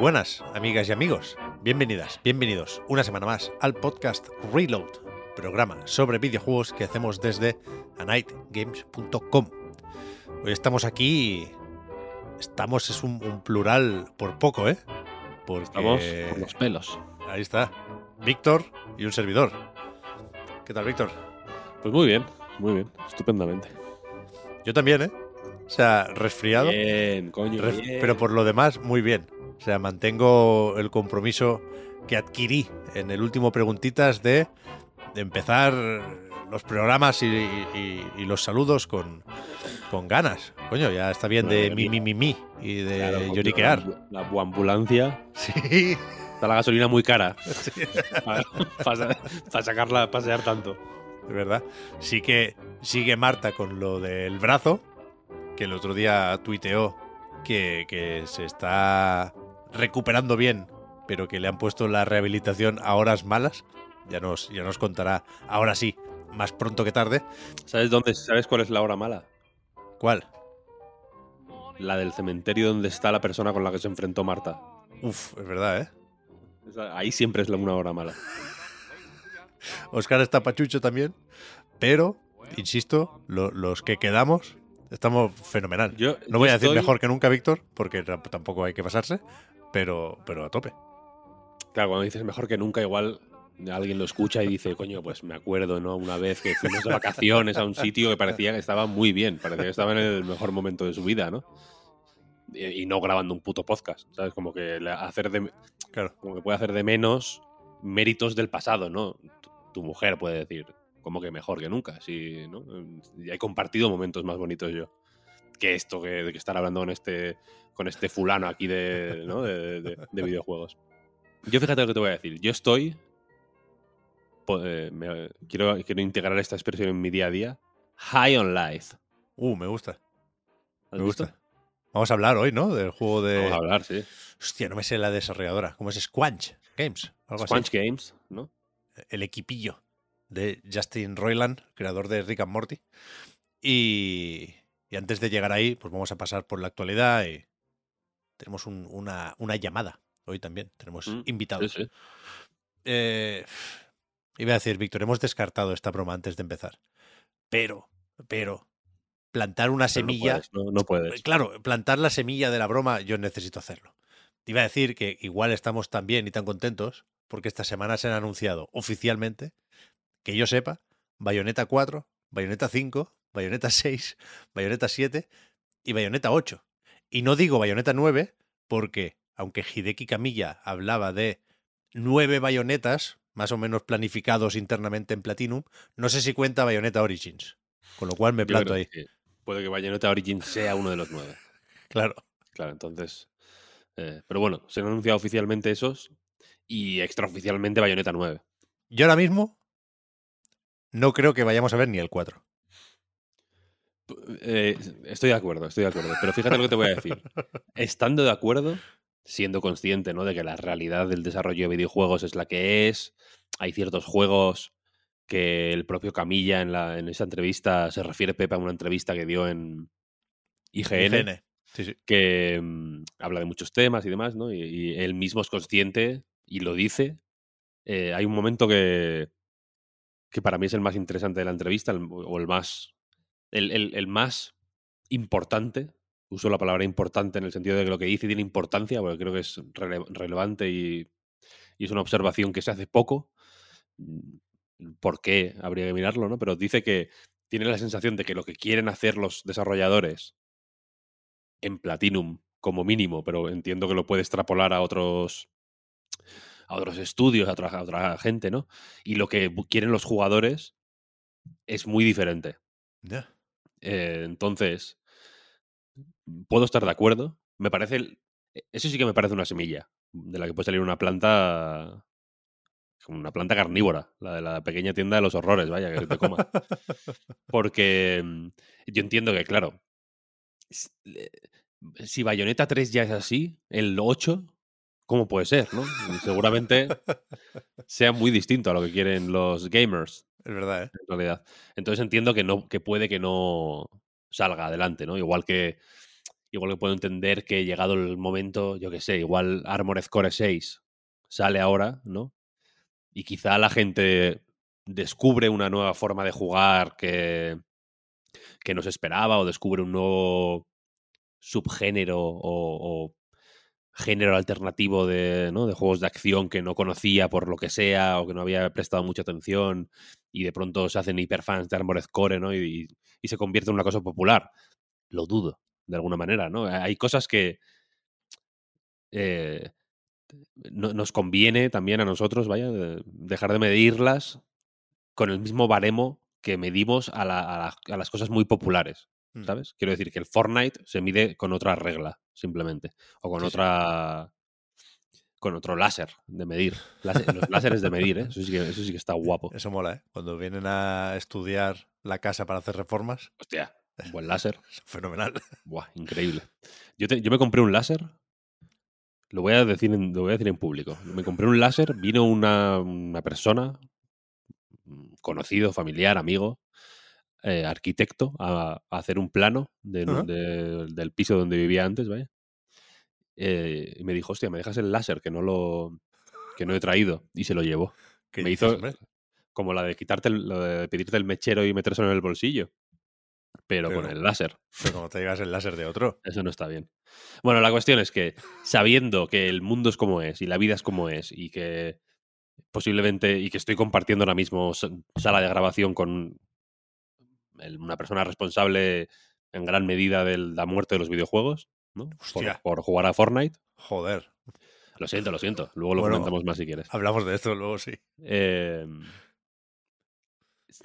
buenas, amigas y amigos. Bienvenidas, bienvenidos una semana más al podcast Reload, programa sobre videojuegos que hacemos desde anightgames.com. Hoy estamos aquí. Estamos es un, un plural por poco, ¿eh? Porque Estamos por los pelos. ahí está. Víctor y un servidor. ¿Qué tal, Víctor? Pues muy bien, muy bien, estupendamente. Yo también, ¿eh? O sea, resfriado. Bien, coño. Bien. Pero por lo demás, muy bien. O sea, mantengo el compromiso que adquirí en el último Preguntitas de, de empezar los programas y, y- y los saludos con, con ganas. Coño, ya está bien de mi, mi, mi, mi y de Claro, lloriquear. La, la ambulancia. Sí. Está la gasolina muy cara. para, para- para sacarla a pasear tanto. Es verdad. Sí que sigue Marta con lo del brazo, que el otro día tuiteó que, que se está recuperando bien, pero que le han puesto la rehabilitación a horas malas. Ya nos, ya nos contará, ahora sí, más pronto que tarde. ¿Sabes dónde? ¿Sabes cuál es la hora mala? ¿Cuál? La del cementerio donde está la persona con la que se enfrentó Marta. Uf, es verdad, ¿eh? Ahí siempre es la- una hora mala. Oscar está pachucho también, pero, insisto, lo- los que quedamos estamos fenomenal. Yo, No voy a decir estoy- mejor que nunca, Víctor, porque tampoco hay que pasarse, pero, pero a tope. Claro, cuando dices mejor que nunca, igual alguien lo escucha y dice, coño, pues me acuerdo, ¿no? Una vez que fuimos de vacaciones a un sitio que parecía que estaba muy bien, parecía que estaba en el mejor momento de su vida, ¿no? Y, y no grabando un puto podcast, ¿sabes? Como que hacer de, Claro. como que puede hacer de menos méritos del pasado, ¿no? Tu, tu mujer puede decir, como que mejor que nunca, sí, ¿no? Y he compartido momentos más bonitos yo que esto que, de que estar hablando con este, con este fulano aquí de, ¿no? de, de- de videojuegos. Yo fíjate lo que te voy a decir. Yo estoy. eh, me- quiero, quiero integrar esta expresión en mi día a día. High on life. Uh, me gusta. ¿Has Me visto? gusta. Vamos a hablar hoy, ¿no? Del juego de. Vamos a hablar, sí. Hostia, no me sé la desarrolladora. ¿Cómo es? Squanch Games. Algo Squanch así. Games, ¿no? El equipillo de Justin Roiland, creador de Rick and Morty. Y, y antes de llegar ahí, pues vamos a pasar por la actualidad y tenemos un- una, una llamada hoy también. Tenemos Mm, invitados. Sí, sí. Eh, iba a decir, Víctor, hemos descartado esta broma antes de empezar. Pero, pero, plantar una Pero semilla. No puedes. No, no puedes. Claro, plantar la semilla de la broma, yo necesito hacerlo. Iba a decir que igual estamos tan bien y tan contentos porque esta semana se han anunciado oficialmente, que yo sepa, Bayonetta 4, Bayonetta 5, Bayonetta 6, Bayonetta 7 y Bayonetta 8. Y no digo Bayonetta 9 porque, aunque Hideki Kamiya hablaba de nueve bayonetas, más o menos planificados internamente en Platinum, no sé si cuenta Bayonetta Origins. Con lo cual me planto ahí. que puede que Bayonetta Origins sea uno de los nueve. Claro. Claro, entonces. eh, pero bueno, se han anunciado oficialmente esos y extraoficialmente Bayonetta 9. Yo ahora mismo no creo que vayamos a ver ni el 4. Eh, estoy de acuerdo, estoy de acuerdo. Pero fíjate lo que te voy a decir. Estando de acuerdo, siendo consciente ¿no? de que la realidad del desarrollo de videojuegos es la que es, hay ciertos juegos que el propio Camilla en, la, en esa entrevista se refiere, Pepe, a una entrevista que dio en IGN, IGN. Sí, sí. que mm, habla de muchos temas y demás, ¿no? Y, y él mismo es consciente y lo dice. Eh, hay un momento que, que para mí es el más interesante de la entrevista, el- o el más, el, el- más importante. Uso la palabra importante en el sentido de que lo que dice tiene importancia, porque creo que es rele- relevante y, y es una observación que se hace poco. Mm, ¿Por qué? Habría que mirarlo, ¿no? Pero dice que tiene la sensación de que lo que quieren hacer los desarrolladores en Platinum como mínimo, pero entiendo que lo puede extrapolar a otros a otros estudios, a otra, a otra gente, ¿no? Y lo que quieren los jugadores es muy diferente. Ya. Eh, entonces, puedo estar de acuerdo. Me parece. e, Eso sí que me parece una semilla de la que puede salir una planta. como Una planta carnívora, la de la pequeña tienda de los horrores, vaya, que te coma. Porque mm, yo entiendo que, claro, si Bayonetta 3 ya es así, el 8, ¿cómo puede ser, no? Seguramente sea muy distinto a lo que quieren los gamers Es verdad, ¿eh? en realidad. Entonces entiendo que no, que puede que no salga adelante, ¿no? Igual que igual que puedo entender que llegado el momento, yo qué sé, igual Armored Core 6 sale ahora, ¿no? Y quizá la gente descubre una nueva forma de jugar que, que no se esperaba o descubre un nuevo subgénero o, o género alternativo de, ¿no? de juegos de acción que no conocía por lo que sea o que no había prestado mucha atención y de pronto se hacen hiperfans de Armored Core ¿no? y, y se convierte en una cosa popular. Lo dudo, de alguna manera. ¿no? Hay cosas que eh, no- nos conviene también a nosotros, vaya, de- dejar de medirlas con el mismo baremo que medimos a la- a las cosas muy populares. Mm. ¿Sabes? Quiero decir que el Fortnite se mide con otra regla, simplemente. O con Sí, otra. Con otro láser de medir. Láser- los láseres de medir, ¿eh? Eso sí, que, eso sí que está guapo. Eso mola, ¿eh? Cuando vienen a estudiar la casa para hacer reformas, Hostia, un buen láser. fenomenal. Buah, increíble. Yo, te- yo me compré un láser. Lo voy a decir en, lo voy a decir en público. Me compré un láser, vino una, una persona, mm, conocido, familiar, amigo, eh, arquitecto, a, a hacer un plano de- Ajá. de- del piso donde vivía antes, ¿vale? Eh, y me dijo, hostia, me dejas el láser que no lo que no he traído. Y se lo llevó. ¿Qué Me hizo hombre? como la de quitarte el- lo de pedirte el mechero y metérselo en el bolsillo. Pero, con el láser. Pero como te digas el láser de otro. Eso no está bien. Bueno, la cuestión es que sabiendo que el mundo es como es y la vida es como es y que posiblemente y que estoy compartiendo ahora mismo sa- sala de grabación con el- una persona responsable en gran medida de la muerte de los videojuegos, ¿no? Por, por jugar a Fortnite. Joder. Lo siento, lo siento. Luego lo Bueno. comentamos más si quieres. Hablamos de esto luego, sí. Eh,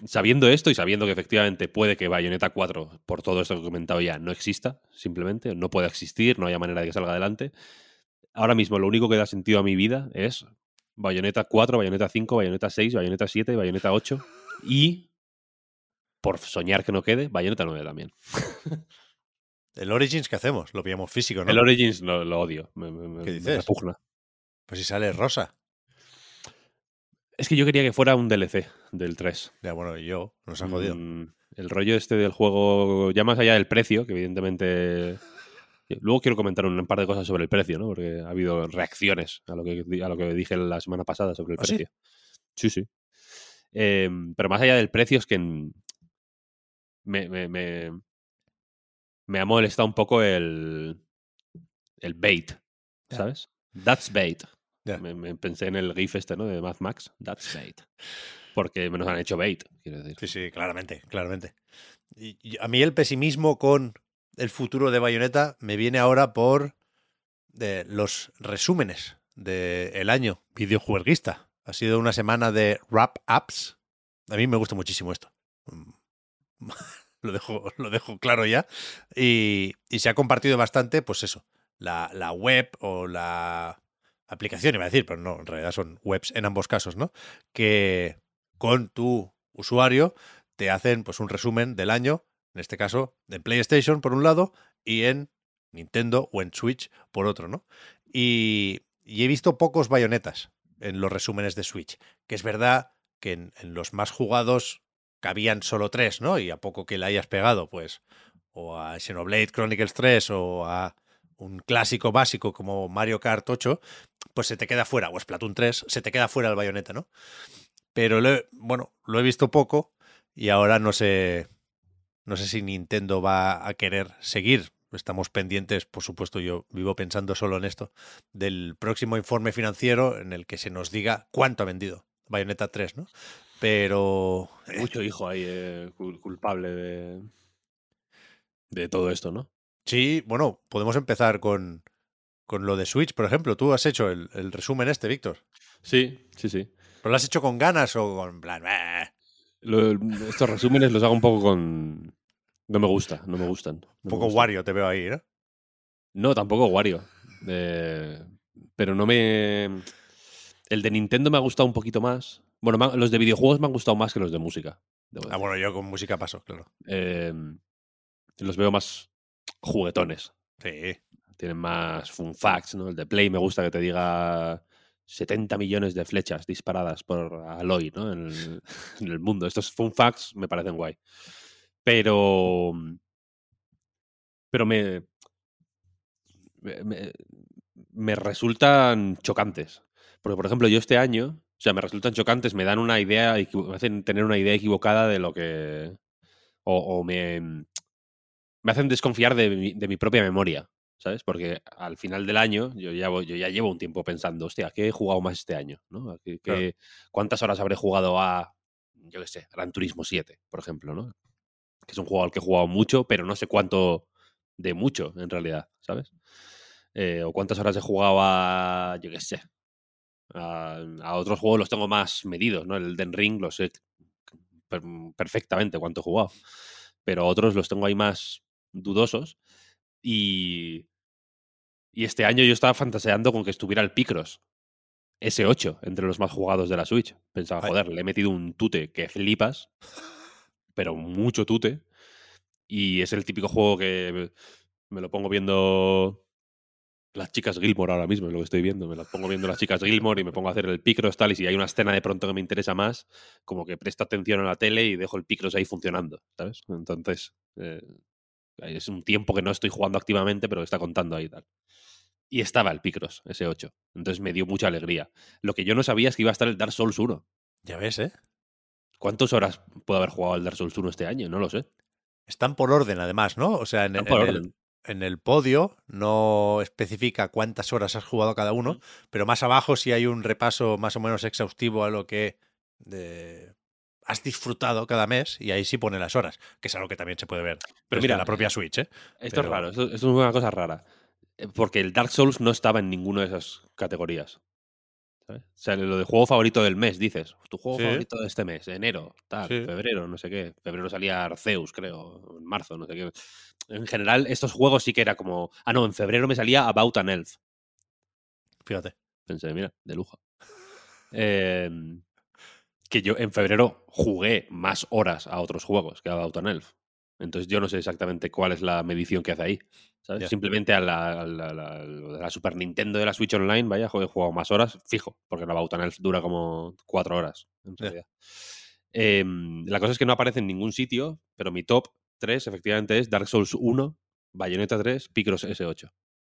sabiendo esto y sabiendo que efectivamente puede que Bayonetta 4, por todo esto que he comentado ya, no exista, simplemente, no pueda existir, no haya manera de que salga adelante. Ahora mismo lo único que da sentido a mi vida es Bayonetta 4, Bayonetta 5, Bayonetta 6, Bayonetta 7, Bayonetta 8 y, por soñar que no quede, Bayonetta 9 también. El Origins, ¿qué hacemos? Lo pillamos físico, ¿no? El Origins lo, lo odio, me, me- me- ¿Qué me dices? repugna. Pues si sale rosa. Es que yo quería que fuera un DLC del 3. Ya, bueno, y yo, nos han jodido. Mm, el rollo este del juego, ya más allá del precio, que evidentemente. Luego quiero comentar un par de cosas sobre el precio, ¿no? Porque ha habido reacciones a lo que, a lo que dije la semana pasada sobre el ¿Ah, sí? precio. Sí, sí. Eh, pero más allá del precio es que en- me, me, me, me ha molestado un poco el, el bait. ¿sabes? That's bait. Me, me pensé en el GIF este, ¿no? De Mad Max. That's bait. Porque nos han hecho bait, quiero decir. Sí, sí, claramente, claramente. Y, y a mí el pesimismo con el futuro de Bayonetta me viene ahora por de los resúmenes del año videojueguista. Ha sido una semana de wrap-ups. A mí me gusta muchísimo esto. Lo dejo, lo dejo claro ya. Y, y se ha compartido bastante, pues eso, la, la web o la aplicación, iba a decir, pero no, en realidad son webs en ambos casos, ¿no? Que con tu usuario te hacen pues un resumen del año, en este caso en PlayStation por un lado y en Nintendo o en Switch por otro, ¿no? Y, y he visto pocos bayonetas en los resúmenes de Switch, que es verdad que en los más jugados cabían solo tres, ¿no? Y a poco que le hayas pegado, pues, o a Xenoblade Chronicles 3 o a un clásico básico como Mario Kart 8, pues se te queda fuera, o Splatoon 3, se te queda fuera el bayoneta, ¿no? Pero lo he- bueno, lo he visto poco y ahora no sé, no sé si Nintendo va a querer seguir. Estamos pendientes, por supuesto, yo vivo pensando solo en esto, del próximo informe financiero en el que se nos diga cuánto ha vendido Bayonetta 3, ¿no? Pero Hay mucho hijo ahí eh, cul- culpable de, de todo esto, ¿no? sí, bueno, podemos empezar con con lo de Switch, por ejemplo. Tú has hecho el, el resumen este, Víctor. Sí, sí, sí. ¿Pero lo has hecho con ganas o con plan? Estos resúmenes los hago un poco con. No me gusta, no me gustan. no Un poco. Wario te veo ahí, ¿no? No, tampoco Wario. Eh, pero no me. El de Nintendo me ha gustado un poquito más. Bueno, los de videojuegos me han gustado más que los de música. Ah, bueno, yo con música paso, claro. Eh, los veo más juguetones. Sí. Tienen más fun facts, ¿no? El de Play me gusta que te diga 70 millones de flechas disparadas por Aloy, ¿no? En el, en el mundo. Estos fun facts me parecen guay. Pero. Pero me- me resultan chocantes. Porque, por ejemplo, yo este año. O sea, me resultan chocantes, me dan una idea, me hacen tener una idea equivocada de lo que. O, o me. Me hacen desconfiar de mi, de mi propia memoria. ¿Sabes? Porque al final del año yo ya, voy- yo ya llevo un tiempo pensando, hostia, ¿qué he jugado más este año? ¿no? ¿A qué- Claro. qué- ¿Cuántas horas habré jugado a, yo qué sé, Gran Turismo 7, por ejemplo, ¿no? Que es un juego al que he jugado mucho, pero no sé cuánto de mucho, en realidad, ¿sabes? Eh, o cuántas horas he jugado a, yo qué sé, a, a otros juegos los tengo más medidos, ¿no? El Den Ring lo sé per- perfectamente cuánto he jugado, pero otros los tengo ahí más dudosos y, y este año yo estaba fantaseando con que estuviera el Picross S8 entre los más jugados de la Switch. Pensaba, Ay. joder, le he metido un tute que flipas, pero mucho tute. Y es el típico juego que me lo pongo viendo las chicas Gilmore ahora mismo, es lo que estoy viendo. Me las pongo viendo las chicas Gilmore y me pongo a hacer el Picross tal. Y si hay una escena de pronto que me interesa más, como que presto atención a la tele y dejo el Picross ahí funcionando, ¿sabes? Entonces, eh, es un tiempo que no estoy jugando activamente, pero está contando ahí y tal. Y estaba el Picross, ese 8. Entonces me dio mucha alegría. Lo que yo no sabía es que iba a estar el Dark Souls 1. Ya ves, ¿eh? ¿Cuántas horas puedo haber jugado al Dark Souls 1 este año? No lo sé. Están por orden, además, ¿no? O sea, en, Están por en el. En el podio no especifica cuántas horas has jugado cada uno, pero más abajo sí hay un repaso más o menos exhaustivo a lo que eh, has disfrutado cada mes y ahí sí pone las horas, que es algo que también se puede ver. Pero mira, la propia Switch, ¿eh? Esto Pero- es raro, esto, esto es una cosa rara. Eh, Porque el Dark Souls no estaba en ninguna de esas categorías. ¿Sabes? O sea, lo de juego favorito del mes, dices. Tu juego Sí. favorito de este mes, enero, tal, Sí. febrero, no sé qué. Febrero salía Arceus, creo, en marzo, no sé qué. En general, estos juegos sí que era como. Ah, no, en febrero me salía About an Elf. Fíjate. Pensé, mira, de lujo. Em, que yo en febrero jugué más horas a otros juegos que a About an Elf. Entonces yo no sé exactamente cuál es la medición que hace ahí. Simplemente a la, a la- la- lo de la Super Nintendo de la Switch Online, vaya, he jugado más horas, fijo, porque la About an Elf dura como cuatro horas, en realidad. Em, la cosa es que no aparece en ningún sitio, pero mi top 3 efectivamente es Dark Souls 1, Bayonetta 3, Picross S8.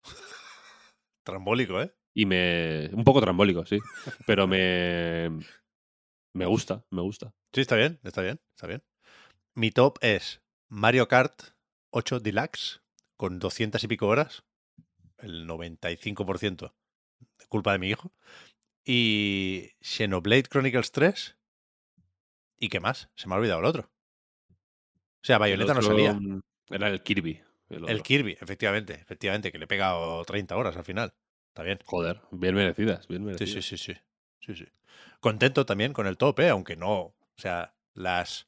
Trambólico, ¿eh? Y me. Un poco trambólico, sí. Pero me. Me gusta, me gusta. Sí, está bien, está bien, está bien. Mi top es Mario Kart 8 Deluxe con 200 y pico horas, el 95% de culpa de mi hijo, y Xenoblade Chronicles 3. ¿Y qué más? Se me ha olvidado el otro. O sea, Bayonetta no salía. mm, Era el Kirby. El. Kirby, efectivamente, efectivamente, que le he pegado 30 horas al final. Está bien. Joder, bien merecidas, bien Sí, merecidas. sí, sí, sí. sí, sí. Contento también con el top, ¿eh? aunque no. O sea, las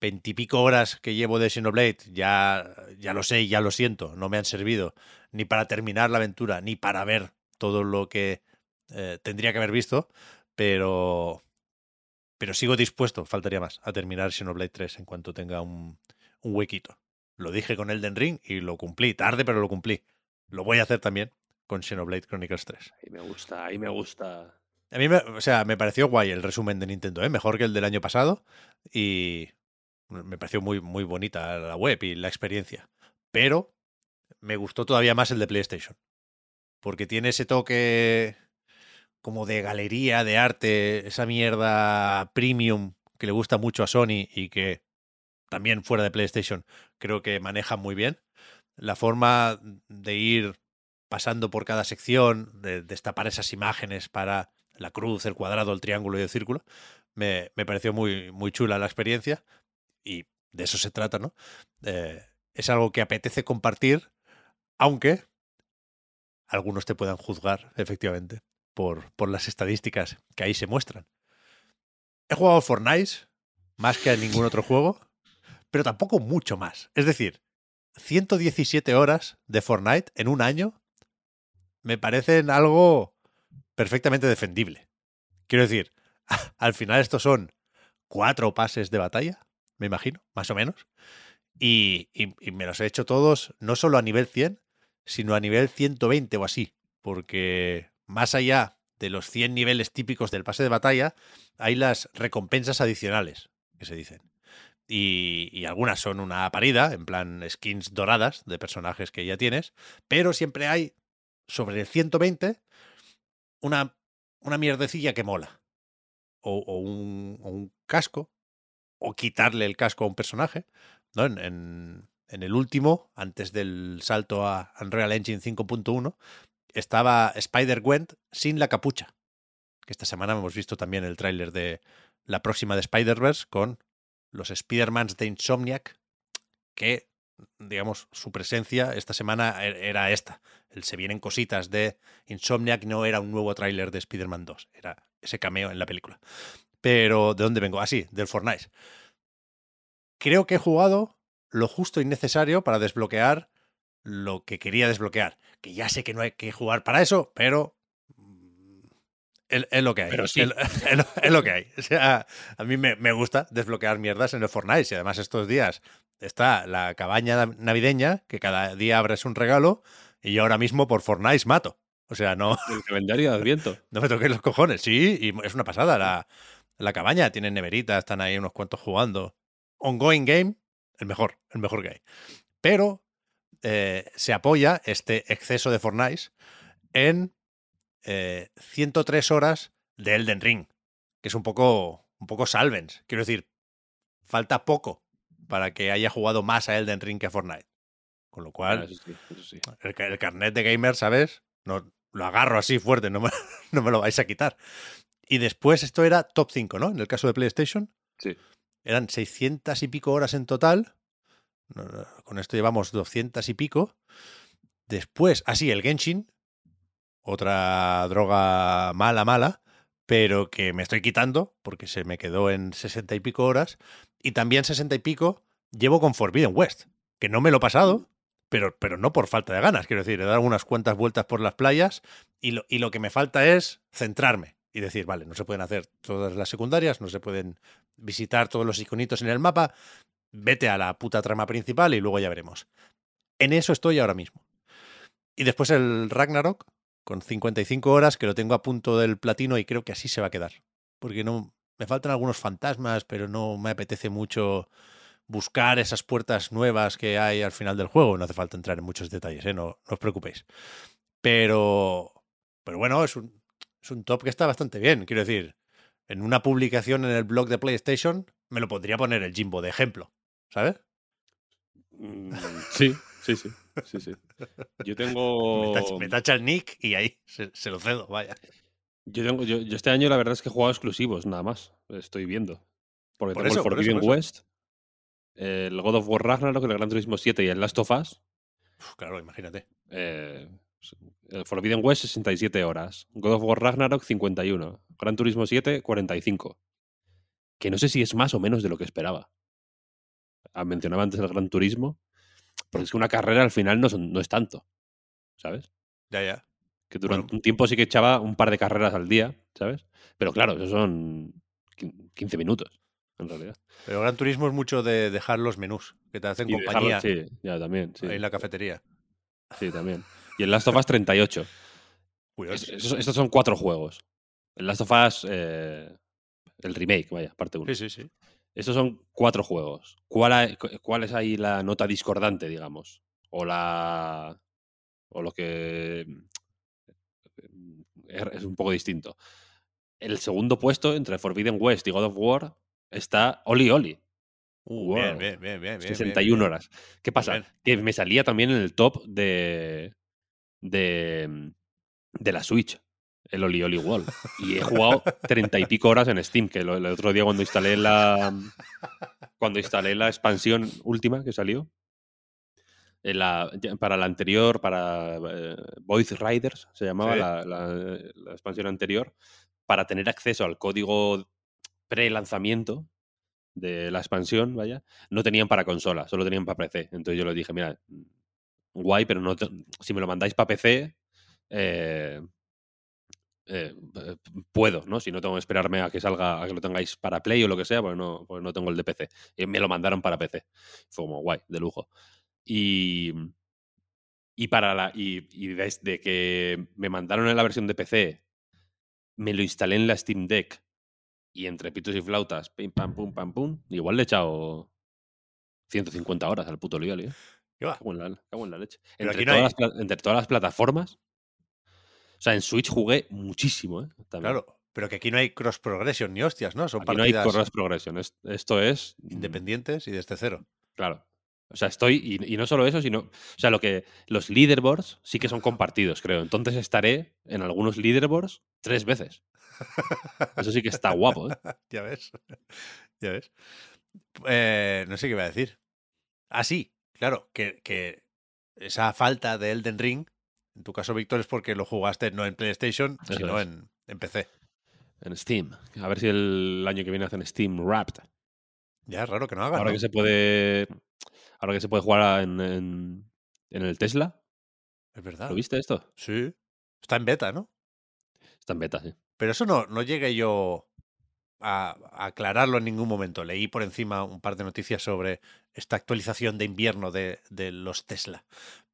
veintipico horas que llevo de Xenoblade ya, ya lo sé, ya lo siento, no me han servido ni para terminar la aventura, ni para ver todo lo que eh, tendría que haber visto, pero, pero sigo dispuesto, faltaría más, a terminar Xenoblade 3 en cuanto tenga un, un huequito. Lo dije con Elden Ring y lo cumplí, tarde, pero lo cumplí. Lo voy a hacer también con Xenoblade Chronicles 3. Ahí me gusta, ahí me gusta. A mí, me, o sea, me pareció guay el resumen de Nintendo, ¿eh? mejor que el del año pasado y me pareció muy, muy bonita la web y la experiencia. Pero me gustó todavía más el de PlayStation, porque tiene ese toque como de galería, de arte, esa mierda premium que le gusta mucho a Sony y que también fuera de PlayStation creo que maneja muy bien. La forma de ir pasando por cada sección, de destapar esas imágenes para la cruz, el cuadrado, el triángulo y el círculo, me, me pareció muy, muy chula la experiencia y de eso se trata, ¿no? Eh, es algo que apetece compartir, aunque algunos te puedan juzgar, efectivamente, por, por las estadísticas que ahí se muestran. He jugado Fortnite más que a ningún otro juego, pero tampoco mucho más. Es decir, 117 horas de Fortnite en un año me parecen algo perfectamente defendible. Quiero decir, al final estos son cuatro pases de batalla, me imagino, más o menos. Y, y, me los he hecho todos, no solo a nivel 100, sino a nivel 120 o así. Porque más allá de los 100 niveles típicos del pase de batalla, hay las recompensas adicionales, que se dicen. Y, y, algunas son una parida, en plan skins doradas de personajes que ya tienes, pero siempre hay sobre el 120 una, una mierdecilla que mola. O, o, un, o, un, casco, o quitarle el casco a un personaje. ¿no? En, en, el último, antes del salto a Unreal Engine 5.1, estaba Spider-Gwen sin la capucha. Que esta semana hemos visto también el tráiler de la próxima de Spider-Verse con los Spider-Mans de Insomniac, que, digamos, su presencia esta semana e-, era esta. El Se vienen cositas de Insomniac no era un nuevo tráiler de Spider-Man 2, era ese cameo en la película. Pero, ¿de dónde vengo? Así, ah, del Fortnite. Creo que he jugado lo justo y necesario para desbloquear lo que quería desbloquear. Que ya sé que no hay que jugar para eso, pero es, es, lo que hay. Pero sí. es, lo que hay. O sea, a mí me, me, gusta desbloquear mierdas en el Fortnite. Y además estos días está la cabaña navideña, que cada día abres un regalo, y yo ahora mismo por Fortnite mato. O sea, no. El calendario de Adviento. No me toquéis los cojones, sí, y es una pasada. La, la cabaña tienen neverita, están ahí unos cuantos jugando. Ongoing game, el mejor, el mejor que hay. Pero eh, se apoya este exceso de Fortnite en eh, 103 horas de Elden Ring, que es un poco, un poco salvens. Quiero decir, falta poco para que haya jugado más a Elden Ring que a Fortnite. Con lo cual, Ah, eso sí, eso sí. el, el, carnet de gamer, ¿sabes? No, lo agarro así fuerte, no me, no me, lo vais a quitar. Y después esto era top 5, ¿no? En el caso de PlayStation. Sí. Eran 600 y pico horas en total. Con esto llevamos 200 y pico. Después, así, ah, el Genshin, otra droga mala, mala, pero que me estoy quitando porque se me quedó en 60 y pico horas. Y también 60 y pico llevo con Forbidden West, que no me lo he pasado, pero, pero no por falta de ganas. Quiero decir, he dado unas cuantas vueltas por las playas y lo, y lo que me falta es centrarme y decir, vale, no se pueden hacer todas las secundarias, no se pueden visitar todos los iconitos en el mapa, vete a la puta trama principal y luego ya veremos. En eso estoy ahora mismo. Y después el Ragnarok, con 55 horas, que lo tengo a punto del platino y creo que así se va a quedar. Porque no me faltan algunos fantasmas, pero no me apetece mucho buscar esas puertas nuevas que hay al final del juego. No hace falta entrar en muchos detalles, ¿eh? no, no os preocupéis. Pero, pero bueno, es un, es un top que está bastante bien. Quiero decir, en una publicación en el blog de PlayStation me lo podría poner el Jimbo de ejemplo, ¿sabes? Mm, sí, sí, sí. Sí, sí. Yo tengo. Me tacha, me tacha el nick y ahí se, se, lo cedo, vaya. Yo, tengo, yo, yo, este año la verdad es que he jugado exclusivos, nada más. Estoy viendo. Porque por tengo eso, el Forbidden por eso, por West, el God of War Ragnarok, el Gran Turismo 7 y el Last of Us. Uf, claro, imagínate. Eh, el Forbidden West, 67 horas. God of War Ragnarok, 51. Gran Turismo 7, 45. Que no sé si es más o menos de lo que esperaba. Ah, mencionaba antes el Gran Turismo. Porque es que una carrera al final no, son, no es tanto. ¿Sabes? Ya, ya. Que durante bueno. un tiempo sí que echaba un par de carreras al día, ¿sabes? Pero claro, eso son 15 minutos, en realidad. Pero Gran Turismo es mucho de dejar los menús, que te hacen Y compañía sí, ya también. Sí, en la cafetería. sí, también. Y el Last of Us 38. Cuidado. Es- estos son cuatro juegos. El Last of Us, eh, el remake, vaya, parte 1. Sí, sí, sí. Estos son cuatro juegos. ¿Cuál, hay- cu- ¿Cuál es ahí la nota discordante, digamos? O la. O lo que. er, Es un poco distinto. El segundo puesto entre Forbidden West y God of War está Oli Oli. Uh, Wow. bien, bien, bien, bien, bien, 61 bien, bien. horas. ¿Qué pasa? Bien. Que me salía también en el top de. De. de la Switch. El Oli Oli Wall. Y he jugado treinta y pico horas en Steam, que el otro día cuando instalé la. Cuando instalé la expansión última que salió. en la- ya- para la anterior, para eh, Voice Riders, se llamaba Sí. la, la- la expansión anterior, para tener acceso al código pre-lanzamiento de la expansión, vaya, no tenían para consola, solo tenían para PC. Entonces yo les dije, mira, guay, pero no te- si me lo mandáis para PC, eh, eh, eh, puedo, ¿no? Si no tengo que esperarme a que salga, a que lo tengáis para Play o lo que sea, pues no, pues no tengo el de PC. Me lo mandaron para PC. Fue como guay, de lujo. Y, y para la. Y, y desde que me mandaron en la versión de PC, me lo instalé en la Steam Deck. Y entre pitos y flautas, pim pam pum pam pum. Igual le he echado 150 horas al puto Lioli, ¿eh? ¿Qué va? Cago en la, cago en la leche. Entre no todas, las, pla- entre todas las plataformas. O sea, en Switch jugué muchísimo, ¿eh? También. Claro, pero que aquí no hay cross progression ni hostias, ¿no? Son Aquí no hay cross progression. es- esto es. mm, independientes y desde cero. Claro. O sea, estoy. Y, y no solo eso, sino. O sea, lo que. Los leaderboards sí que son compartidos, creo. Entonces estaré en algunos leaderboards tres veces. Eso sí que está guapo, ¿eh? ya ves. ya ves. Eh, no sé qué iba a decir. Ah, sí, claro, que, que esa falta de Elden Ring, en tu caso, Víctor, es porque lo jugaste no en PlayStation, Eso sino es. en, en PC. En Steam. A ver si el año que viene hacen Steam Wrapped. Ya es raro que no hagan. Ahora ¿no? que se puede. Ahora que se puede jugar en, en, en el Tesla. Es verdad. ¿Lo viste esto? Sí. Está en beta, ¿no? Está en beta, sí. Pero eso no, no llegué yo a, a aclararlo en ningún momento. Leí por encima un par de noticias sobre esta actualización de invierno de, de los Tesla.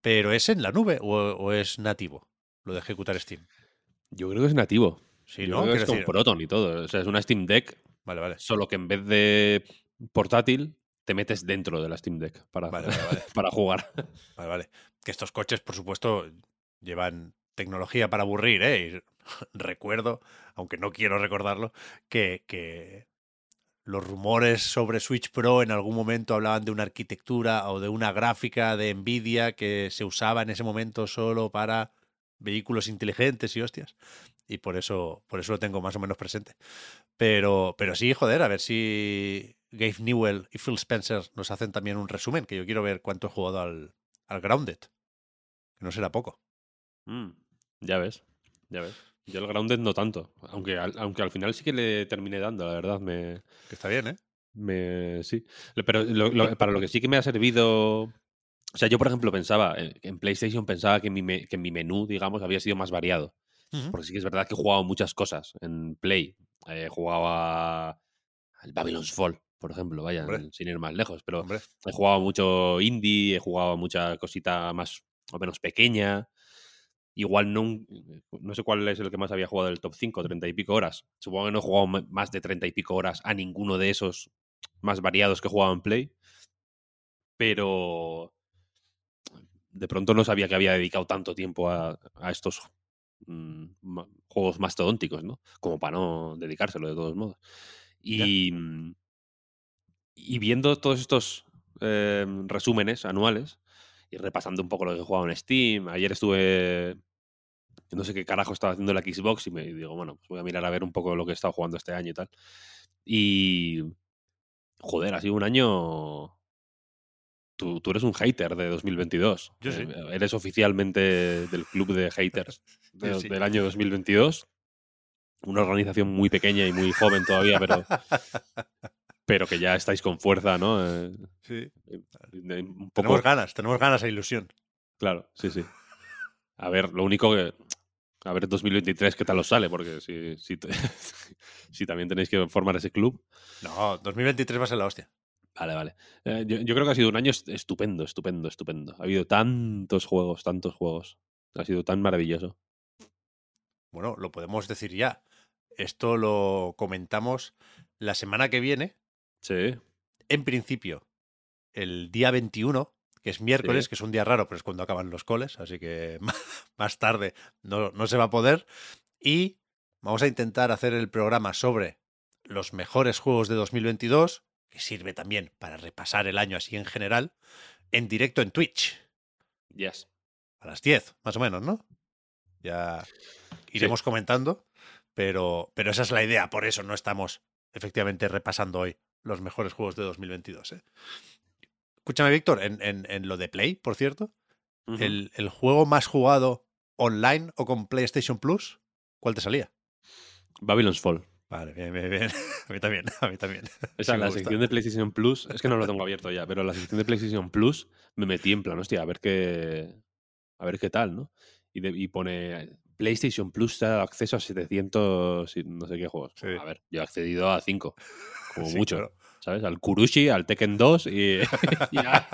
¿Pero es en la nube o, o es nativo lo de ejecutar Steam? Yo creo que es nativo. Sí, Yo ¿no? creo que Quiero es con decir- Proton y todo. O sea, es una Steam Deck, Vale, vale. solo que en vez de portátil, te metes dentro de la Steam Deck para, Vale, vale, vale. para jugar. Vale, vale. Que estos coches, por supuesto, llevan tecnología para aburrir, ¿eh? Recuerdo, aunque no quiero recordarlo, que, que los rumores sobre Switch Pro en algún momento hablaban de una arquitectura o de una gráfica de Nvidia que se usaba en ese momento solo para vehículos inteligentes y hostias. Y por eso, por eso lo tengo más o menos presente. Pero, pero sí, joder, a ver si Gabe Newell y Phil Spencer nos hacen también un resumen, que yo quiero ver cuánto he jugado al, al Grounded. Que no será poco. Mm, ya ves, ya ves. Yo el Grounded no tanto. Aunque al, aunque al final sí que le terminé dando, la verdad. Me, Que está bien, ¿eh? me sí. Pero lo- lo- para lo que sí que me ha servido. O sea, yo, por ejemplo, pensaba, eh, en PlayStation pensaba que mi, me- que mi menú, digamos, había sido más variado. Porque sí que es verdad que he jugado muchas cosas en Play. Eh, jugaba al Babylon's Fall, por ejemplo, vaya, Hombre. sin ir más lejos. Pero Hombre, he jugado mucho indie, he jugado mucha cosita más o menos pequeña. Igual no, no sé cuál es el que más había jugado del top 5, 30 y pico horas. Supongo que no he jugado más de 30 y pico horas a ninguno de esos más variados que he jugado en Play. Pero de pronto no sabía que había dedicado tanto tiempo a, a estos mm, juegos mastodónticos, ¿no? Como para no dedicárselo de todos modos. Y, mm, y viendo todos estos eh, resúmenes anuales y repasando un poco lo que he jugado en Steam, ayer estuve. No sé qué carajo estaba haciendo la Xbox y me digo, bueno, pues voy a mirar a ver un poco lo que he estado jugando este año y tal. Y. Joder, ha sido un año. Tú, tú eres un hater de 2022. Yo sí. Eh, Eres oficialmente del club de haters de- sí. del año 2022. Una organización muy pequeña y muy joven todavía, pero, pero que ya estáis con fuerza, ¿no? Eh, sí. un poco, Tenemos ganas, tenemos ganas e ilusión. Claro, sí, sí. A ver, lo único que. A ver, 2023 qué tal os sale, porque si, si, si también tenéis que formar ese club. No, 2023 va a ser la hostia. Vale, vale. Eh, yo, yo creo que ha sido un año est- estupendo, estupendo, estupendo. Ha habido tantos juegos, tantos juegos. Ha sido tan maravilloso. Bueno, lo podemos decir ya. Esto lo comentamos la semana que viene, Sí, en principio, el día 21, que es miércoles, Sí. que es un día raro, pero es cuando acaban los coles, así que más tarde no, no se va a poder. Y vamos a intentar hacer el programa sobre los mejores juegos de 2022, que sirve también para repasar el año así en general, en directo en Twitch, yes. a las 10, más o menos, ¿no? Ya iremos comentando, pero, pero esa es la idea, por eso no estamos efectivamente repasando hoy los mejores juegos de 2022. ¿eh? Escúchame, Víctor, en, en- en lo de Play, por cierto, el, el juego más jugado online o con PlayStation Plus, ¿cuál te salía? Babylon's Fall. Vale, bien, bien, bien. A mí también, a mí también. O sea, Sí la gusta. sección de PlayStation Plus, es que no lo tengo abierto ya, pero la sección de PlayStation Plus me metí en plan, hostia, a ver qué, a ver qué tal, ¿no? Y, de- y pone PlayStation Plus te ha dado acceso a 700 y no sé qué juegos. Sí. A ver, yo he accedido a 5, como Sí, mucho, claro. ¿sabes? Al Kurushi, al Tekken 2 y, y, a-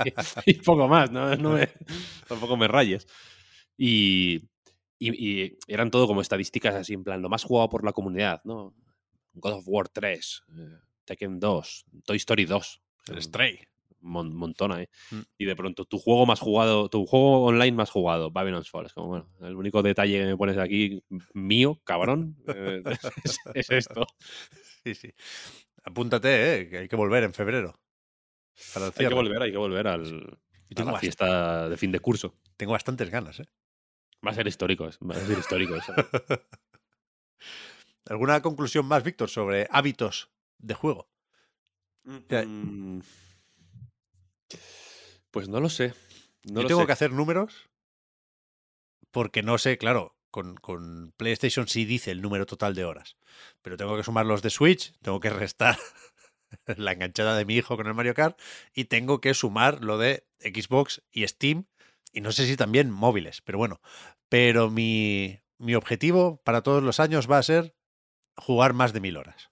y poco más, ¿no? No me- tampoco me rayes. Y, y- eran todo como estadísticas así, en plan, lo más jugado por la comunidad, ¿no? God of War 3, eh, Tekken 2, Toy Story 2. El un Stray. Mon- montón ahí. Mm. Y de pronto, tu juego más jugado, tu juego online más jugado, Babylon's Fall. Es como, bueno, el único detalle que me pones aquí, mío, cabrón, eh, es, es esto. Sí, sí. Apúntate, ¿eh? que hay que volver en febrero. Para el Hay que volver, hay que volver al, Y a tengo, la fiesta de fin de curso. tengo bastantes ganas, ¿eh? Va a ser histórico, va a ser histórico eso. ¿Alguna conclusión más, Víctor, sobre hábitos de juego? Mm, Pues no lo sé. No Yo lo tengo sé. que hacer números porque no sé, claro, con, con PlayStation sí dice el número total de horas, pero tengo que sumar los de Switch, tengo que restar la enganchada de mi hijo con el Mario Kart y tengo que sumar lo de Xbox y Steam y no sé si también móviles, pero bueno, pero mi, mi objetivo para todos los años va a ser jugar más de mil horas.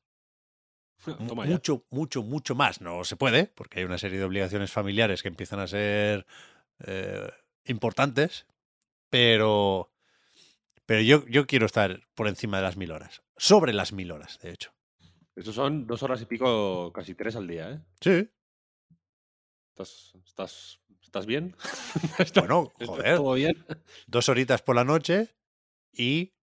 Ya. mucho, mucho, mucho más. No se puede, porque hay una serie de obligaciones familiares que empiezan a ser eh, importantes, pero, pero yo, yo quiero estar por encima de las mil horas. Sobre las mil horas, de hecho. Eso son dos horas y pico, casi tres al día, ¿eh? Sí. ¿Estás, estás, estás bien? Bueno, ¿Está joder. ¿Todo bien? Dos horitas por la noche y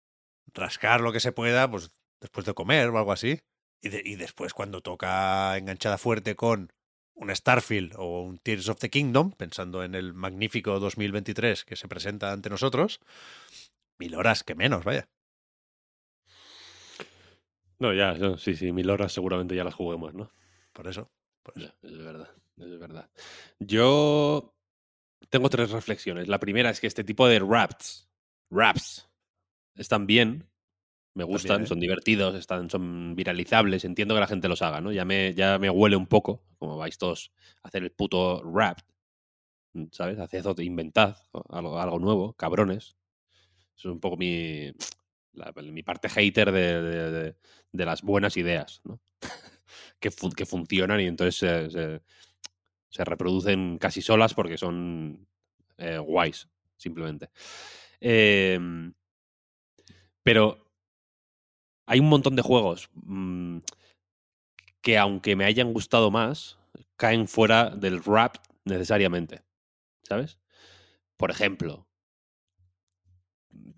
rascar lo que se pueda, pues después de comer o algo así. Y, de- y después, cuando toca enganchada fuerte con un Starfield o un Tears of the Kingdom, pensando en el magnífico 2023 que se presenta ante nosotros, mil horas que menos, vaya. No, ya, no, sí, sí, mil horas seguramente ya las juguemos, ¿no? Por eso. por eso. Ya, es verdad, es verdad. Yo tengo tres reflexiones. La primera es que este tipo de raps, raps, están bien, me gustan, ¿eh? son divertidos, están, son viralizables, entiendo que la gente los haga, ¿no? Ya me, ya me huele un poco, como vais todos a hacer el puto rap, ¿sabes? Haced otro, inventad algo, algo nuevo, cabrones. Eso es un poco mi, la- mi parte hater de, de- de- de las buenas ideas, ¿no? que, fun- que funcionan y entonces se, se- se reproducen casi solas porque son eh, guays, simplemente. Em, pero hay un montón de juegos mm, que aunque me hayan gustado más, caen fuera del rap necesariamente. ¿Sabes? Por ejemplo,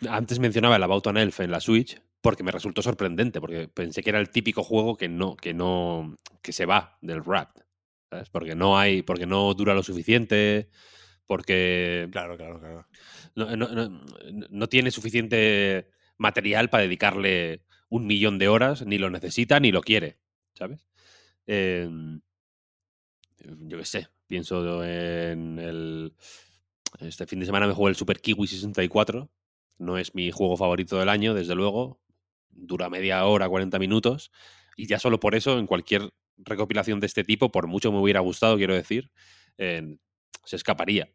antes mencionaba el About an Elf en la Switch porque me resultó sorprendente, porque pensé que era el típico juego que no, que no, que se va del rap, ¿sabes? Porque no hay, porque no dura lo suficiente, porque Claro, claro, claro. no, no- no- no tiene suficiente material para dedicarle un millón de horas, ni lo necesita ni lo quiere, ¿sabes? Eh, yo qué sé, pienso en el... Este fin de semana me jugué el Super Kiwi 64, no es mi juego favorito del año, desde luego, dura media hora, 40 minutos, y ya solo por eso, en cualquier recopilación de este tipo, por mucho me hubiera gustado, quiero decir, se escaparía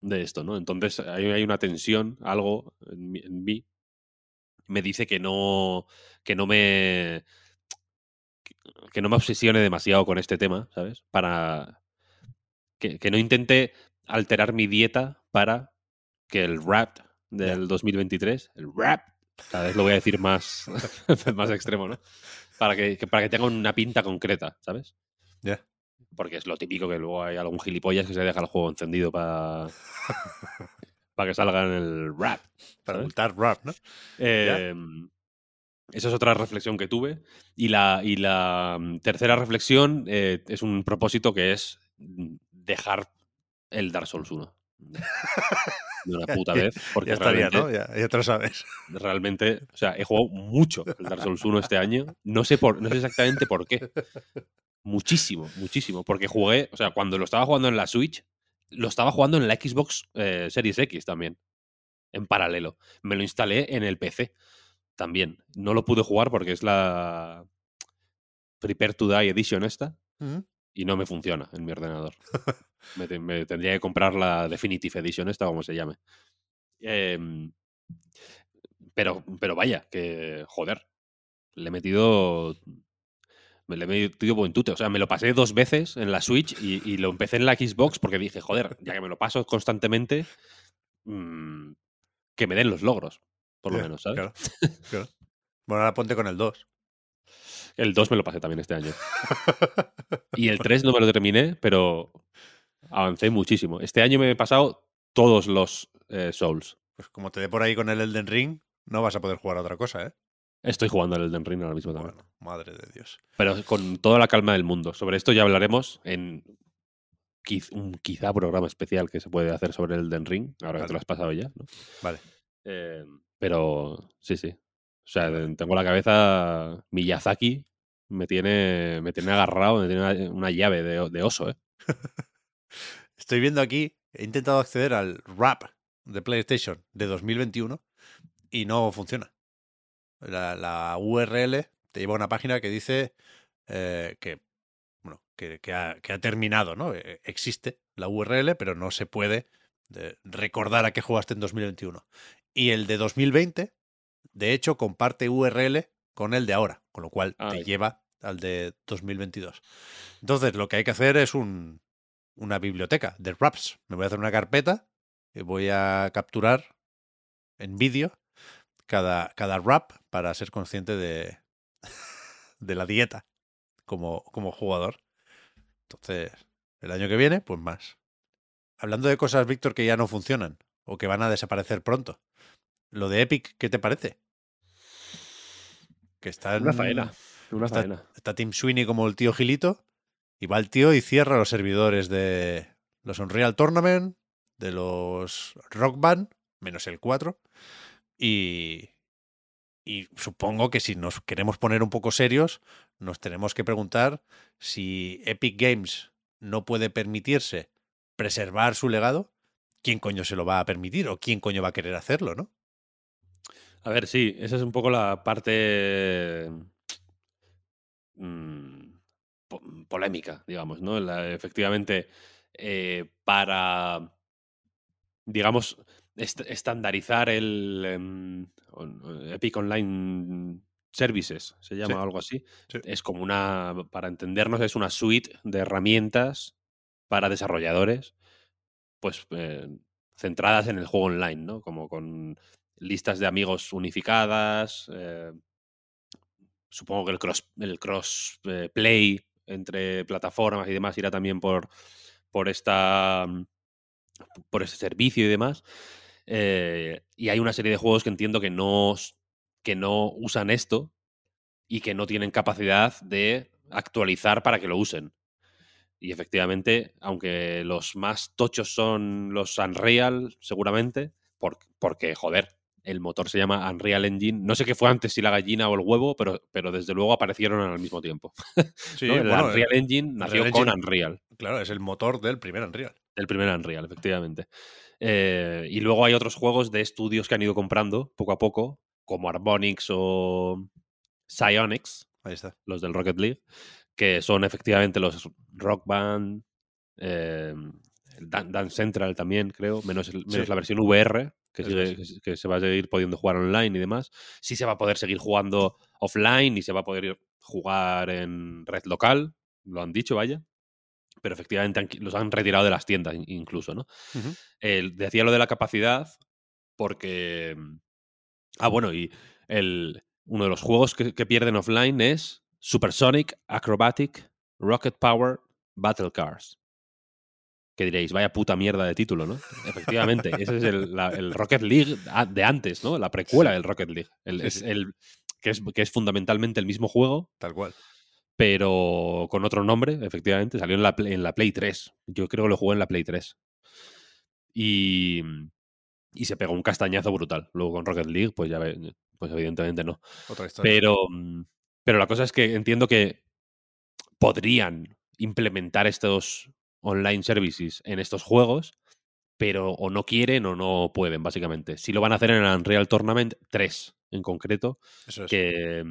de esto, ¿no? Entonces hay, una tensión, algo en mí me dice que no, que no me, que no me obsesione demasiado con este tema, ¿sabes? Para que, que no intente alterar mi dieta para que el rap del 2023, el rap, cada vez lo voy a decir más, más extremo, ¿no? Para que, que- para que tenga una pinta concreta, ¿sabes? Ya. Porque es lo típico que luego hay algún gilipollas que se deja el juego encendido para para que salga en el rap. Para multar rap, ¿no? Eh, esa es otra reflexión que tuve. Y la, y la mm, tercera reflexión eh, es un propósito que es dejar el Dark Souls 1. De una puta vez. Porque ya estaría, ¿no? Ya, ya te lo sabes. realmente, o sea, he jugado mucho el Dark Souls 1 este año. No sé, por, no sé exactamente por qué. Muchísimo, muchísimo. Porque jugué, o sea, cuando lo estaba jugando en la Switch, lo estaba jugando en la Xbox eh, Series X también. En paralelo. Me lo instalé en el PC también. No lo pude jugar porque es la Prepare to Die Edition esta. Y no me funciona en mi ordenador. me, te- me tendría que comprar la Definitive Edition esta, como se llame. Em, pero, pero vaya, que joder. Le he metido. Me le he metido buen tute. O sea, me lo pasé dos veces en la Switch y, y lo empecé en la Xbox porque dije, joder, ya que me lo paso constantemente, mm, que me den los logros, por lo menos, ¿sabes? Claro, claro. Bueno, ahora ponte con el 2. El 2 me lo pasé también este año. Y el 3 no me lo terminé, pero avancé muchísimo. Este año me he pasado todos los eh, Souls. Pues como te dé por ahí con el Elden Ring, no vas a poder jugar a otra cosa, ¿eh? Estoy jugando al Elden Ring ahora mismo también. Bueno, madre de Dios. Pero con toda la calma del mundo. Sobre esto ya hablaremos en un quizá programa especial que se puede hacer sobre el Elden Ring, ahora que te lo has pasado ya. ¿no? Vale. Eh, pero sí, sí. O sea, tengo la cabeza Miyazaki. Me tiene, me tiene agarrado, me tiene una, una llave de, de oso, ¿eh? Estoy viendo aquí, he intentado acceder al RAP de PlayStation de 2021 y no funciona. La, la URL te lleva a una página que dice eh, que, bueno, que, que ha, que ha terminado, ¿no? Eh, Existe la URL, pero no se puede eh, recordar a qué jugaste en 2021. Y el de 2020, de hecho, comparte URL con el de ahora, con lo cual te lleva al de 2022. Entonces, lo que hay que hacer es un, una biblioteca de raps. Me voy a hacer una carpeta y voy a capturar en vídeo cada, cada rap para ser consciente de, de la dieta como, como jugador. Entonces, el año que viene, pues más. Hablando de cosas, Víctor, que ya no funcionan o que van a desaparecer pronto. Lo de Epic, ¿qué te parece? Que está Una faena. Una está, faena. está Tim Sweeney como el tío Gilito y va el tío y cierra los servidores de los Unreal Tournament, de los Rock Band, menos el 4. Y, y supongo que si nos queremos poner un poco serios, nos tenemos que preguntar si Epic Games no puede permitirse preservar su legado, ¿quién coño se lo va a permitir o quién coño va a querer hacerlo, no? A ver, sí, esa es un poco la parte mm, po- polémica, digamos, ¿no? Efectivamente, eh, para, digamos, est- estandarizar el on- Epic Online Services, se llama Sí, algo así, sí. es como una, para entendernos, es una suite de herramientas para desarrolladores, pues eh, centradas en el juego online, ¿no? Como con listas de amigos unificadas. eh, supongo que el cross, el cross eh, play entre plataformas y demás irá también por, por esta por este servicio y demás. Eh, y hay una serie de juegos que entiendo que no, que no usan esto y que no tienen capacidad de actualizar para que lo usen. Y efectivamente, aunque los más tochos son los Unreal, seguramente, por- porque, joder, el motor se llama Unreal Engine. No sé qué fue antes, si la gallina o el huevo, pero, pero desde luego aparecieron al mismo tiempo. Sí, ¿no? El bueno, Unreal Engine nació Unreal con Engine- Unreal, Claro, es el motor del primer Unreal. el primer Unreal, efectivamente. Eh, y luego hay otros juegos de estudios que han ido comprando poco a poco, como Harmonix o Psyonix, Ahí está. los del Rocket League, que son efectivamente los Rock Band, eh, Dan- Central también, creo, menos, el- menos Sí. la versión VR, que, sigue- que se- que se va a seguir pudiendo jugar online y demás. Sí se va a poder seguir jugando offline y se va a poder ir- jugar en red local, lo han dicho, vaya. Pero efectivamente han los han retirado de las tiendas in- incluso, ¿no? Decía lo de la capacidad porque... Ah, bueno, y el, uno de los juegos que, que pierden offline es Supersonic Acrobatic Rocket Power Battle Cars. Que diréis, vaya puta mierda de título, ¿no? Efectivamente, ese es el, la- el Rocket League de antes, ¿no? La precuela del Rocket League. El- Sí, es el, que, es, que es fundamentalmente el mismo juego, Tal cual. Pero con otro nombre, efectivamente. Salió en la, Play, en la Play 3. Yo creo que lo jugué en la Play 3. Y, y se pegó un castañazo brutal. Luego con Rocket League, pues ya pues evidentemente no. Otra historia. Pero, mm, pero la cosa es que entiendo que podrían implementar estos online services en estos juegos, pero o no quieren o no pueden, básicamente. Si lo van a hacer en el Unreal Tournament 3 en concreto, Eso es. que,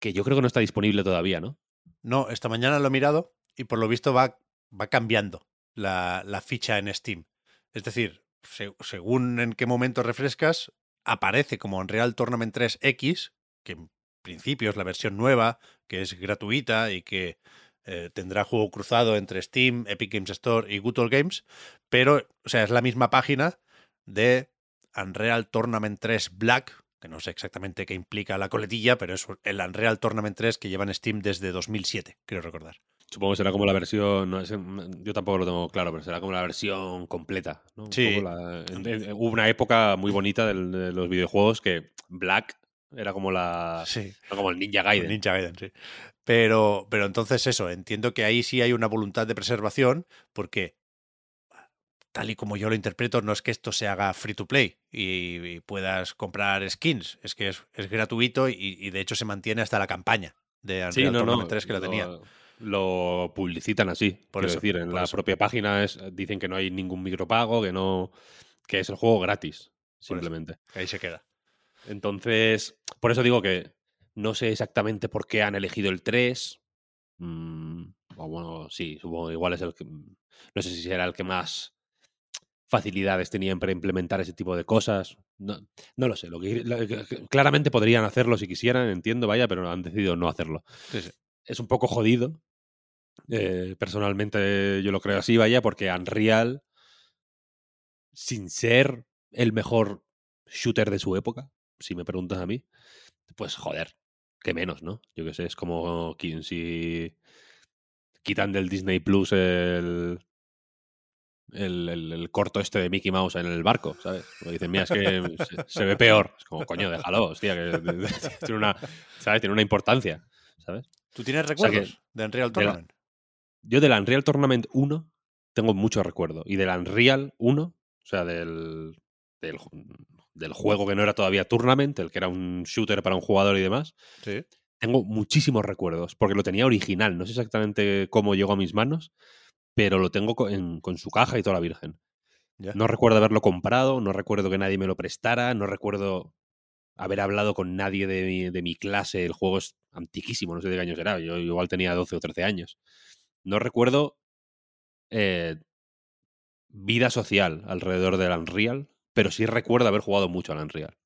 que yo creo que no está disponible todavía, ¿no? No, esta mañana lo he mirado y por lo visto va, va cambiando la, la ficha en Steam. Es decir, se- según en qué momento refrescas, aparece como Unreal Tournament 3X, que en principio es la versión nueva, que es gratuita y que eh, tendrá juego cruzado entre Steam, Epic Games Store y Good Old Games, pero, o sea, es la misma página de Unreal Tournament 3 Black, que no sé exactamente qué implica la coletilla, pero es el Unreal Tournament 3 que lleva en Steam desde 2007, quiero recordar. Supongo que será como la versión, no yo tampoco lo tengo claro, pero será como la versión completa. ¿no? Sí. poco la- en- en- hubo una época muy bonita del- de los videojuegos que Black era como la Sí. era como el Ninja El Gaiden. Ninja Gaiden, sí. Pero, pero entonces eso, entiendo que ahí sí hay una voluntad de preservación, porque tal y como yo lo interpreto, no es que esto se haga free to play y, y puedas comprar skins, es que es, es gratuito y, y de hecho se mantiene hasta la campaña de Unreal Sí, no, no. Tournament 3 que la lo- tenía. Lo publicitan así. Por eso, decir, en por la eso. propia página es- dicen que no hay ningún micropago, que no. que es el juego gratis, eso. simplemente. Ahí se queda. Entonces, por eso digo que no sé exactamente por qué han elegido el 3. Mm, o bueno, sí, supongo igual es el que. No sé si será el que más facilidades tenían para implementar ese tipo de cosas. No, no lo sé. Lo que, lo que- claramente podrían hacerlo si quisieran, entiendo, vaya, pero han decidido no hacerlo. Sí, sí. Es un poco jodido. eh, personalmente yo lo creo así, vaya, porque Unreal, sin ser el mejor shooter de su época, si me preguntas a mí, pues joder, que menos, ¿no? Yo qué sé, es como quien si quitan del Disney Plus el, el, el- el corto este de Mickey Mouse en el barco, ¿sabes? Porque dicen, mira, es que se, se ve peor. Es como, coño, déjalo, hostia, que tiene una, ¿sabes? Tiene una importancia, ¿sabes? ¿Tú tienes sea que- recuerdos de Unreal de la- Tournament? Yo del Unreal Tournament 1 tengo mucho recuerdo. Y del Unreal 1, o sea, del, del juego que no era todavía Tournament, el que era un shooter para un jugador y demás, Sí. tengo muchísimos recuerdos, porque lo tenía original. No sé exactamente cómo llegó a mis manos, pero lo tengo co- en- con su caja y toda la virgen. No recuerdo haberlo comprado, no recuerdo que nadie me lo prestara, no recuerdo haber hablado con nadie de mi, de mi clase. El juego es antiquísimo, no sé de qué años era. Yo igual tenía 12 o 13 años. No recuerdo eh, vida social alrededor del Unreal, pero sí recuerdo haber jugado mucho al Unreal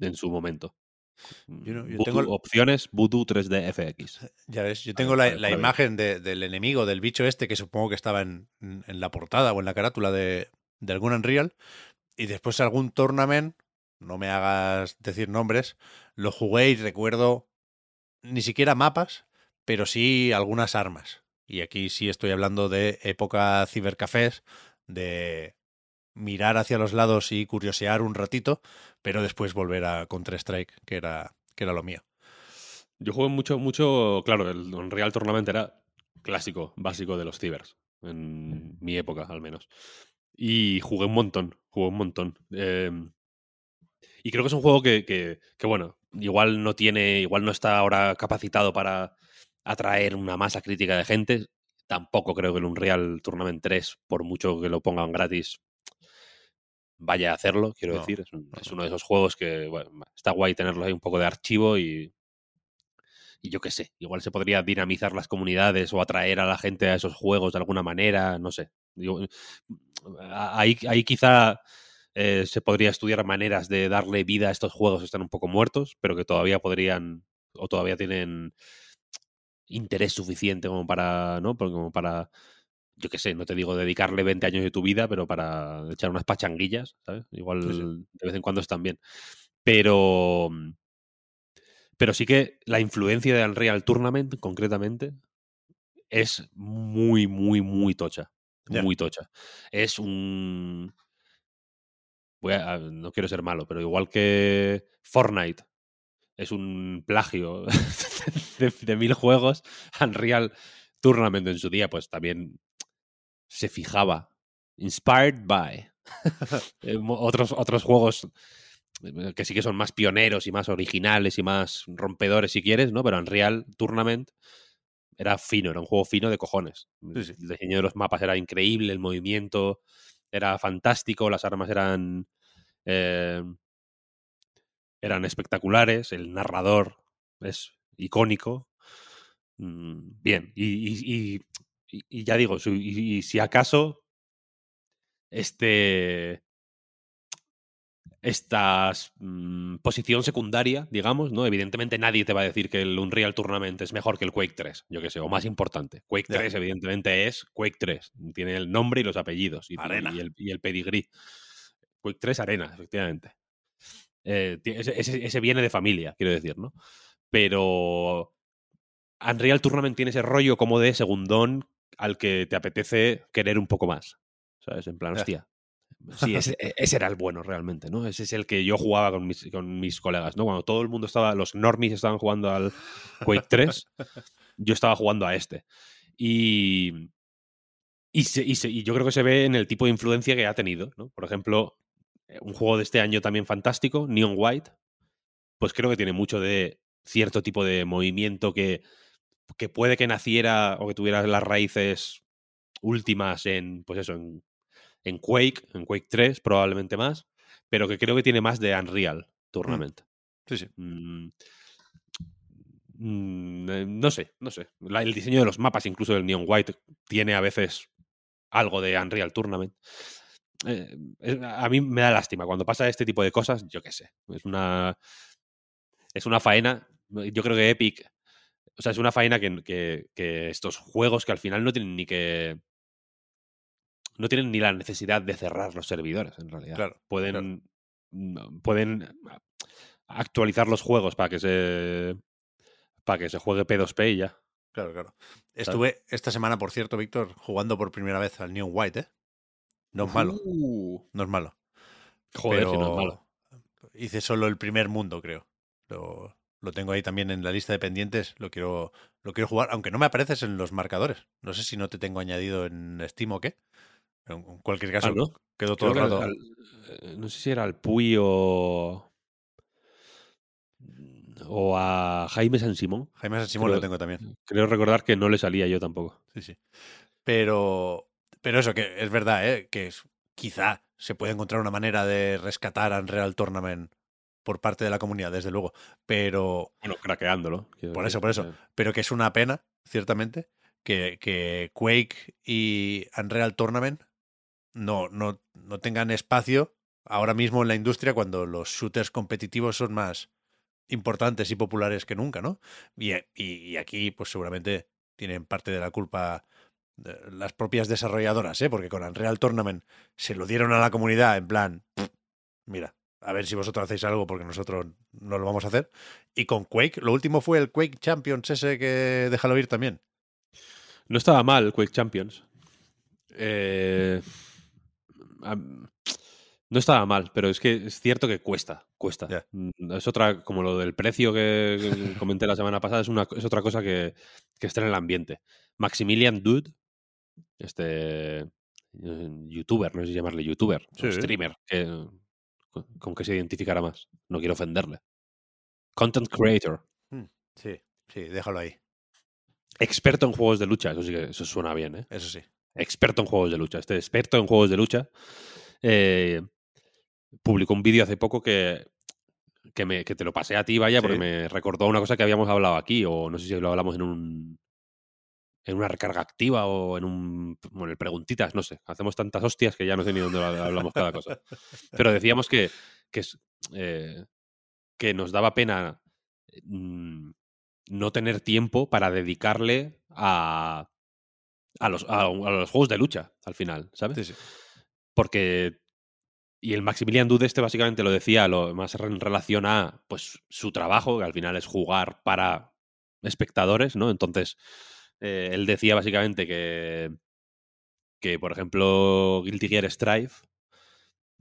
en su momento. Yo no- yo Voodoo- tengo Opciones Voodoo 3D FX. Ya ves, yo tengo ver, la, imagen de- del enemigo, del bicho este, que supongo que estaba en, en- en la portada o en la carátula de, de algún Unreal, y después algún tournament, no me hagas decir nombres, lo jugué y recuerdo ni siquiera mapas, pero sí algunas armas. Y aquí sí estoy hablando de época cibercafés, de mirar hacia los lados y curiosear un ratito, pero después volver a Counter-Strike, que era, que era lo mío. Yo jugué mucho, mucho, claro, el Unreal Tournament era clásico, básico de los cibers, en mi época al menos. Y jugué un montón, jugué un montón. Eh, y creo que es un juego que, que, que, bueno, igual no tiene, igual no está ahora capacitado para atraer una masa crítica de gente. Tampoco creo que el Unreal Tournament 3, por mucho que lo pongan gratis, vaya a hacerlo, quiero No, decir. Es, un- no, es no. uno de esos juegos que bueno, está guay tenerlos ahí un poco de archivo y, y yo qué sé, igual se podría dinamizar las comunidades o atraer a la gente a esos juegos de alguna manera, no sé. Digo, ahí, ahí quizá eh, se podría estudiar maneras de darle vida a estos juegos que están un poco muertos, pero que todavía podrían o todavía tienen interés suficiente como para, ¿no? Como para, yo qué sé, no te digo dedicarle 20 años de tu vida, pero para echar unas pachanguillas, ¿sabes? Igual Sí, sí. de vez en cuando están bien. Pero, pero sí que la influencia de Unreal Tournament, concretamente, es muy, muy, muy tocha. Muy tocha. Es un. Voy a- no quiero ser malo, pero igual que Fortnite es un plagio de, de mil juegos, Unreal Tournament en su día, pues también se fijaba. Inspired by. Eh, otros, otros juegos eh, que sí que son más pioneros y más originales y más rompedores si quieres, ¿no? Pero Unreal Tournament era fino, era un juego fino de cojones. Sí, sí. El diseño de los mapas era increíble, el movimiento era fantástico, las armas eran eh, eran espectaculares, el narrador es icónico. Mm, Bien, y, y- y- y- y ya digo, su- y, y si acaso este esta mm, posición secundaria, digamos, ¿no? Evidentemente nadie te va a decir que el Unreal Tournament es mejor que el Quake 3, yo que sé, o más importante. Quake Ya. 3 evidentemente es Quake 3, tiene el nombre y los apellidos y, Arena. y el, y el pedigrí. Quake 3 Arena, efectivamente. Eh, ese- ese viene de familia, quiero decir, ¿no? Pero Unreal Tournament tiene ese rollo como de segundón al que te apetece querer un poco más. ¿Sabes? En plan, Ya. hostia. Sí, ese, e- ese era el bueno realmente, ¿no? Ese es el que yo jugaba con mis, con mis colegas, ¿no? Cuando todo el mundo estaba, los normies estaban jugando al Quake 3, yo estaba jugando a este. Y, y, se- y se- y yo creo que se ve en el tipo de influencia que ha tenido, ¿no? Por ejemplo, eh, un juego de este año también fantástico, Neon White, pues creo que tiene mucho de cierto tipo de movimiento que, que puede que naciera o que tuviera las raíces últimas en, pues eso, en, en Quake, en Quake 3, probablemente más, pero que creo que tiene más de Unreal Tournament. Sí, sí. Mm, mm, eh, no sé, no sé. La- el diseño de los mapas, incluso del Neon White, tiene a veces algo de Unreal Tournament. Eh, es- a mí me da lástima cuando pasa este tipo de cosas, yo qué sé. Es una, es una faena. Yo creo que Epic, o sea, es una faena que, que- que estos juegos que al final no tienen ni que no tienen ni la necesidad de cerrar los servidores, en realidad. Claro, pueden, mm, pueden actualizar los juegos para que se para que se juegue P2P y ya. Claro, claro. Estuve esta semana, por cierto, Víctor, jugando por primera vez al Neon White, ¿eh? No es malo, Uh, no es malo. joder, si no es malo. Hice solo el primer mundo, creo. Lo, lo tengo ahí también en la lista de pendientes. Lo quiero, lo quiero jugar, aunque no me apareces en los marcadores. No sé si no te tengo añadido en Steam o qué. En en cualquier caso, Ah, ¿no? quedo todo Creo el rato. al- eh, no sé si era al Puy o. O a Jaime San Simón. Jaime San Simón creo- lo tengo también. Creo recordar que no le salía yo tampoco. Sí, sí. Pero, pero eso, que es verdad, ¿eh? que es- quizá se puede encontrar una manera de rescatar a Unreal Tournament por parte de la comunidad, desde luego. Pero, Bueno, craqueándolo. Por eso, por eso. eh, pero que es una pena, ciertamente, que, que Quake y Unreal Tournament no, no, no tengan espacio ahora mismo en la industria cuando los shooters competitivos son más importantes y populares que nunca, ¿no? Y, y- y aquí, pues seguramente tienen parte de la culpa de las propias desarrolladoras, ¿eh? Porque con Unreal Tournament se lo dieron a la comunidad en plan, "Pff, mira, a ver si vosotros hacéis algo porque nosotros no lo vamos a hacer. Y con Quake, lo último fue el Quake Champions ese que déjalo ir también. No estaba mal Quake Champions. Eh, no estaba mal, pero es que es cierto que cuesta, cuesta. Mm, Es otra, como lo del precio que, comenté la semana pasada, es, una, es otra cosa que, que está en el ambiente. Maximilian Dude, este eh, youtuber, no sé si llamarle youtuber, o streamer, que, con, que se identificará más. No quiero ofenderle. Content creator. Sí, sí, déjalo ahí. Experto en juegos de lucha, eso sí que eso suena bien, ¿eh? Eso sí. experto en juegos de lucha. Este experto en juegos de lucha eh, publicó un vídeo hace poco que, que, me, que te lo pasé a ti, vaya, porque me recordó una cosa que habíamos hablado aquí, o no sé si lo hablamos en un en una recarga activa o en un bueno, el preguntitas, no sé. Hacemos tantas hostias que ya no sé ni dónde hablamos cada cosa. Pero decíamos que, que, eh, que nos daba pena mm, no tener tiempo para dedicarle a, a, los, a, a los juegos de lucha, al final, ¿sabes? Sí, sí. Porque. Y el Maximilian Dude este básicamente lo decía lo más en relación a pues, su trabajo, que al final es jugar para espectadores, ¿no? Entonces, eh, él decía básicamente que, que, por ejemplo, Guilty Gear Strive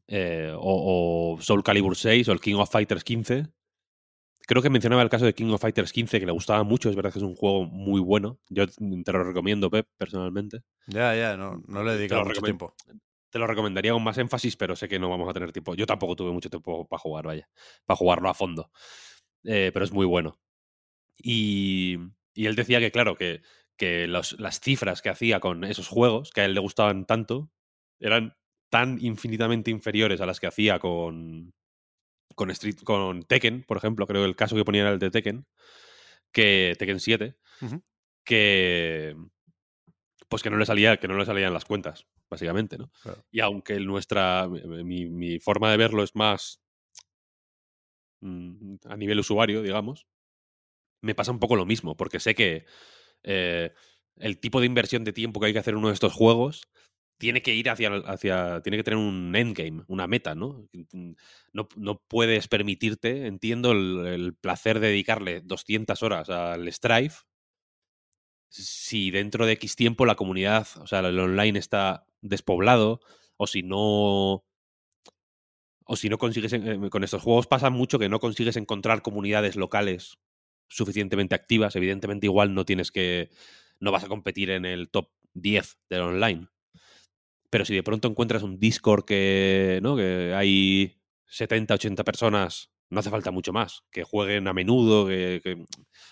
eh, o, o Soul Calibur 6 o el King of Fighters 15 Creo que mencionaba el caso de King of Fighters 15, que le gustaba mucho. Es verdad que es un juego muy bueno. Yo te lo recomiendo, Pep, personalmente. Ya, ya, no, no le he dedicado mucho tiempo. Te lo recomendaría con más énfasis, pero sé que no vamos a tener tiempo. Yo tampoco tuve mucho tiempo para jugar, vaya. Para jugarlo a fondo. Eh, pero es muy bueno. Y, y él decía que, claro, que, que los- las cifras que hacía con esos juegos, que a él le gustaban tanto, eran tan infinitamente inferiores a las que hacía con, con, Street, con Tekken, por ejemplo, creo que el caso que ponía era el de Tekken, que Tekken 7, Ujú. que pues que no le salía, que no le salían las cuentas, básicamente, ¿no? Claro. Y aunque nuestra mi, mi forma de verlo es más mm, a nivel usuario, digamos, me pasa un poco lo mismo, porque sé que eh, el tipo de inversión de tiempo que hay que hacer en uno de estos juegos tiene que ir hacia, hacia tiene que tener un endgame, una meta, ¿no? No, no puedes permitirte, entiendo, el, placer de dedicarle 200 horas al Strife si dentro de X tiempo la comunidad, o sea, el online está despoblado, o si no. O si no consigues. eh, Con estos juegos pasa mucho que no consigues encontrar comunidades locales suficientemente activas. Evidentemente, igual no tienes que. No vas a competir en el top 10 del online. Pero si de pronto encuentras un Discord que. ¿no? Que hay 70, 80 personas. No hace falta mucho más. Que jueguen a menudo, que,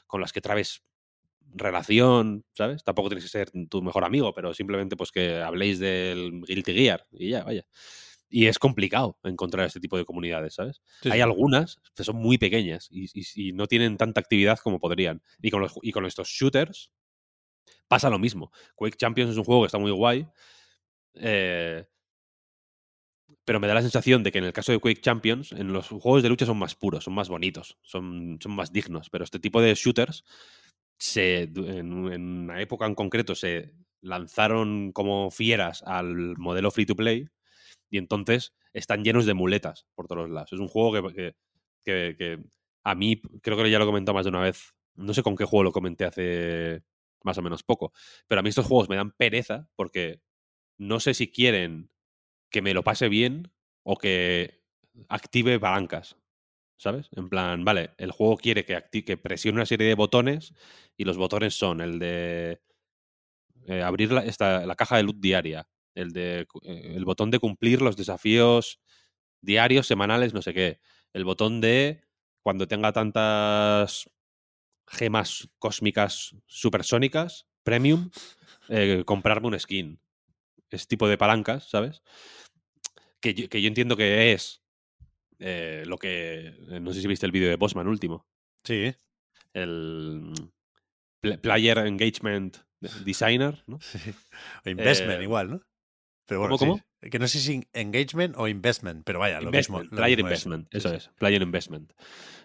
con las que trabes relación, ¿sabes? Tampoco tienes que ser tu mejor amigo, pero simplemente pues que habléis del Guilty Gear y ya, vaya. Y es complicado encontrar este tipo de comunidades, ¿sabes? Sí, Hay sí. algunas que son muy pequeñas y, y- y no tienen tanta actividad como podrían. Y con, los, y con estos shooters pasa lo mismo. Quake Champions es un juego que está muy guay, eh, pero me da la sensación de que en el caso de Quake Champions, en los juegos de lucha son más puros, son más bonitos, son, son más dignos, pero este tipo de shooters se, en, en una época en concreto se lanzaron como fieras al modelo free to play y entonces están llenos de muletas por todos lados. Es un juego que, que- que- a mí, creo que ya lo he comentado más de una vez, no sé con qué juego lo comenté hace más o menos poco, pero a mí estos juegos me dan pereza porque no sé si quieren que me lo pase bien o que active palancas. ¿Sabes? En plan, vale, el juego quiere que, que presione una serie de botones y los botones son el de eh, abrir la, la caja de loot diaria, el, de, eh, el botón de cumplir los desafíos diarios, semanales, no sé qué, el botón de cuando tenga tantas gemas cósmicas supersónicas, premium, eh, comprarme un skin. Ese tipo de palancas, ¿sabes? Que yo, que yo entiendo que es eh, lo que. eh, No sé si viste el vídeo de Bosman último. Sí, El pl- Player Engagement Designer, ¿no? sí. O investment Eh, igual, ¿no? Pero bueno, ¿cómo, sí. Que no sé si engagement o investment, pero vaya, lo Investment, mismo. lo Player mismo es. Investment, Sí, eso sí. es, Player Investment.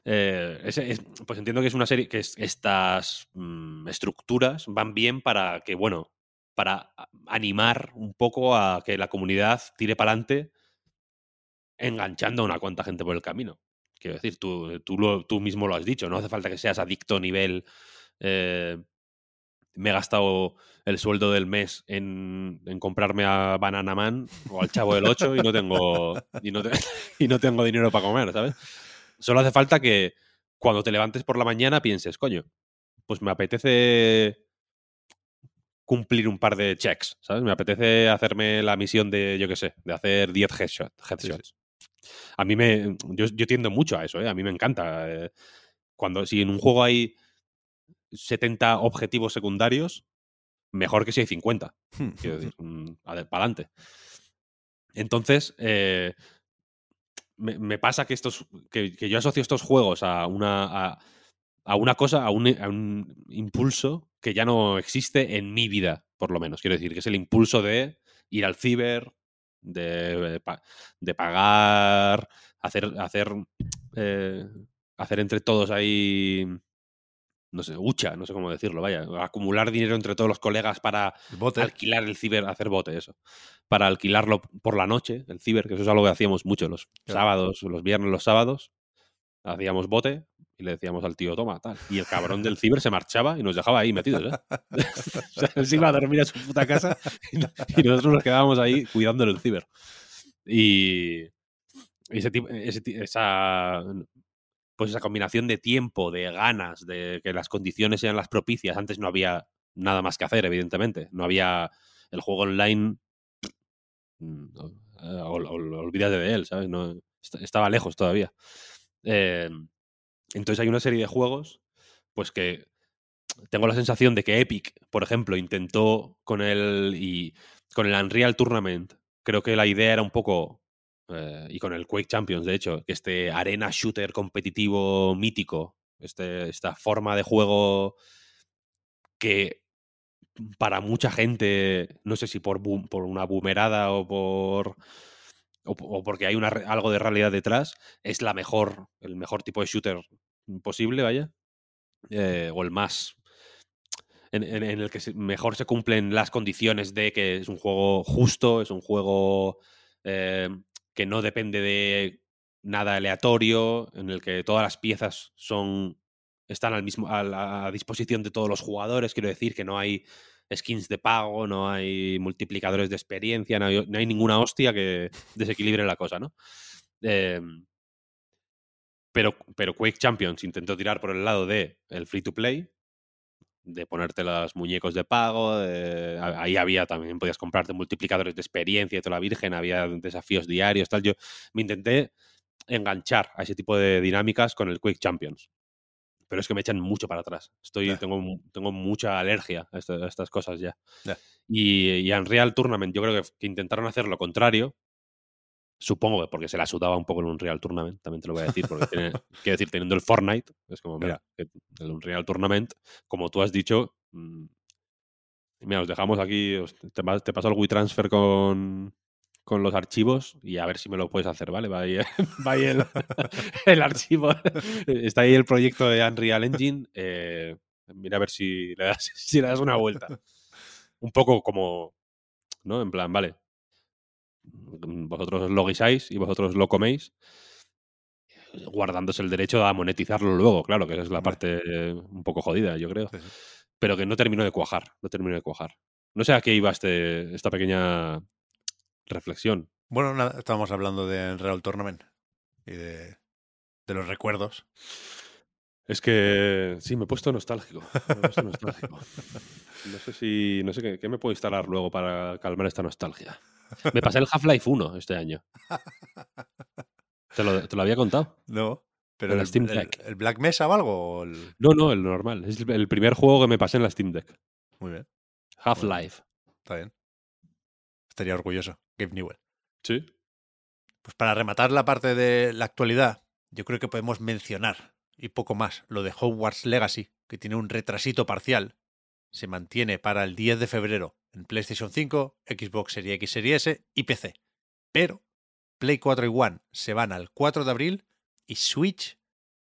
Eh, es- pues entiendo que es una serie que es- estas mm, estructuras van bien para que, bueno, para animar un poco a que la comunidad tire para adelante enganchando a una cuanta gente por el camino. Quiero decir, tú, tú, lo- tú mismo lo has dicho, no hace falta que seas adicto nivel... eh, me he gastado el sueldo del mes en, en comprarme a Banana Man o al Chavo del 8 y no tengo y no, te- y no tengo dinero para comer, ¿sabes? Solo hace falta que cuando te levantes por la mañana pienses, coño, pues me apetece cumplir un par de checks, ¿sabes? Me apetece hacerme la misión de, yo qué sé, de hacer 10 headshot- headshots. A mí me... Yo, yo tiendo mucho a eso, ¿eh? A mí me encanta. eh, Cuando, si en un juego hay 70 objetivos secundarios, mejor que si hay 50. Quiero decir, para adelante. Entonces, eh, me, me pasa que estos. Que, que yo asocio estos juegos a una. A, a una cosa, a un, a un impulso que ya no existe en mi vida, por lo menos. Quiero decir, que es el impulso de ir al ciber, de, pa- de pagar, hacer, hacer, eh, hacer entre todos ahí, no sé, hucha, no sé cómo decirlo, vaya, acumular dinero entre todos los colegas para bote. alquilar el ciber, hacer bote, eso. Para alquilarlo por la noche, el ciber, que eso es algo que hacíamos mucho los Claro. sábados, los viernes, los sábados. Hacíamos bote y le decíamos al tío, toma, tal. Y el cabrón del ciber se marchaba y nos dejaba ahí metidos, ¿eh? o sea, él se iba a dormir a su puta casa y, nosotros nos quedábamos ahí cuidándole el ciber. Y ese tipo, ese esa, pues esa combinación de tiempo, de ganas, de que las condiciones sean las propicias. Antes no había nada más que hacer, evidentemente. No había el juego online. mm, eh, ol- ol- olvídate de él, ¿sabes? No, est- estaba lejos todavía. Eh, entonces hay una serie de juegos, pues que tengo la sensación de que Epic, por ejemplo, intentó con el, y, con el Unreal Tournament, creo que la idea era un poco, eh, y con el Quake Champions, de hecho, que este arena shooter competitivo mítico, este, esta forma de juego que para mucha gente, no sé si por, por una boomerada o por o, porque hay una, algo de realidad detrás, es la mejor, el mejor tipo de shooter posible, vaya. Eh, o el más. En, el que mejor se cumplen las condiciones de que es un juego justo, es un juego eh, que no depende de nada aleatorio, en el que todas las piezas son están al mismo, a la disposición de todos los jugadores. Quiero decir que no hay skins de pago, no hay multiplicadores de experiencia, no hay, ninguna hostia que desequilibre la cosa, ¿no? Em, pero, pero Quake Champions intentó tirar por el lado de el free to play, de ponerte los muñecos de pago, ahí había también, podías comprarte multiplicadores de experiencia y toda la virgen, había desafíos diarios, tal. Yo me intenté enganchar a ese tipo de dinámicas con el Quake Champions pero es que me echan mucho para atrás. Estoy, tengo, tengo mucha alergia a, estas cosas ya. Y, y Unreal Tournament, yo creo que, intentaron hacer lo contrario. Supongo que porque se la sudaba un poco el Unreal Tournament, también te lo voy a decir, porque tiene, quiero decir, teniendo el Fortnite, es como, mira, el Unreal Tournament, como tú has dicho, mm, mira, os dejamos aquí, te, te paso el WeTransfer con, con los archivos y a ver si me lo puedes hacer, ¿vale? Va ahí, el, archivo. Está ahí el proyecto de Unreal Engine. Eh, mira a ver si le, das, si le das una vuelta. Un poco como, ¿no? En plan, vale. Vosotros lo guisáis y vosotros lo coméis, guardándose el derecho a monetizarlo luego, claro, que es la parte un poco jodida, yo creo. Pero que no termino de cuajar, no termino de cuajar. No sé a qué iba este, esta pequeña reflexión. Bueno, nada, estábamos hablando de Real Tournament y de, los recuerdos. Es que sí, me he puesto nostálgico. No sé si. No sé qué, me puedo instalar luego para calmar esta nostalgia. Me pasé el Half-Life 1 este año. ¿Te lo, había contado? No. ¿Pero el, Steam Deck. El, Black Mesa o algo? No, no, el normal. Es el primer juego que me pasé en la Steam Deck. Muy bien. Half-Life. está bien. Estaría orgulloso. Gabe Newell. Sí. Pues para rematar la parte de la actualidad, yo creo que podemos mencionar, y poco más, lo de Hogwarts Legacy, que tiene un retrasito parcial. Se mantiene para el 10 de febrero en PlayStation 5, Xbox Series X, Series S y PC. Pero Play 4 y One se van al 4 de abril y Switch,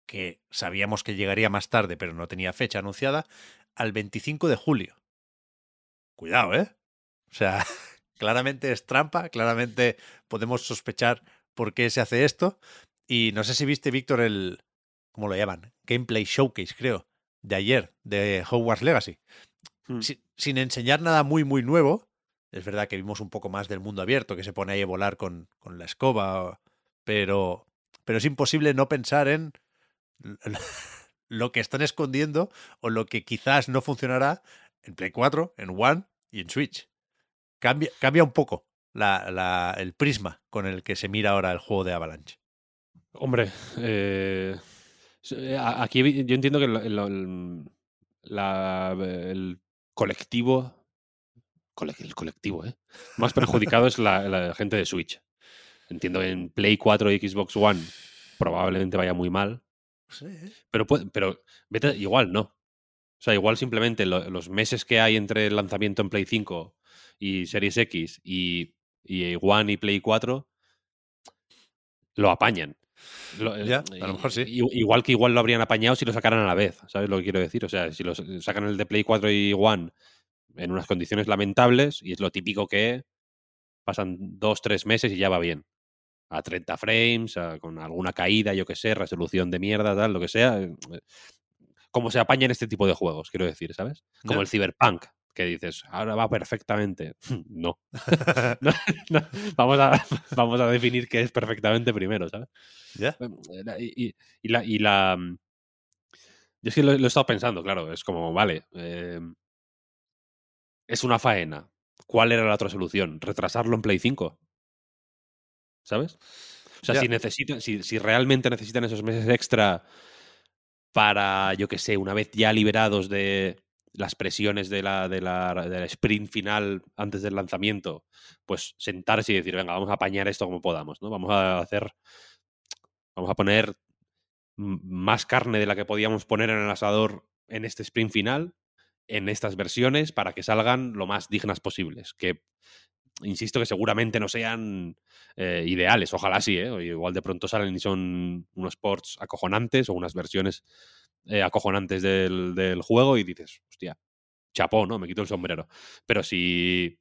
que sabíamos que llegaría más tarde pero no tenía fecha anunciada, al 25 de julio. Cuidado, ¿eh? O sea, Claramente es trampa, claramente podemos sospechar por qué se hace esto. Y no sé si viste, Víctor, el. ¿Cómo lo llaman? Gameplay Showcase, creo, de ayer, de Hogwarts Legacy. Hmm. sin enseñar nada muy, muy nuevo. Es verdad que vimos un poco más del mundo abierto, que se pone ahí a volar con, con la escoba, pero, pero es imposible no pensar en lo que están escondiendo o lo que quizás no funcionará en Play 4, en One y en Switch. Cambia, cambia un poco la, el prisma con el que se mira ahora el juego de Avalanche. Hombre, eh, eh, aquí yo entiendo que el, colectivo, el colectivo, ¿eh? más perjudicado es la, gente de Switch. Entiendo que en Play 4 y Xbox One probablemente vaya muy mal. Pero, pero vete, igual no. O sea, igual simplemente los meses que hay entre el lanzamiento en Play 5 y Series X y, y One y Play 4 lo apañan. Eh, a lo mejor sí. Igual que igual lo habrían apañado si lo sacaran a la vez, ¿sabes lo que quiero decir? O sea, si lo sacan el de Play 4 y One en unas condiciones lamentables, y es lo típico que pasan dos, tres meses y ya va bien. A 30 frames, con alguna caída, yo que sé, resolución de mierda, tal, lo que sea. Eh, como se apañan este tipo de juegos, quiero decir, ¿sabes? Como el Cyberpunk, que dices, ahora va perfectamente. no. Vamos, a, vamos a definir qué es perfectamente primero, ¿sabes? Em, y, la, y la. Mm, yo sí lo, lo, he estado pensando, claro. Es como, vale. Em, es una faena. ¿Cuál era la otra solución? ¿Retrasarlo en Play 5? ¿Sabes? O sea, si, necesitan, si, si realmente necesitan esos meses extra para, yo que sé, una vez ya liberados de las presiones de la, de la, del sprint final antes del lanzamiento, pues sentarse y decir, venga, vamos a apañar esto como podamos, ¿no? Vamos a hacer, vamos a poner más carne de la que podíamos poner en el asador en este sprint final, en estas versiones, para que salgan lo más dignas posibles. Que, insisto, que seguramente no sean eh, ideales, ojalá sí, ¿eh? Igual de pronto salen y son unos ports acojonantes o unas versiones eh, acojonantes del, del juego y dices, hostia, chapó, ¿no? Me quito el sombrero. Pero si...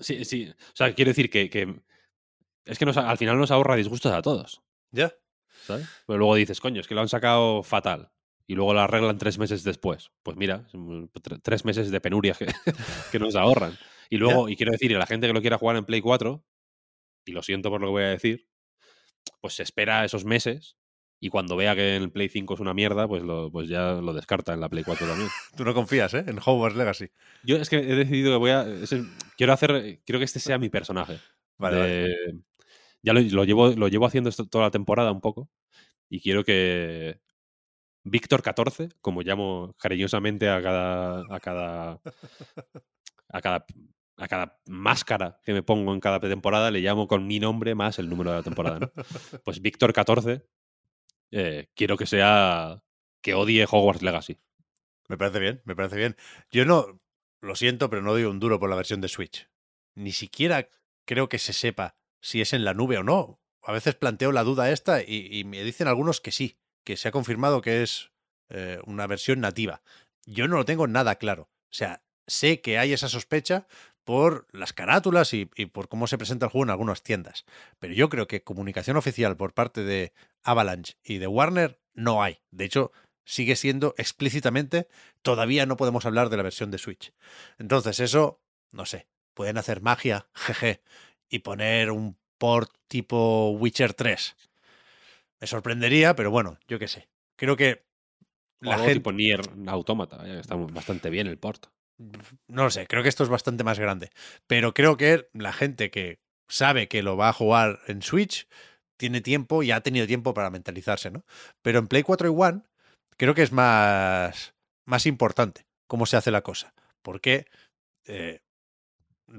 Sí, sí. O sea, quiero decir que, que es que nos, al final nos ahorra disgustos a todos. ¿Ya? ¿sabes? Pero luego dices, coño, es que lo han sacado fatal. Y luego lo arreglan tres meses después. Pues mira, tres meses de penuria que, que nos ahorran. Y luego, y quiero decir, a la gente que lo quiera jugar en Play 4, y lo siento por lo que voy a decir, pues se espera esos meses y cuando vea que en el Play 5 es una mierda, pues, lo, pues ya lo descarta en la Play 4 también. Tú no confías, ¿eh? En Hogwarts Legacy. Yo es que he decidido que voy a. quiero hacer. Quiero que este sea mi personaje. Vale, Ya lo, lo llevo, lo llevo haciendo esto toda la temporada un poco. Y quiero que. Víctor 14, como llamo cariñosamente a cada. a cada. a cada. a cada máscara que me pongo en cada temporada, le llamo con mi nombre más el número de la temporada. ¿no? Pues Víctor 14, eh, quiero que sea. que odie Hogwarts Legacy. Me parece bien, me parece bien. Yo no, lo siento, pero no doy un duro por la versión de Switch. Ni siquiera creo que se sepa si es en la nube o no. A veces planteo la duda esta y, me dicen algunos que sí, que se ha confirmado que es eh, una versión nativa. Yo no lo tengo nada claro. O sea, sé que hay esa sospecha por las carátulas y, y por cómo se presenta el juego en algunas tiendas. Pero yo creo que comunicación oficial por parte de Avalanche y de Warner no hay. De hecho, sigue siendo explícitamente todavía no podemos hablar de la versión de Switch. Entonces, eso, no sé, pueden hacer magia, jeje, y poner un port tipo Witcher 3. Me sorprendería, pero bueno, yo qué sé. Creo que O la algo gente tipo Nier Automata. que Está bastante bien el port. No lo sé, creo que esto es bastante más grande. Pero creo que la gente que sabe que lo va a jugar en Switch tiene tiempo y ha tenido tiempo para mentalizarse, ¿no? Pero en Play 4 y One creo que es más, más importante cómo se hace la cosa. Porque eh,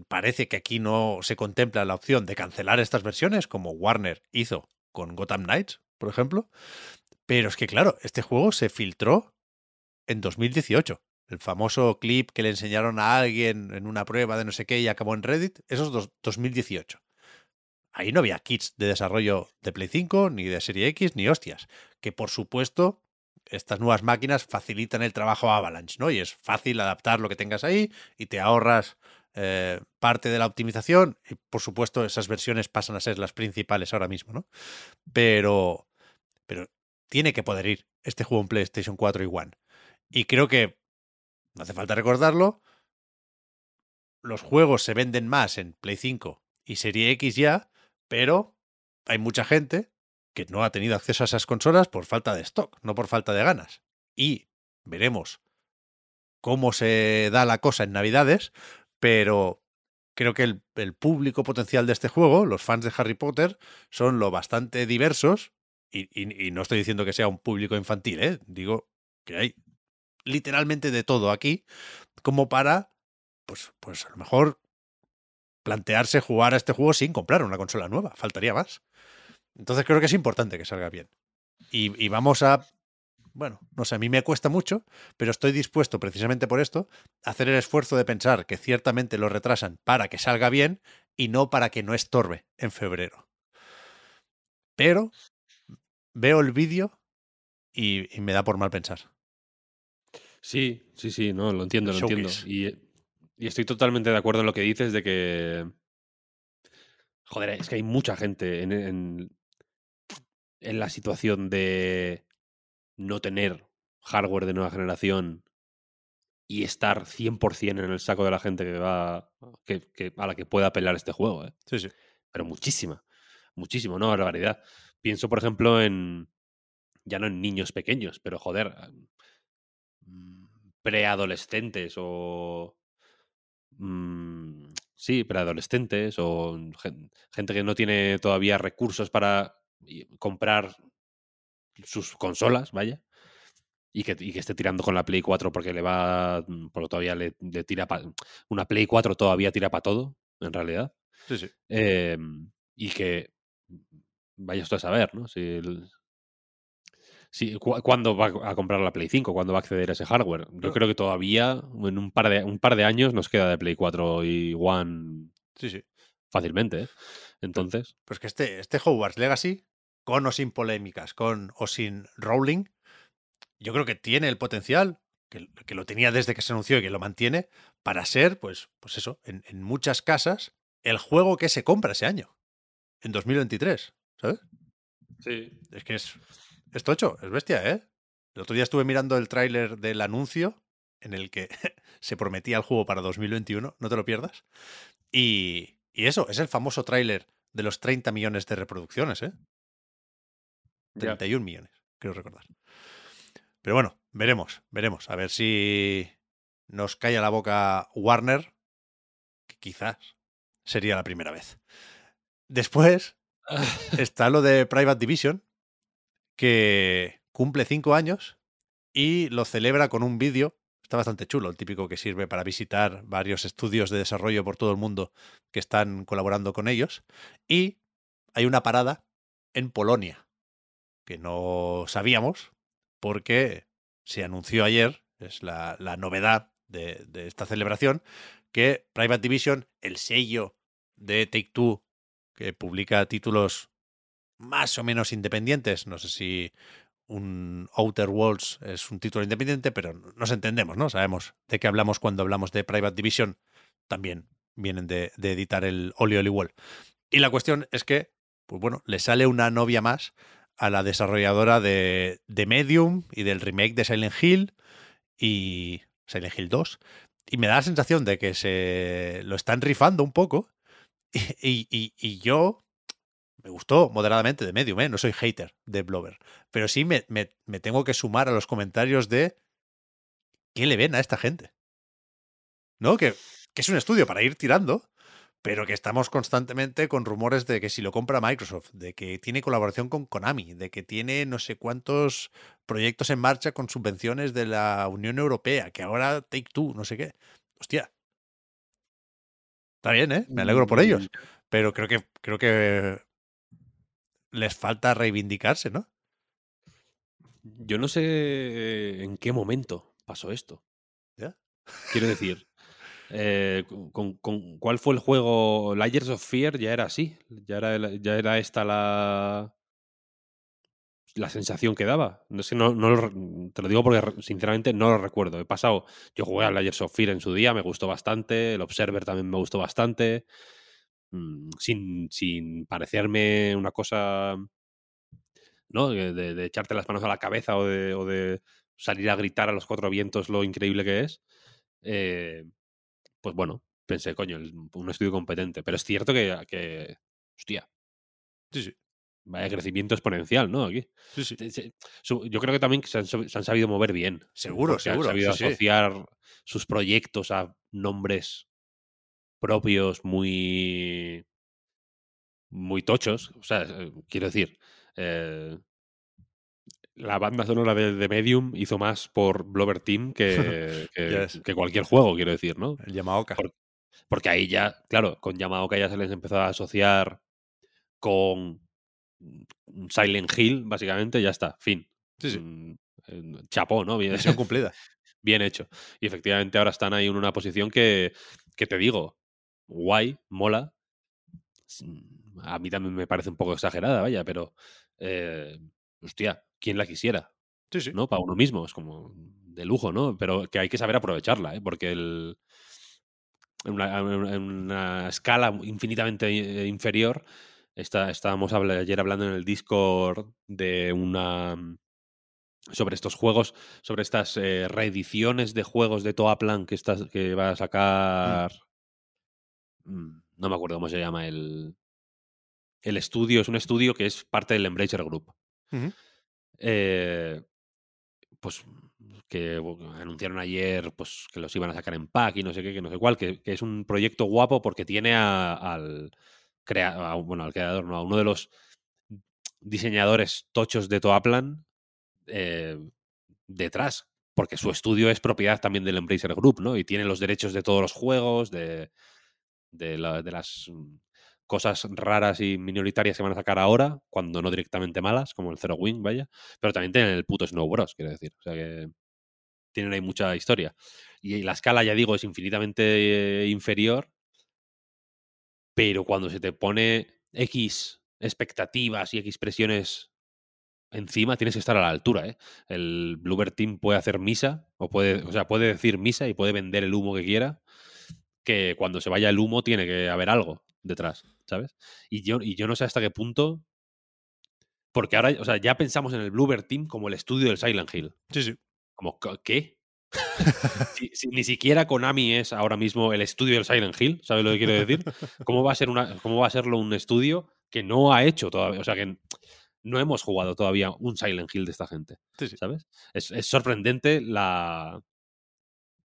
parece que aquí no se contempla la opción de cancelar estas versiones, como Warner hizo con Gotham Knights, por ejemplo. Pero es que, claro, este juego se filtró en 2018. El famoso clip que le enseñaron a alguien en una prueba de no sé qué y acabó en Reddit, eso es dos- 2018. Ahí no había kits de desarrollo de Play 5, ni de Serie X, ni hostias. Que por supuesto, estas nuevas máquinas facilitan el trabajo a Avalanche, ¿no? Y es fácil adaptar lo que tengas ahí y te ahorras eh, parte de la optimización. Y por supuesto, esas versiones pasan a ser las principales ahora mismo, ¿no? Pero, pero tiene que poder ir este juego en PlayStation 4 y One. Y creo que, no hace falta recordarlo, los juegos se venden más en Play 5 y Serie X ya, pero hay mucha gente que no ha tenido acceso a esas consolas por falta de stock, no por falta de ganas. Y veremos cómo se da la cosa en Navidades, pero creo que el, público potencial de este juego, los fans de Harry Potter, son lo bastante diversos, y, y- y no estoy diciendo que sea un público infantil, ¿eh? digo que hay literalmente de todo aquí, como para, pues, pues a lo mejor plantearse jugar a este juego sin comprar una consola nueva, faltaría más. Entonces creo que es importante que salga bien. Y, vamos a, bueno, no sé, a mí me cuesta mucho, pero estoy dispuesto precisamente por esto a hacer el esfuerzo de pensar que ciertamente lo retrasan para que salga bien y no para que no estorbe en febrero. Pero veo el vídeo y me da por mal pensar. Sí, sí, sí, no, lo entiendo, lo entiendo. showcase. Y, y estoy totalmente de acuerdo en lo que dices de que. Joder, es que hay mucha gente en, en, en la situación de no tener hardware de nueva generación y estar 100% en el saco de la gente que va que, que- a la que pueda apelar este juego, ¿eh? Sí, sí. pero muchísima, muchísimo, ¿no? Barbaridad. Pienso, por ejemplo, en, ya no en niños pequeños, pero joder, preadolescentes o... mm, sí, preadolescentes o gen- gente que no tiene todavía recursos para comprar sus consolas, vaya. Y que, y que esté tirando con la Play 4 porque le va. mm, Porque todavía le, le tira pa- Una Play 4 todavía tira para todo, en realidad. Sí, sí. Eh, y que vaya esto a saber, ¿no? Si, el- cu- ¿Cuándo va a comprar la Play 5? ¿Cuándo va a acceder a ese hardware? Yo Claro. creo que todavía en un par, de, un par de años nos queda de Play 4 y One Sí, sí. fácilmente. ¿eh? Entonces, Pues que este, este Hogwarts Legacy, con o sin polémicas, con o sin Rowling, yo creo que tiene el potencial, que, que lo tenía desde que se anunció y que lo mantiene, para ser, pues, pues eso, en, en muchas casas, el juego que se compra ese año, en 2023, ¿sabes? sí. Es que es, es tocho, es bestia, ¿eh? El otro día estuve mirando el tráiler del anuncio en el que se prometía el juego para 2021, no te lo pierdas. Y, y eso, es el famoso tráiler de los 30 millones de reproducciones, ¿eh? 31 millones, creo recordar. Pero bueno, veremos, veremos. A ver si nos calla la boca Warner, que quizás sería la primera vez. Después está lo de Private Division, que cumple cinco años y lo celebra con un vídeo. Está bastante chulo, el típico que sirve para visitar varios estudios de desarrollo por todo el mundo que están colaborando con ellos. Y hay una parada en Polonia, que no sabíamos, porque se anunció ayer, es la, la novedad de, de esta celebración, que Private Division, el sello de Take Two, que publica títulos más o menos independientes, no sé si un Outer Worlds es un título independiente, pero nos entendemos, ¿no? Sabemos de qué hablamos cuando hablamos de Private Division, también vienen de, de editar el Oli Oli Wall. Y la cuestión es que, pues bueno, le sale una novia más a la desarrolladora de, de Medium y del remake de Silent Hill y Silent Hill 2. Y me da la sensación de que se lo están rifando un poco. Y, y- y yo me gustó moderadamente de Medium, ¿eh? no soy hater de Blover. Pero sí me, me- me tengo que sumar a los comentarios de qué le ven a esta gente. ¿No? Que, que es un estudio para ir tirando, pero que estamos constantemente con rumores de que si lo compra Microsoft, de que tiene colaboración con Konami, de que tiene no sé cuántos proyectos en marcha con subvenciones de la Unión Europea, que ahora Take Two, no sé qué. Hostia. Está bien, ¿eh? Me alegro por ellos. Pero creo que, creo que les falta reivindicarse, ¿no? Yo no sé en qué momento pasó esto. ¿Ya? Quiero decir, eh, con, con- ¿cuál fue el juego? Layers of Fear ya era así. Ya era, el- ya era esta la, la sensación que daba. No sé, no, no lo te lo digo porque sinceramente no lo recuerdo. He pasado, yo jugué a Layers of Fear en su día, me gustó bastante. El Observer también me gustó bastante. Mm, Sin, sin parecerme una cosa ¿no? De, echarte las manos a la cabeza o de, o de salir a gritar a los cuatro vientos lo increíble que es. eh, pues bueno, pensé, coño, un estudio competente. Pero es cierto que, que hostia, Sí, sí. vaya crecimiento exponencial, ¿no? Aquí. Sí, sí. Yo creo que también se han, sab- se han sabido mover bien. Seguro, seguro, Han sabido sí. asociar sus proyectos a nombres propios muy muy tochos. O sea, eh, quiero decir, eh, la banda sonora de, de Medium hizo más por Blover Team que, que, cualquier juego, quiero decir, ¿no? El Yamaoka. Por- Porque ahí ya, claro, con Yamaoka ya se les empezó a asociar con Silent Hill, básicamente, ya está, fin. Sí, sí. Mm, eh, Chapó, ¿no? Bien, cumplida. bien hecho. Y efectivamente ahora están ahí en una posición que, que te digo, guay, mola. S- A mí también me parece un poco exagerada, vaya, pero eh, hostia, ¿quién la quisiera? Sí, sí. ¿No? Para uno mismo, es como de lujo, ¿no? Pero que hay que saber aprovecharla, ¿eh? Porque el, en, una, en una escala infinitamente eh, inferior, está, estábamos ayer hablando en el Discord de una sobre estos juegos, sobre estas eh, reediciones de juegos de Toaplan que, que va a sacar. Mm, No me acuerdo cómo se llama el. El estudio, es un estudio que es parte del Embracer Group. Eh, pues que bu- anunciaron ayer pues que los iban a sacar en pack y no sé qué, que no sé cuál, que, que es un proyecto guapo porque tiene a- al, crea- a- bueno, al creador, no, a uno de los diseñadores tochos de Toaplan eh, detrás, porque su estudio es propiedad también del Embracer Group, ¿no? Y tiene los derechos de todos los juegos, de, de, la- de las mm, cosas raras y minoritarias que van a sacar ahora, cuando no directamente malas, como el Zero Wing, vaya, pero también tienen el puto Snow Bros, quiero decir. O sea que tienen ahí mucha historia. Y la escala, ya digo, es infinitamente eh, inferior, pero cuando se te pone X expectativas y X presiones encima, tienes que estar a la altura, ¿eh? El Bluebird Team puede hacer misa, o puede, o sea, puede decir misa y puede vender el humo que quiera, que cuando se vaya el humo tiene que haber algo detrás, ¿sabes? Y yo, y yo no sé hasta qué punto. Porque ahora, o sea, ya pensamos en el Bluebird Team como el estudio del Silent Hill. Sí, sí. Como, ¿qué- ¿qué? si, si ni siquiera Konami es ahora mismo el estudio del Silent Hill, ¿sabes lo que quiero decir? ¿Cómo va a ser una, cómo va a serlo un estudio que no ha hecho todavía? O sea, que no hemos jugado todavía un Silent Hill de esta gente, Sí, sí. ¿sabes? Es, es sorprendente la.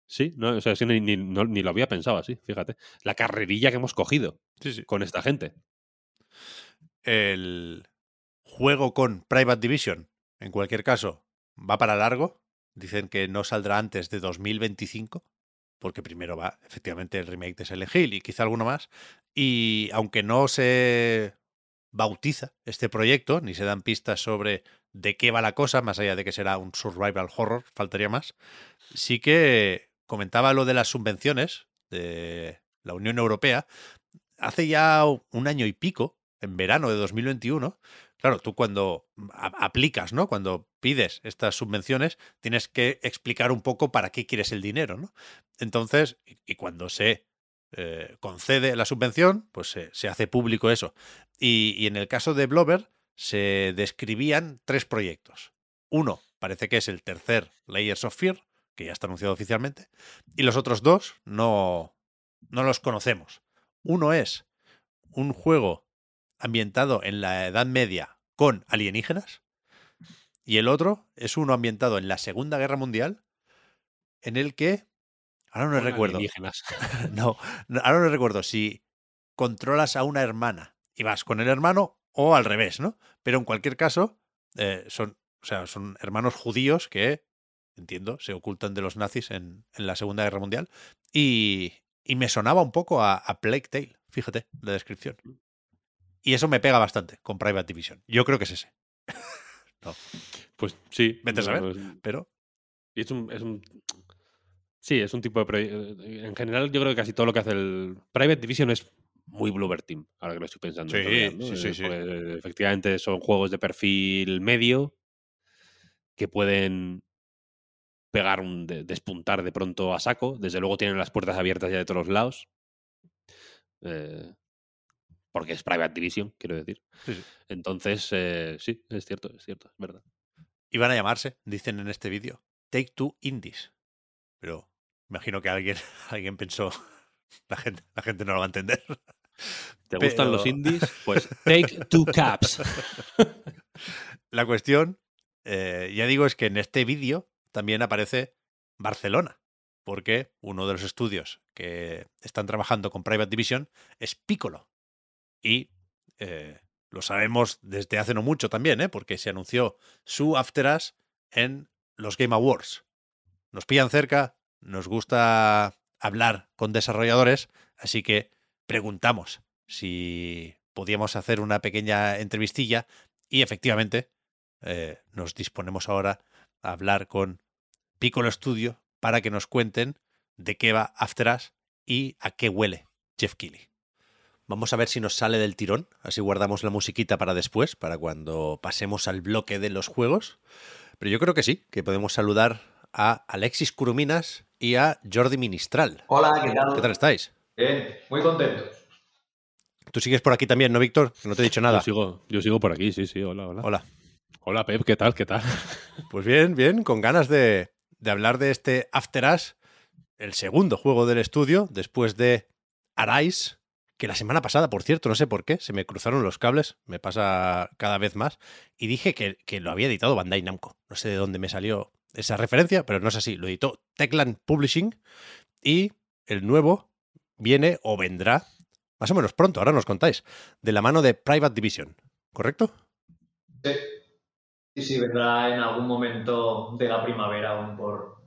Sí, no, o sea, sí, ni, ni- no- ni lo había pensado así, fíjate. La carrerilla que hemos cogido sí, sí. con esta gente. El juego con Private Division, en cualquier caso, va para largo. Dicen que no saldrá antes de 2025, porque primero va efectivamente el remake de Silent Hill y quizá alguno más. Y aunque no se bautiza este proyecto, ni se dan pistas sobre de qué va la cosa, más allá de que será un survival horror, faltaría más, sí que comentaba lo de las subvenciones de la Unión Europea. Hace ya un año y pico, en verano de 2021, claro, tú cuando aplicas, ¿no? Cuando pides estas subvenciones, tienes que explicar un poco para qué quieres el dinero, ¿no? Entonces, y, cuando se eh, concede la subvención, pues se, hace público eso. Y, y en el caso de Blover, se describían tres proyectos. Uno, parece que es el tercer Layers of Fear, que ya está anunciado oficialmente, y los otros dos no, no los conocemos. Uno es un juego ambientado en la Edad Media con alienígenas, y el otro es uno ambientado en la Segunda Guerra Mundial, en el que, ahora no recuerdo, no, ahora no recuerdo si controlas a una hermana y vas con el hermano o al revés, ¿no? Pero en cualquier caso, eh, son, o sea, son hermanos judíos que, entiendo, se ocultan de los nazis en, en la Segunda Guerra Mundial. Y, y me sonaba un poco a, a Plague Tale, fíjate, la descripción. Y eso me pega bastante con Private Division. Yo creo que es ese. Pues sí. Vete a saber. no, Pero Y es un, es un- Sí, es un tipo de. proye- En general, yo creo que casi todo lo que hace el. Private Division es muy Bluebird Team, ahora que lo estoy pensando. en Sí, ¿no? sí, sí, Eh, sí. porque efectivamente son juegos de perfil medio que pueden pegar un. de- despuntar de pronto a saco. Desde luego tienen las puertas abiertas ya de todos lados. Eh, porque es Private Division, quiero decir. Sí, sí. Entonces, eh, sí, es cierto, es cierto, es verdad. iban a llamarse, dicen en este vídeo, Take Two Indies. Pero imagino que alguien, alguien pensó, la gente, la gente no lo va a entender. ¿Te gustan los indies? Pues take two caps. La cuestión, eh, ya digo, es que en este vídeo también aparece Barcelona, porque uno de los estudios que están trabajando con Private Division es Piccolo. Y eh, lo sabemos desde hace no mucho también, ¿eh? porque se anunció su After Us en los Game Awards. Nos pillan cerca, nos gusta hablar con desarrolladores, así que preguntamos si podíamos hacer una pequeña entrevistilla y efectivamente eh, nos disponemos ahora a hablar con Piccolo Studio para que nos cuenten de qué va After Us y a qué huele Jeff Keighley. Vamos a ver si nos sale del tirón, así guardamos la musiquita para después, para cuando pasemos al bloque de los juegos. Pero yo creo que sí, que podemos saludar a Alexis Curuminas y a Jordi Ministral. Hola, ¿qué tal? ¿Qué tal estáis? Bien, muy contentos. Tú sigues por aquí también, ¿no, Víctor? No te he dicho nada. Yo sigo, yo sigo por aquí, sí, sí, hola, hola. Hola. Hola, Pep, ¿qué tal? ¿Qué tal? Pues bien, bien, con ganas de, de hablar de este After Us, el segundo juego del estudio, después de Arise, que la semana pasada, por cierto, no sé por qué, se me cruzaron los cables, me pasa cada vez más, y dije que, que lo había editado Bandai Namco. No sé de dónde me salió esa referencia, pero no es así. Lo editó Techland Publishing y el nuevo viene o vendrá más o menos pronto, ahora nos contáis, de la mano de Private Division, ¿correcto? Sí. Sí, sí, vendrá en algún momento de la primavera aún por,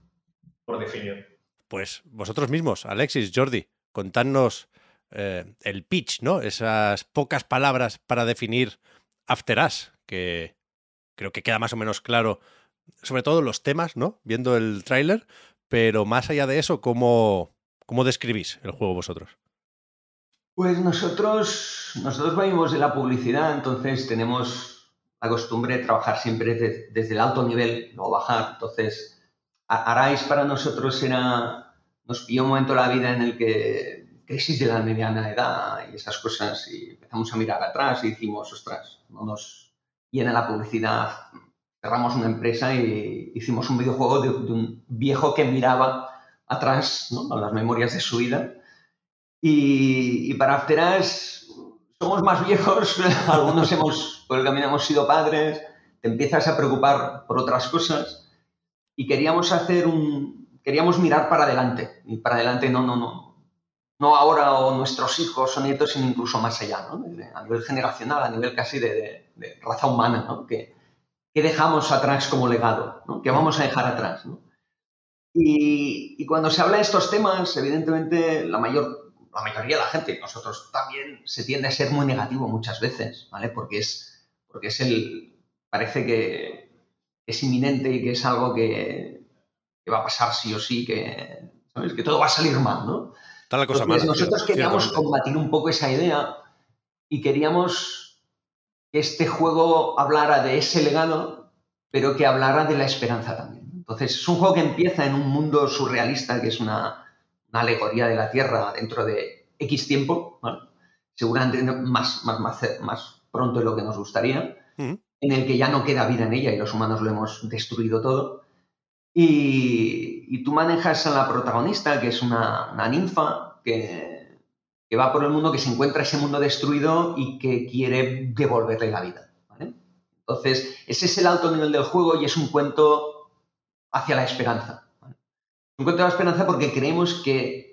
por definir. Pues vosotros mismos, Alexis, Jordi, contadnos eh, el pitch, ¿no? Esas pocas palabras para definir After Us, que creo que queda más o menos claro, sobre todo los temas, ¿no? Viendo el tráiler, pero más allá de eso, ¿cómo, ¿cómo describís el juego vosotros? Pues nosotros, nosotros venimos de la publicidad, entonces tenemos la costumbre de trabajar siempre desde, desde el alto nivel, no bajar. Entonces, Arais para nosotros era, nos pilló un momento la vida en el que crisis de la mediana edad y esas cosas y empezamos a mirar atrás y dijimos, ostras, no nos llena la publicidad, cerramos una empresa y hicimos un videojuego de, un viejo que miraba atrás ¿no? las memorias de su vida y, para After somos más viejos, algunos hemos, por el camino hemos sido padres, te empiezas a preocupar por otras cosas y queríamos hacer un, queríamos mirar para adelante, y para adelante no, no, no, no ahora o nuestros hijos o nietos, sino incluso más allá, ¿no? a nivel generacional, a nivel casi de, raza humana, ¿no? que, que, dejamos atrás como legado, ¿no? que vamos a dejar atrás. ¿no? Y, y, cuando se habla de estos temas, evidentemente la, mayor, la mayoría de la gente, nosotros también, se tiende a ser muy negativo muchas veces, ¿vale? porque, es, porque es el, parece que es inminente y que es algo que, va a pasar sí o sí, que, ¿sabes? que todo va a salir mal, ¿no? Está la cosa mala, nosotros queríamos combatir un poco esa idea y queríamos que este juego hablara de ese legado, pero que hablara de la esperanza también. Entonces, es un juego que empieza en un mundo surrealista, que es una, alegoría de la Tierra dentro de X tiempo, seguramente más, más, más, más, pronto de lo que nos gustaría en el que ya no queda vida en ella y los humanos lo hemos destruido todo. Y, tú manejas a la protagonista, que es una, ninfa que, que, va por el mundo, que se encuentra ese mundo destruido y que quiere devolverle la vida. Entonces, ese es el alto nivel del juego y es un cuento hacia la esperanza. Un cuento de la esperanza porque creemos que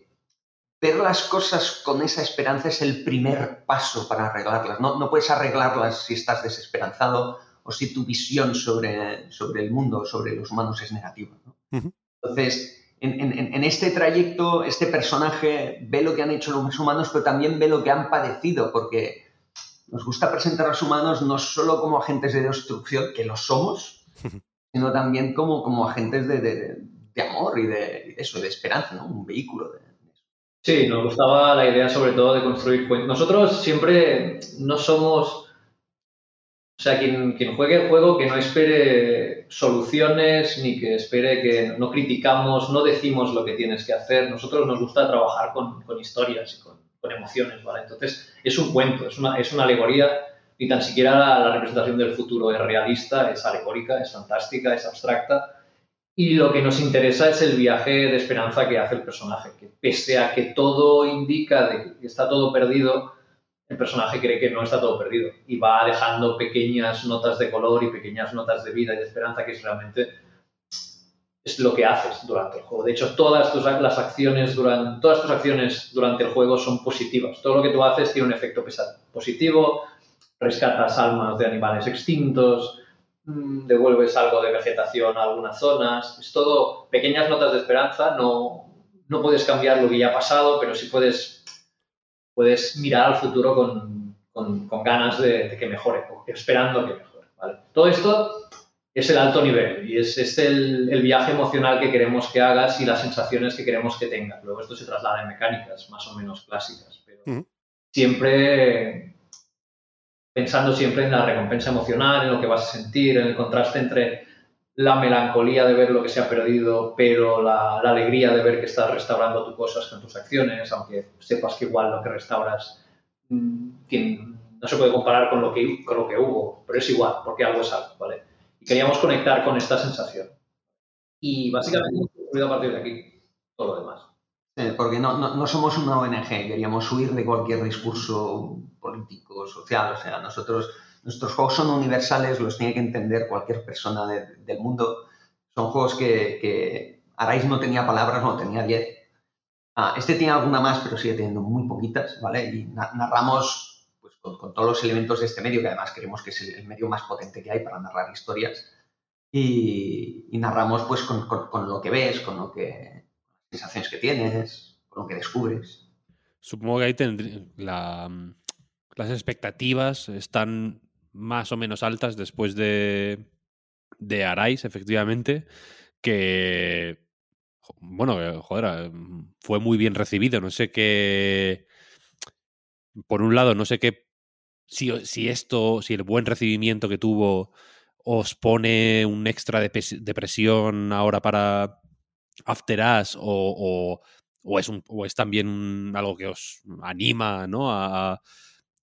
ver las cosas con esa esperanza es el primer paso para arreglarlas. No, no puedes arreglarlas si estás desesperanzado o si tu visión sobre, sobre el mundo, sobre los humanos es negativa. Entonces, en, en, en, este trayecto, este personaje ve lo que han hecho los humanos, pero también ve lo que han padecido, porque nos gusta presentar a los humanos no solo como agentes de destrucción, que lo somos, sino también como, como agentes de, de, de amor y de, eso, de esperanza, ¿no? un vehículo de, Sí, nos gustaba la idea sobre todo de construir cuentos. Nosotros siempre no somos, o sea, quien, quien juegue el juego que no espere soluciones ni que espere que no criticamos, no decimos lo que tienes que hacer. Nosotros nos gusta trabajar con, con historias y con, con, emociones, ¿vale? Entonces, es un cuento, es una, es una alegoría y tan siquiera la, la representación del futuro es realista, es alegórica, es fantástica, es abstracta y lo que nos interesa es el viaje de esperanza que hace el personaje, que pese a que todo indica de que está todo perdido, el personaje cree que no está todo perdido y va dejando pequeñas notas de color y pequeñas notas de vida y de esperanza que es realmente es lo que haces durante el juego. De hecho, todas tus, las acciones durante, todas tus acciones durante el juego son positivas. Todo lo que tú haces tiene un efecto positivo, rescatas almas de animales extintos, devuelves algo de vegetación a algunas zonas. Es todo pequeñas notas de esperanza. No, no puedes cambiar lo que ya ha pasado, pero sí puedes, puedes mirar al futuro con, con, con ganas de, que mejore, esperando que mejore. ¿vale? Todo esto es el alto nivel y es, es el, el, viaje emocional que queremos que hagas y las sensaciones que queremos que tengas. Luego esto se traslada en mecánicas más o menos clásicas, pero siempre pensando siempre en la recompensa emocional, en lo que vas a sentir, en el contraste entre la melancolía de ver lo que se ha perdido, pero la, alegría de ver que estás restaurando tus cosas con tus acciones, aunque sepas que igual lo que restauras mm, no se puede comparar con lo, que, con lo que hubo, pero es igual, porque algo es algo, ¿vale? Y queríamos conectar con esta sensación. Y básicamente a partir de aquí todo lo demás. Porque no, no, no, somos una ONG, queríamos huir de cualquier discurso político, social. O sea, nosotros, nuestros juegos son universales, los tiene que entender cualquier persona del mundo. Son juegos que, que Arais no tenía palabras, no tenía 10. Ah, este tiene alguna más, pero sigue teniendo muy poquitas, ¿vale? Y narramos pues, con, con todos los elementos de este medio, que además creemos que es el, el medio más potente que hay para narrar historias. Y, y narramos pues con, con- con lo que ves, con lo que sensaciones que tienes, con lo que descubres. Supongo que ahí tendrí- mm, las expectativas están más o menos altas después de, de Arais, efectivamente, que, bueno, que, joder, eh, fue muy bien recibido. No sé qué, por un lado, no sé qué, si, si esto, si el buen recibimiento que tuvo os pone un extra de presión ahora para After Us o, o- es, un, o es también un- algo que os anima ¿no? a,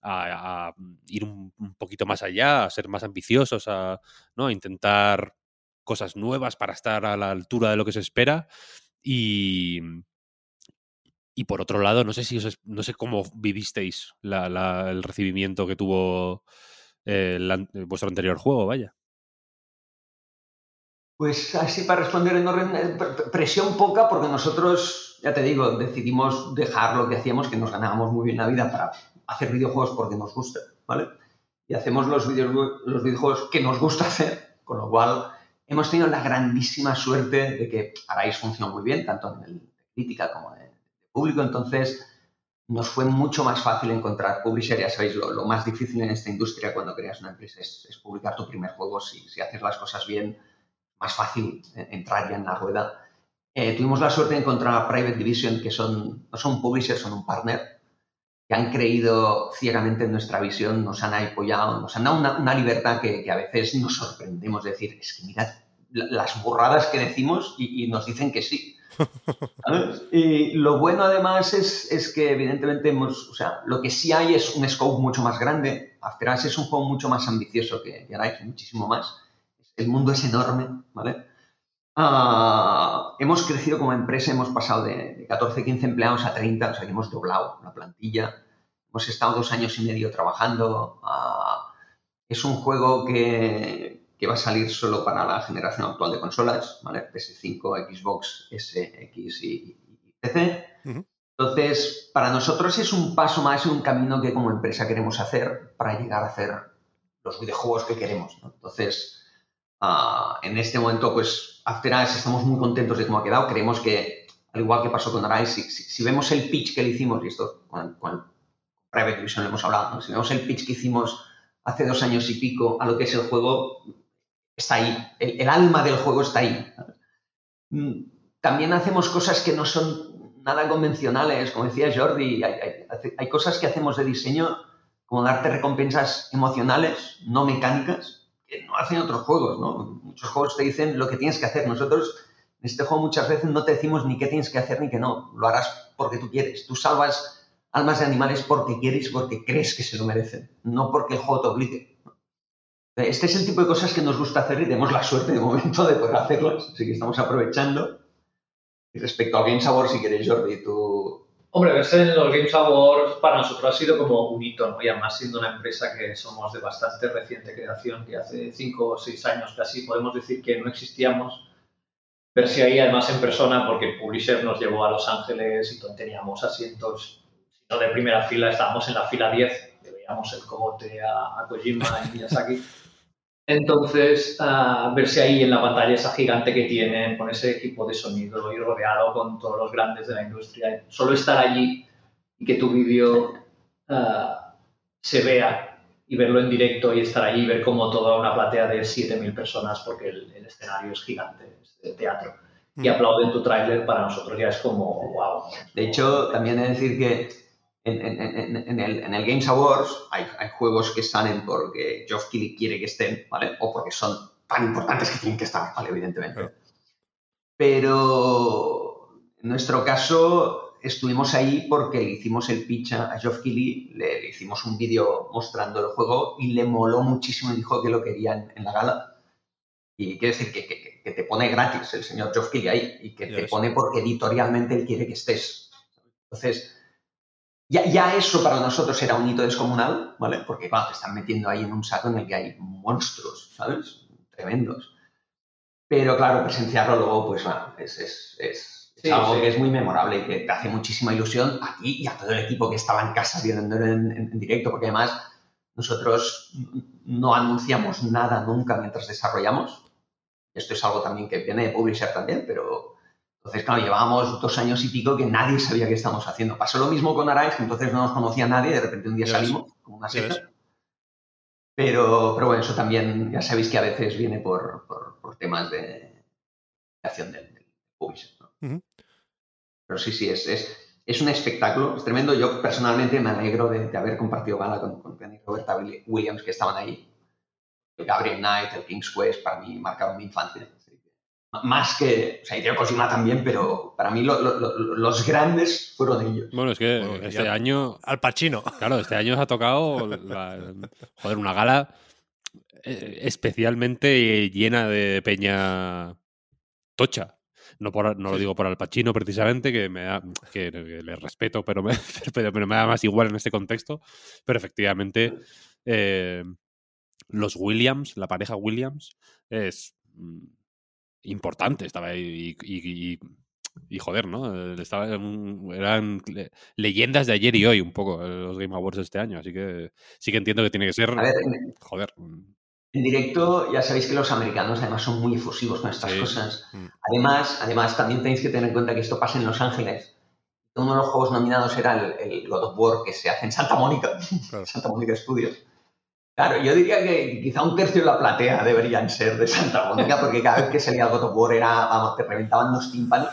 a- ir un, poquito más allá, a ser más ambiciosos, a, ¿no? intentar cosas nuevas para estar a la altura de lo que se espera. Y, y por otro lado, no sé si os no sé cómo vivisteis la- el recibimiento que tuvo eh, vuestro anterior juego, vaya. Pues así para responder en orden, pre- pre- presión poca porque nosotros, ya te digo, decidimos dejar lo que hacíamos, que nos ganábamos muy bien la vida para hacer videojuegos porque nos gusta, ¿vale? Y hacemos los, videojue- los videojuegos que nos gusta hacer, con lo cual hemos tenido la grandísima suerte de que Arais funcionó muy bien, tanto en el crítica como de, de público, entonces nos fue mucho más fácil encontrar publisher, ya sabéis, lo, más difícil en esta industria cuando creas una empresa es, es publicar tu primer juego, si, si haces las cosas bien, más fácil eh, entrar ya en la rueda. Eh, tuvimos la suerte de encontrar a Private Division, que son, no son publishers, son un partner, que han creído ciegamente en nuestra visión, nos han apoyado, nos han dado una, una libertad que, que a veces nos sorprendemos de decir, es que mirad la- las burradas que decimos y, y nos dicen que sí. ¿Sabes? Y lo bueno además es, es que evidentemente hemos, o sea, lo que sí hay es un scope mucho más grande. After Us es un juego mucho más ambicioso que Arais, muchísimo más. El mundo es enorme, ¿vale? Ah, hemos crecido como empresa, hemos pasado de, de 14, 15 empleados a 30, o sea que hemos doblado la plantilla. Hemos estado dos años y medio trabajando. ah, es un juego que, que va a salir solo para la generación actual de consolas, ¿vale? PS5, Xbox, SX y, y PC. Ujú. Entonces, para nosotros es un paso más un camino que como empresa queremos hacer para llegar a hacer los videojuegos que queremos. ¿no? Entonces, ah, en este momento, pues, After Us estamos muy contentos de cómo ha quedado. Creemos que, al igual que pasó con Arise, si, si- si vemos el pitch que le hicimos, y esto con, con Private Division lo hemos hablado, ¿no? si vemos el pitch que hicimos hace dos años y pico a lo que es el juego, está ahí. El, el alma del juego está ahí. Mm, También hacemos cosas que no son nada convencionales, como decía Jordi, hay, hay- hay cosas que hacemos de diseño como darte recompensas emocionales, no mecánicas, no hacen otros juegos, ¿no? Muchos juegos te dicen lo que tienes que hacer. Nosotros en este juego muchas veces no te decimos ni qué tienes que hacer ni qué no. Lo harás porque tú quieres. Tú salvas almas de animales porque quieres, porque crees que se lo merecen, no porque el juego te obligue. Este es el tipo de cosas que nos gusta hacer y tenemos la suerte de momento de poder hacerlas, así que estamos aprovechando. Y respecto al Game Sabor, si queréis, Jordi, tú... Hombre, verse en los Games Awards para nosotros ha sido como un hito, ¿no? Y además siendo una empresa que somos de bastante reciente creación, que hace cinco o seis años casi podemos decir que no existíamos, verse ahí además en persona, porque publisher nos llevó a Los Ángeles y teníamos asientos, si no de primera fila, estábamos en la fila 10, que veíamos el cogote a, a Kojima y Miyazaki. Entonces, ah, verse ahí en la pantalla esa gigante que tienen, con ese equipo de sonido y rodeado con todos los grandes de la industria, solo estar allí y que tu vídeo se vea y verlo en directo y estar allí y ver como toda una platea de 7.000 personas, porque el, el escenario es gigante, es de teatro, y aplauden tu tráiler, para nosotros ya es como, wow. De hecho, también he de decir que en, en- en- el, en el Games Awards hay, hay juegos que salen porque Geoff Keighley quiere que estén, ¿vale? O porque son tan importantes que tienen que estar, ¿vale? Evidentemente. Claro. Pero en nuestro caso estuvimos ahí porque le hicimos el pitch a Geoff Keighley, le, le hicimos un vídeo mostrando el juego y le moló muchísimo y dijo que lo quería en, la gala. Y quiere decir que, que- que te pone gratis el señor Geoff Keighley ahí y que Ya te pone porque editorialmente él quiere que estés. Entonces, ya, ya eso para nosotros era un hito descomunal, ¿vale? Porque, claro, te están metiendo ahí en un saco en el que hay monstruos, ¿sabes? Tremendos. Pero, claro, presenciarlo luego, pues, bueno, es, es, es, Es Sí, algo sí. que es muy memorable y que te hace muchísima ilusión a ti y a todo el equipo que estaba en casa viéndolo en, en- en directo, porque además nosotros no anunciamos nada nunca mientras desarrollamos. Esto es algo también que viene de Publisher también, pero entonces, claro, llevábamos dos años y pico que nadie sabía qué estábamos haciendo. Pasó lo mismo con que entonces no nos conocía nadie, de repente un día salimos como una secta. Pero, pero bueno, eso también, ya sabéis que a veces viene por, por- por temas de creación del, del publisher. Pero sí, sí, es, es, es un espectáculo, es tremendo. Yo personalmente me alegro de, de haber compartido gala con, con y Roberta Willi- Williams, que estaban ahí. El Gabriel Knight, el King's Quest, para mí marcaron mi infancia. Más que, o sea, Hideo Kojima también, pero para mí lo- lo- lo- los grandes fueron ellos. Bueno, es que Bueno, este ya- año, Al Pacino. claro, este año se ha tocado, la- joder, una gala eh, especialmente llena de peña tocha. No, por, no lo digo por Al Pacino precisamente, que, me da, que, que le respeto, pero me, pero, pero me da más igual en este contexto. Pero efectivamente, eh, los Williams, la pareja Williams, es mm, importante. Estaba ahí y, y- y- y joder, ¿no? Eh, Estaba eran le- leyendas de ayer y hoy un poco eh, los Game Awards de este año. Así que sí que entiendo que tiene que ser, A ver, en, joder, en directo ya sabéis que los americanos además son muy efusivos con estas Sí. cosas. Mm. Además, además, también tenéis que tener en cuenta que esto pasa en Los Ángeles. Uno de los juegos nominados era el, el God of War que se hace en Santa Mónica, Claro. Santa Mónica Studios. Claro, yo diría que quizá un tercio de la platea deberían ser de Santa Mónica, porque cada vez que salía el God of War era, vamos, te reventaban los tímpanos.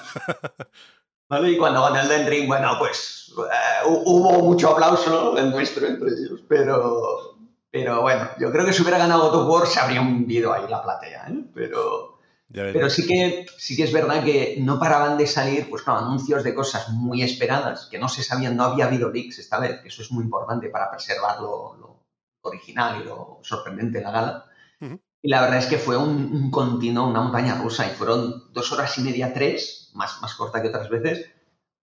¿Vale? Y cuando ganó el Den Ring, bueno, pues eh, hu- hubo mucho aplauso, ¿no? el nuestro entre ellos, pero, pero bueno, yo creo que si hubiera ganado God of War se habría hundido ahí la platea, ¿eh? Pero, pero sí que, sí que es verdad que no paraban de salir, pues claro, anuncios de cosas muy esperadas, que no se sabían, no había habido leaks esta vez, que eso es muy importante para preservar lo, lo original y lo sorprendente de la gala. Y la verdad es que fue un, un continuo, una montaña rusa, y fueron dos horas y media, tres, más, más corta que otras veces.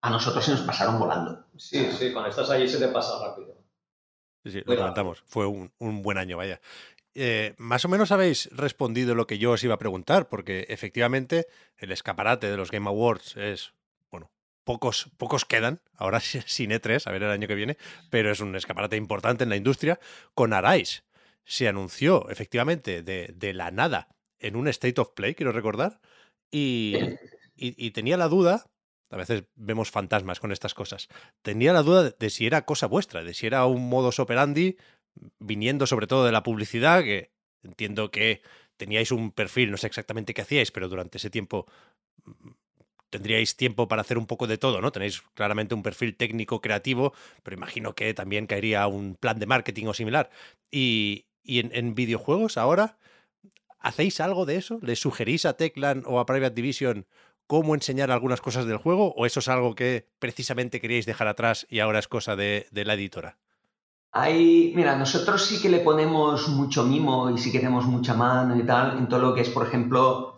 A nosotros se nos pasaron volando. Sí, sí, cuando estás allí se te pasa rápido. Sí, sí, lo comentamos. Fue un, un buen año, vaya. Eh, más o menos habéis respondido lo que yo os iba a preguntar, porque efectivamente el escaparate de los Game Awards es, pocos, pocos quedan, ahora sin E3, a ver el año que viene, pero es un escaparate importante en la industria. Con Arise se anunció efectivamente de, de la nada en un State of Play, quiero recordar, y, y- y tenía la duda, a veces vemos fantasmas con estas cosas, tenía la duda de, si era cosa vuestra, de si era un modus operandi viniendo sobre todo de la publicidad, que entiendo que teníais un perfil, no sé exactamente qué hacíais, pero durante ese tiempo tendríais tiempo para hacer un poco de todo, ¿no? Tenéis claramente un perfil técnico creativo, pero imagino que también caería un plan de marketing o similar. Y, en, videojuegos ahora, ¿hacéis algo de eso? ¿Le sugerís a Teclan o a Private Division cómo enseñar algunas cosas del juego? ¿O eso es algo que precisamente queríais dejar atrás y ahora es cosa de, de la editora? Hay, mira, nosotros sí que le ponemos mucho mimo y sí que tenemos mucha mano y tal en todo lo que es, por ejemplo,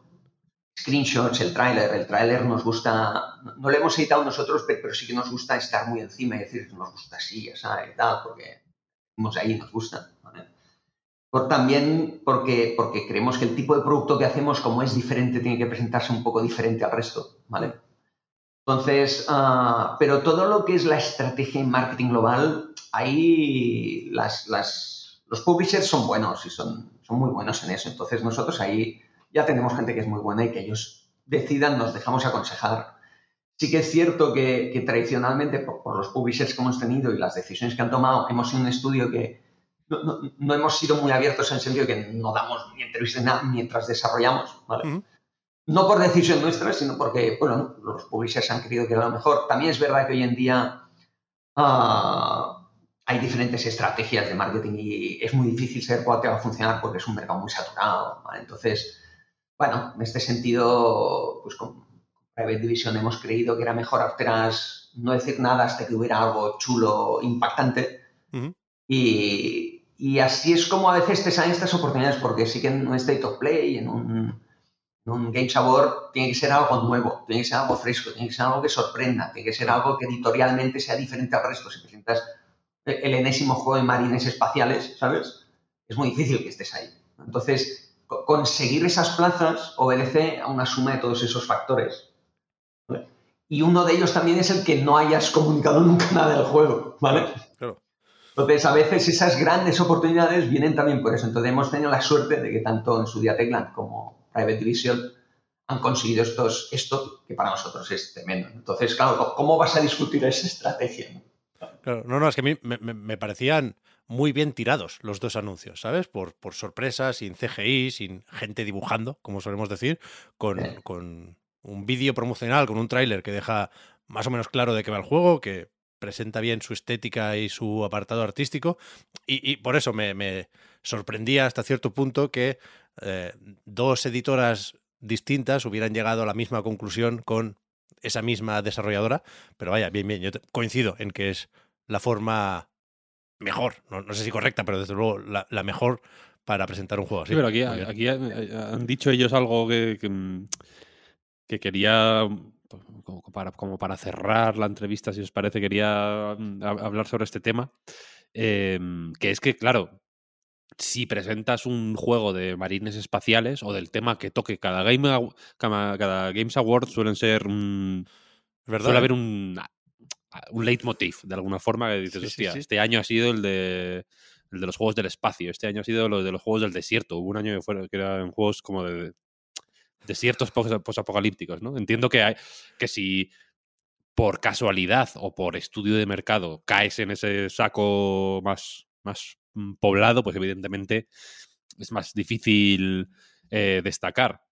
screenshots, el tráiler. El tráiler nos gusta, no lo hemos editado nosotros, pe- pero sí que nos gusta estar muy encima y decir, nos gusta así, ya sabes, tal, porque estamos ahí, nos gusta. Por, también porque, porque creemos que el tipo de producto que hacemos, como es diferente, tiene que presentarse un poco diferente al resto, ¿vale? Entonces, ah, pero todo lo que es la estrategia en marketing global, ahí las- los publishers son buenos y son, son muy buenos en eso. Entonces nosotros ahí ya tenemos gente que es muy buena y que ellos decidan, nos dejamos aconsejar. Sí que es cierto que, que tradicionalmente, por, por los publishers que hemos tenido y las decisiones que han tomado, hemos sido un estudio que no, no- no hemos sido muy abiertos en el sentido que no damos ni entrevistas nada mientras desarrollamos. ¿vale? Ujú. No por decisión nuestra, sino porque bueno, los publishers han querido que era lo mejor. También es verdad que hoy en día ah, hay diferentes estrategias de marketing y es muy difícil saber cuál te va a funcionar porque es un mercado muy saturado. ¿vale? Entonces, bueno, en este sentido, pues con Private Division hemos creído que era mejor atrás no decir nada hasta que hubiera algo chulo, impactante. Ujú. Y, y así es como a veces te salen estas oportunidades, porque sí que en un State of Play, en un, en un Games Award, tiene que ser algo nuevo, tiene que ser algo fresco, tiene que ser algo que sorprenda, tiene que ser algo que editorialmente sea diferente al resto. Si presentas el enésimo juego de marines espaciales, ¿sabes? Es muy difícil que estés ahí. Entonces, conseguir esas plazas obedece a una suma de todos esos factores. ¿vale? y uno de ellos también es el que no hayas comunicado nunca nada del juego, ¿vale? Claro. Entonces, a veces esas grandes oportunidades vienen también por eso. Entonces, hemos tenido la suerte de que tanto en su día Techland como Private Division han conseguido estos, esto que para nosotros es tremendo. Entonces, claro, ¿cómo vas a discutir esa estrategia? Claro, no, no, es que a mí me, me- me parecían muy bien tirados los dos anuncios, ¿sabes? Por, por sorpresa, sin CGI, sin gente dibujando, como solemos decir, con, con un vídeo promocional, con un tráiler que deja más o menos claro de qué va el juego, que presenta bien su estética y su apartado artístico. Y, y por eso me, me sorprendía hasta cierto punto que eh, dos editoras distintas hubieran llegado a la misma conclusión con esa misma desarrolladora. Pero vaya, bien, bien, yo coincido en que es la forma mejor, no, no sé si correcta, pero desde luego la, la mejor para presentar un juego así. Sí, pero aquí, Muy bien. aquí han, dicho ellos algo que, que, mm, que quería, pues, como para, como para cerrar la entrevista, si os parece, quería mm, hab- hablar sobre este tema. Em, que es que, claro, si presentas un juego de marines espaciales o del tema que toque cada, game, cada, cada Games Award, suelen ser. mm, verdad. suele ¿eh? haber un, un leitmotiv, de alguna forma, que dices, Sí, hostia, sí. este año ha sido el de, el de los juegos del espacio, este año ha sido lo de los juegos del desierto. Hubo un año que, fuera, que eran juegos como de desiertos pos- posapocalípticos, ¿no? Entiendo que, hay, que si por casualidad o por estudio de mercado caes en ese saco más, más mm, poblado, pues evidentemente es más difícil eh, destacar.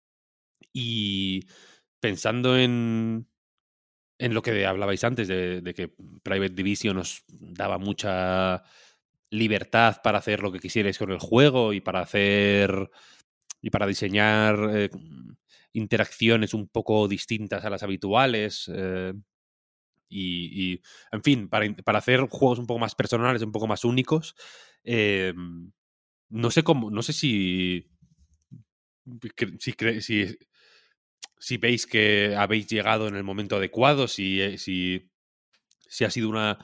Y pensando en, en lo que hablabais antes, de, que Private Division nos daba mucha libertad para hacer lo que quisierais con el juego y para hacer y para diseñar eh, interacciones un poco distintas a las habituales. eh, y, en fin, para, para hacer juegos un poco más personales, un poco más únicos. eh, no sé cómo, no sé si. Si, si, si veis que habéis llegado en el momento adecuado, si, eh, si, si ha sido una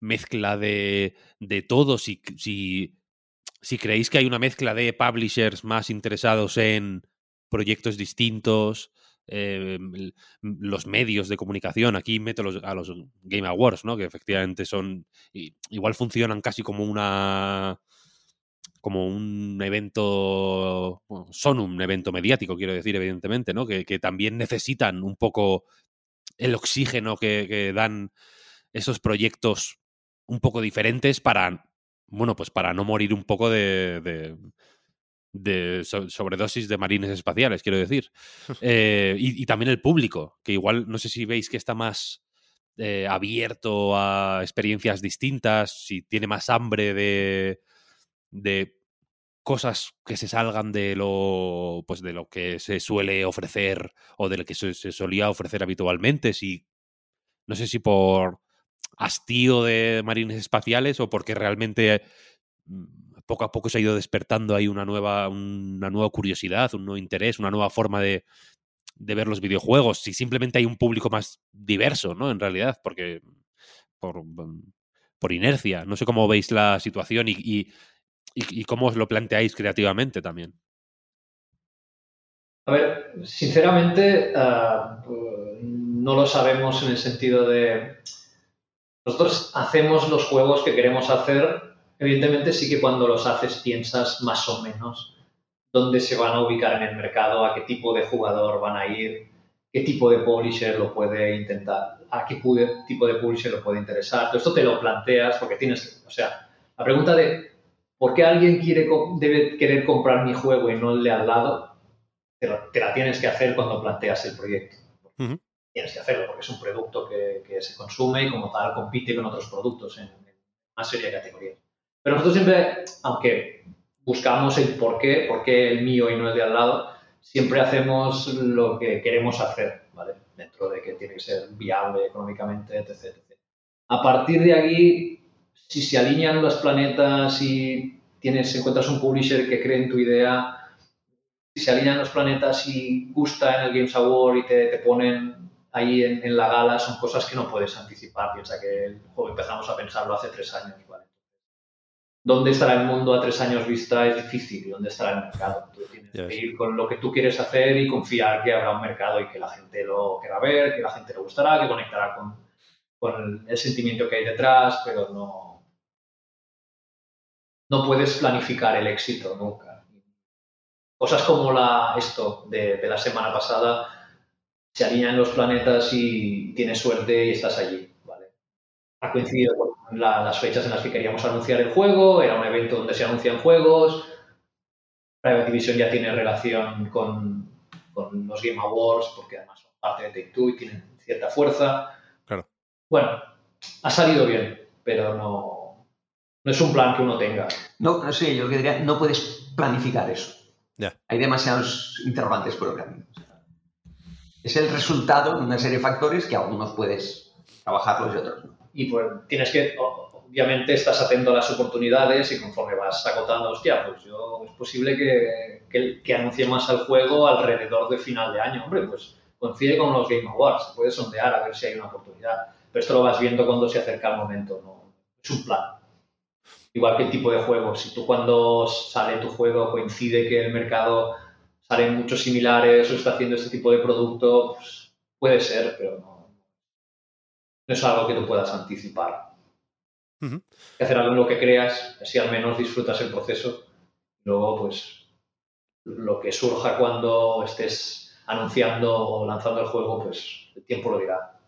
mezcla de, de todo, si, si, si creéis que hay una mezcla de publishers más interesados en proyectos distintos, eh, los medios de comunicación, aquí meto los- a los Game Awards, ¿no? que efectivamente son, igual funcionan casi como una como un evento, bueno, son un evento mediático, quiero decir, evidentemente, ¿no? Que, que también necesitan un poco el oxígeno que, que dan esos proyectos un poco diferentes para, bueno, pues para no morir un poco de, de, de so- sobredosis de marines espaciales, quiero decir. Eh, y, y también el público, que igual no sé si veis que está más eh, abierto a experiencias distintas, si tiene más hambre de, de cosas que se salgan de lo pues de lo que se suele ofrecer o de lo que se, solía ofrecer habitualmente si no sé si por hastío de marines espaciales o porque realmente mm, poco a poco se ha ido despertando ahí una nueva una nueva curiosidad un nuevo interés una nueva forma de, de ver los videojuegos si simplemente hay un público más diverso no en realidad porque por, por inercia. No sé cómo veis la situación y, y y, cómo os lo planteáis creativamente también. A ver, sinceramente, ah, no lo sabemos en el sentido de. Nosotros hacemos los juegos que queremos hacer. Evidentemente, sí que cuando los haces piensas más o menos dónde se van a ubicar en el mercado, a qué tipo de jugador van a ir, qué tipo de publisher lo puede intentar, a qué tipo de publisher lo puede interesar. Todo esto te lo planteas porque tienes. O sea, la pregunta de por qué alguien quiere, debe querer comprar mi juego y no el de al lado te, la- te la tienes que hacer cuando planteas el proyecto. Ujú. Tienes que hacerlo porque es un producto que, que se consume y como tal compite con otros productos en, en una serie de categorías. Pero nosotros siempre, aunque buscamos el por qué, por qué el mío y no el de al lado, siempre hacemos lo que queremos hacer, ¿vale? Dentro de que tiene que ser viable económicamente, etc. etc. A partir de aquí, si se alinean los planetas y tienes, encuentras un publisher que cree en tu idea, si se alinean los planetas y gusta en el Games Award y te, te ponen ahí en, en la gala, son cosas que no puedes anticipar. Piensa que el juego empezamos a pensarlo hace tres años, ¿vale? dónde estará el mundo a tres años vista es difícil, dónde estará el mercado. Tú tienes Ya que ir con lo que tú quieres hacer y confiar que habrá un mercado y que la gente lo querrá ver, que la gente le gustará, que conectará con, con el sentimiento que hay detrás, pero no, no puedes planificar el éxito nunca. Cosas como la, esto de, de la semana pasada, se alinean los planetas y tienes suerte y estás allí. ¿vale? Ha coincidido con la- las fechas en las que queríamos anunciar el juego, era un evento donde se anuncian juegos, Private Division ya tiene relación con, con los Game Awards, porque además son parte de Take-Two y tienen cierta fuerza. Claro. Bueno, ha salido bien, pero no, no es un plan que uno tenga. No, no sé, yo lo que diría, no puedes planificar eso. Ya. Hay demasiados interrogantes por el camino. Es el resultado de una serie de factores que algunos puedes trabajarlos y otros no. y pues tienes que, obviamente estás atento a las oportunidades y conforme vas acotando, hostia, pues yo es posible que, que, que anuncie más el juego alrededor de final de año, hombre, pues coincide con los Game Awards, se puede sondear a ver si hay una oportunidad, pero esto lo vas viendo cuando se acerca el momento, no es un plan. Igual que el tipo de juego, si tú cuando sale tu juego coincide que el mercado salen muchos similares o está haciendo este tipo de producto, pues puede ser, pero no, no es algo que tú puedas anticipar. Hay que hacer algo en lo que creas, así al menos disfrutas el proceso. Luego, pues, lo que surja cuando estés anunciando o lanzando el juego, pues el tiempo lo dirá.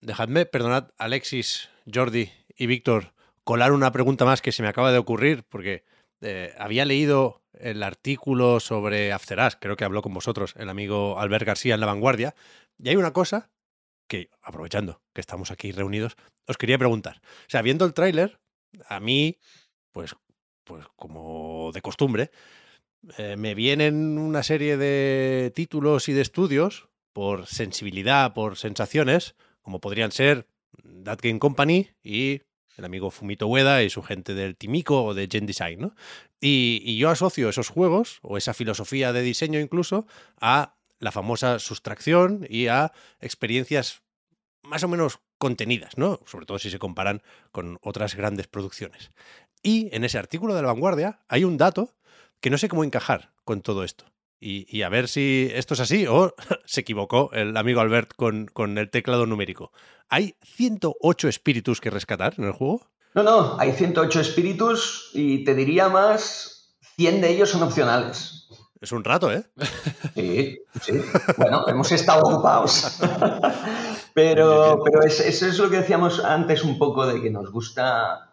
Dejadme, perdonad, Alexis, Jordi y Víctor, colar una pregunta más que se me acaba de ocurrir, porque eh, había leído el artículo sobre After Us, creo que habló con vosotros el amigo Albert García en La Vanguardia, y hay una cosa que, aprovechando que estamos aquí reunidos, os quería preguntar. O sea, viendo el tráiler, a mí, pues, pues como de costumbre, eh, me vienen una serie de títulos y de estudios por sensibilidad, por sensaciones, como podrían ser That Game Company y el amigo Fumito Ueda y su gente del Timico o de Gen Design, ¿no? Y, y yo asocio esos juegos, o esa filosofía de diseño incluso, a la famosa sustracción y a experiencias más o menos contenidas, ¿no? Sobre todo si se comparan con otras grandes producciones. Y en ese artículo de la vanguardia hay un dato que no sé cómo encajar con todo esto. Y, y a ver si esto es así o se equivocó el amigo Albert con, con el teclado numérico. ¿Hay 108 espíritus que rescatar en el juego? No, no, hay 108 espíritus y te diría más, 100 de ellos son opcionales. Es un rato, ¿eh? Sí, sí. Bueno, hemos estado ocupados. pero pero es- eso es lo que decíamos antes un poco de que nos gusta...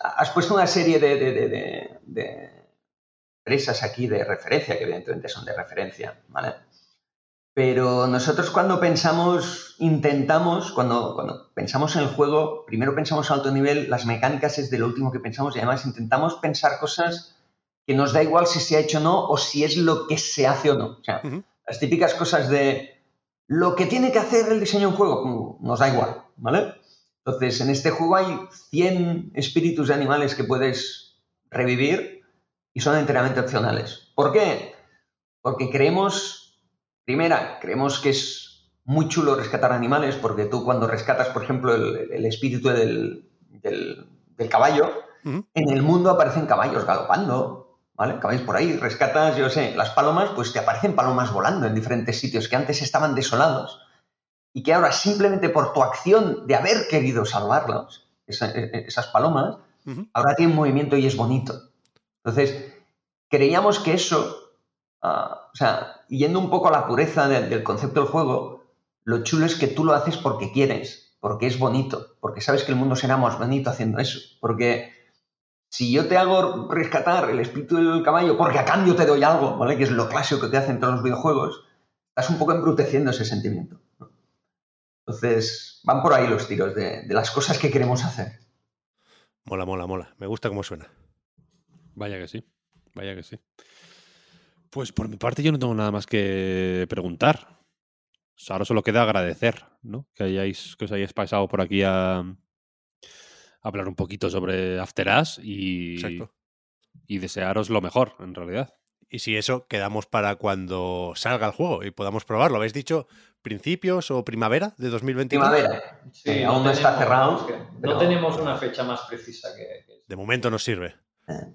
Has puesto una serie de, de- de- de- de empresas aquí de referencia, que evidentemente son de referencia, ¿vale? Pero nosotros cuando pensamos, intentamos, cuando, cuando pensamos en el juego, primero pensamos a alto nivel, las mecánicas es de lo último que pensamos y además intentamos pensar cosas que nos da igual si se ha hecho o no o si es lo que se hace o no. O sea, las típicas cosas de lo que tiene que hacer el diseño de un juego, nos da igual, ¿vale? Entonces, en este juego hay 100 espíritus de animales que puedes revivir y son enteramente opcionales. ¿Por qué? Porque creemos, primera, creemos que es muy chulo rescatar animales, porque tú cuando rescatas, por ejemplo, el, el espíritu del, del- del caballo, en el mundo aparecen caballos galopando, ¿vale? Caballos por ahí, rescatas, yo sé, las palomas, pues te aparecen palomas volando en diferentes sitios que antes estaban desolados y que ahora simplemente por tu acción de haber querido salvarlos, esa- e- esas palomas, ahora tienen movimiento y es bonito. Entonces, creíamos que eso, ah, o sea, yendo un poco a la pureza de- del concepto del juego, lo chulo es que tú lo haces porque quieres, porque es bonito, porque sabes que el mundo será más bonito haciendo eso. Porque si yo te hago rescatar el espíritu del caballo porque a cambio te doy algo, ¿vale? Que es lo clásico que hacen todos los videojuegos, estás un poco embruteciendo ese sentimiento. Entonces, van por ahí los tiros de, de las cosas que queremos hacer. Mola, mola, mola. Me gusta cómo suena. Vaya que sí, vaya que sí. Pues por mi parte yo no tengo nada más que preguntar. O sea, ahora solo queda agradecer, ¿no? Que hayáis, que os hayáis pasado por aquí a, a hablar un poquito sobre After Us y, Exacto. y desearos lo mejor, en realidad. Y si eso, quedamos para cuando salga el juego y podamos probarlo. ¿Habéis dicho principios o primavera de 2023? Primavera. Eh, aún no está cerrado, es que no tenemos una fecha más precisa que, que De momento nos sirve. Eh,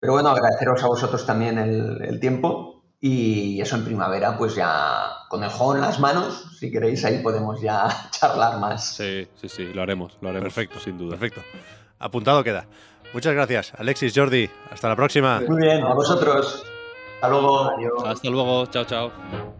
Pero bueno, agradeceros a vosotros también el, el tiempo y eso en primavera, pues ya con el juego en las manos, si queréis, ahí podemos ya charlar más. Sí, sí, sí, lo haremos, lo haremos. Perfecto, sin duda. Perfecto. Apuntado queda. Muchas gracias, Alexis, Jordi. Hasta la próxima. Muy bien, a vosotros. Hasta luego. Adiós. Hasta luego, chao, chao.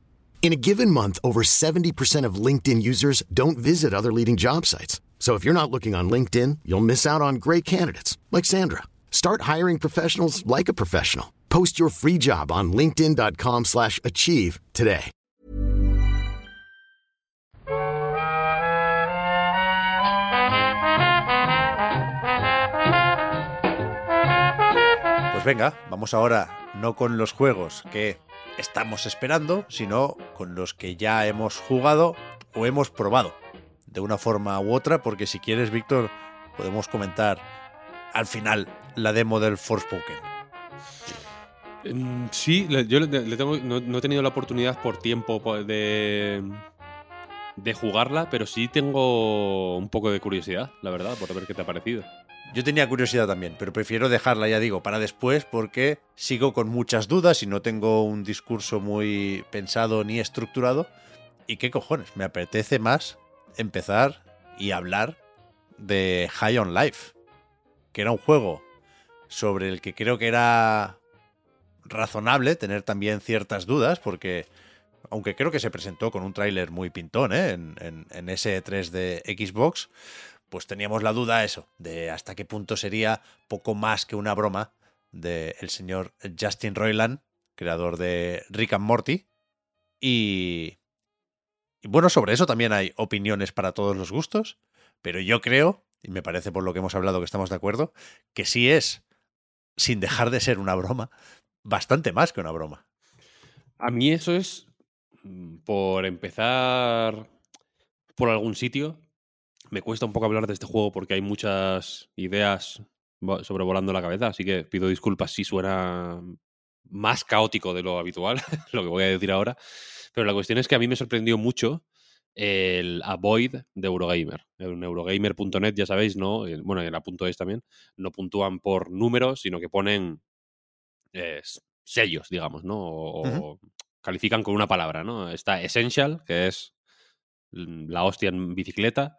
In a given month, over 70% of LinkedIn users don't visit other leading job sites. So if you're not looking on LinkedIn, you'll miss out on great candidates like Sandra. Start hiring professionals like a professional. Post your free job on linkedin.com/achieve slash achieve today. Pues venga, vamos ahora no con los juegos que estamos esperando, sino con los que ya hemos jugado o hemos probado, de una forma u otra, porque si quieres, Víctor, podemos comentar al final la demo del Forspoken. Mm, Sí, yo no, no he tenido la oportunidad por tiempo po- de, de jugarla, pero sí tengo un poco de curiosidad, la verdad, por ver qué te ha parecido. Yo tenía curiosidad también, pero prefiero dejarla, ya digo, para después porque sigo con muchas dudas y no tengo un discurso muy pensado ni estructurado. ¿Y qué cojones? Me apetece más empezar y hablar de High on Life, que era un juego sobre el que creo que era razonable tener también ciertas dudas, porque aunque creo que se presentó con un tráiler muy pintón ¿eh? en, ese 3 de Xbox, pues teníamos la duda eso, de hasta qué punto sería poco más que una broma del señor Justin Roiland, creador de Rick and Morty. Y, y bueno, sobre eso también hay opiniones para todos los gustos, pero yo creo, y me parece por lo que hemos hablado que estamos de acuerdo, que sí es, sin dejar de ser una broma, bastante más que una broma. A mí eso es, mm, por empezar por algún sitio, me cuesta un poco hablar de este juego porque hay muchas ideas vo- sobrevolando la cabeza, así que pido disculpas si suena más caótico de lo habitual, lo que voy a decir ahora. Pero la cuestión es que a mí me sorprendió mucho el Avoid de Eurogamer. En Eurogamer.net, ya sabéis, ¿no? El- Bueno, en la punto .es también, no puntúan por números, sino que ponen eh, sellos, digamos, ¿no? O, califican con una palabra, ¿no? Está Essential, que es la hostia en bicicleta,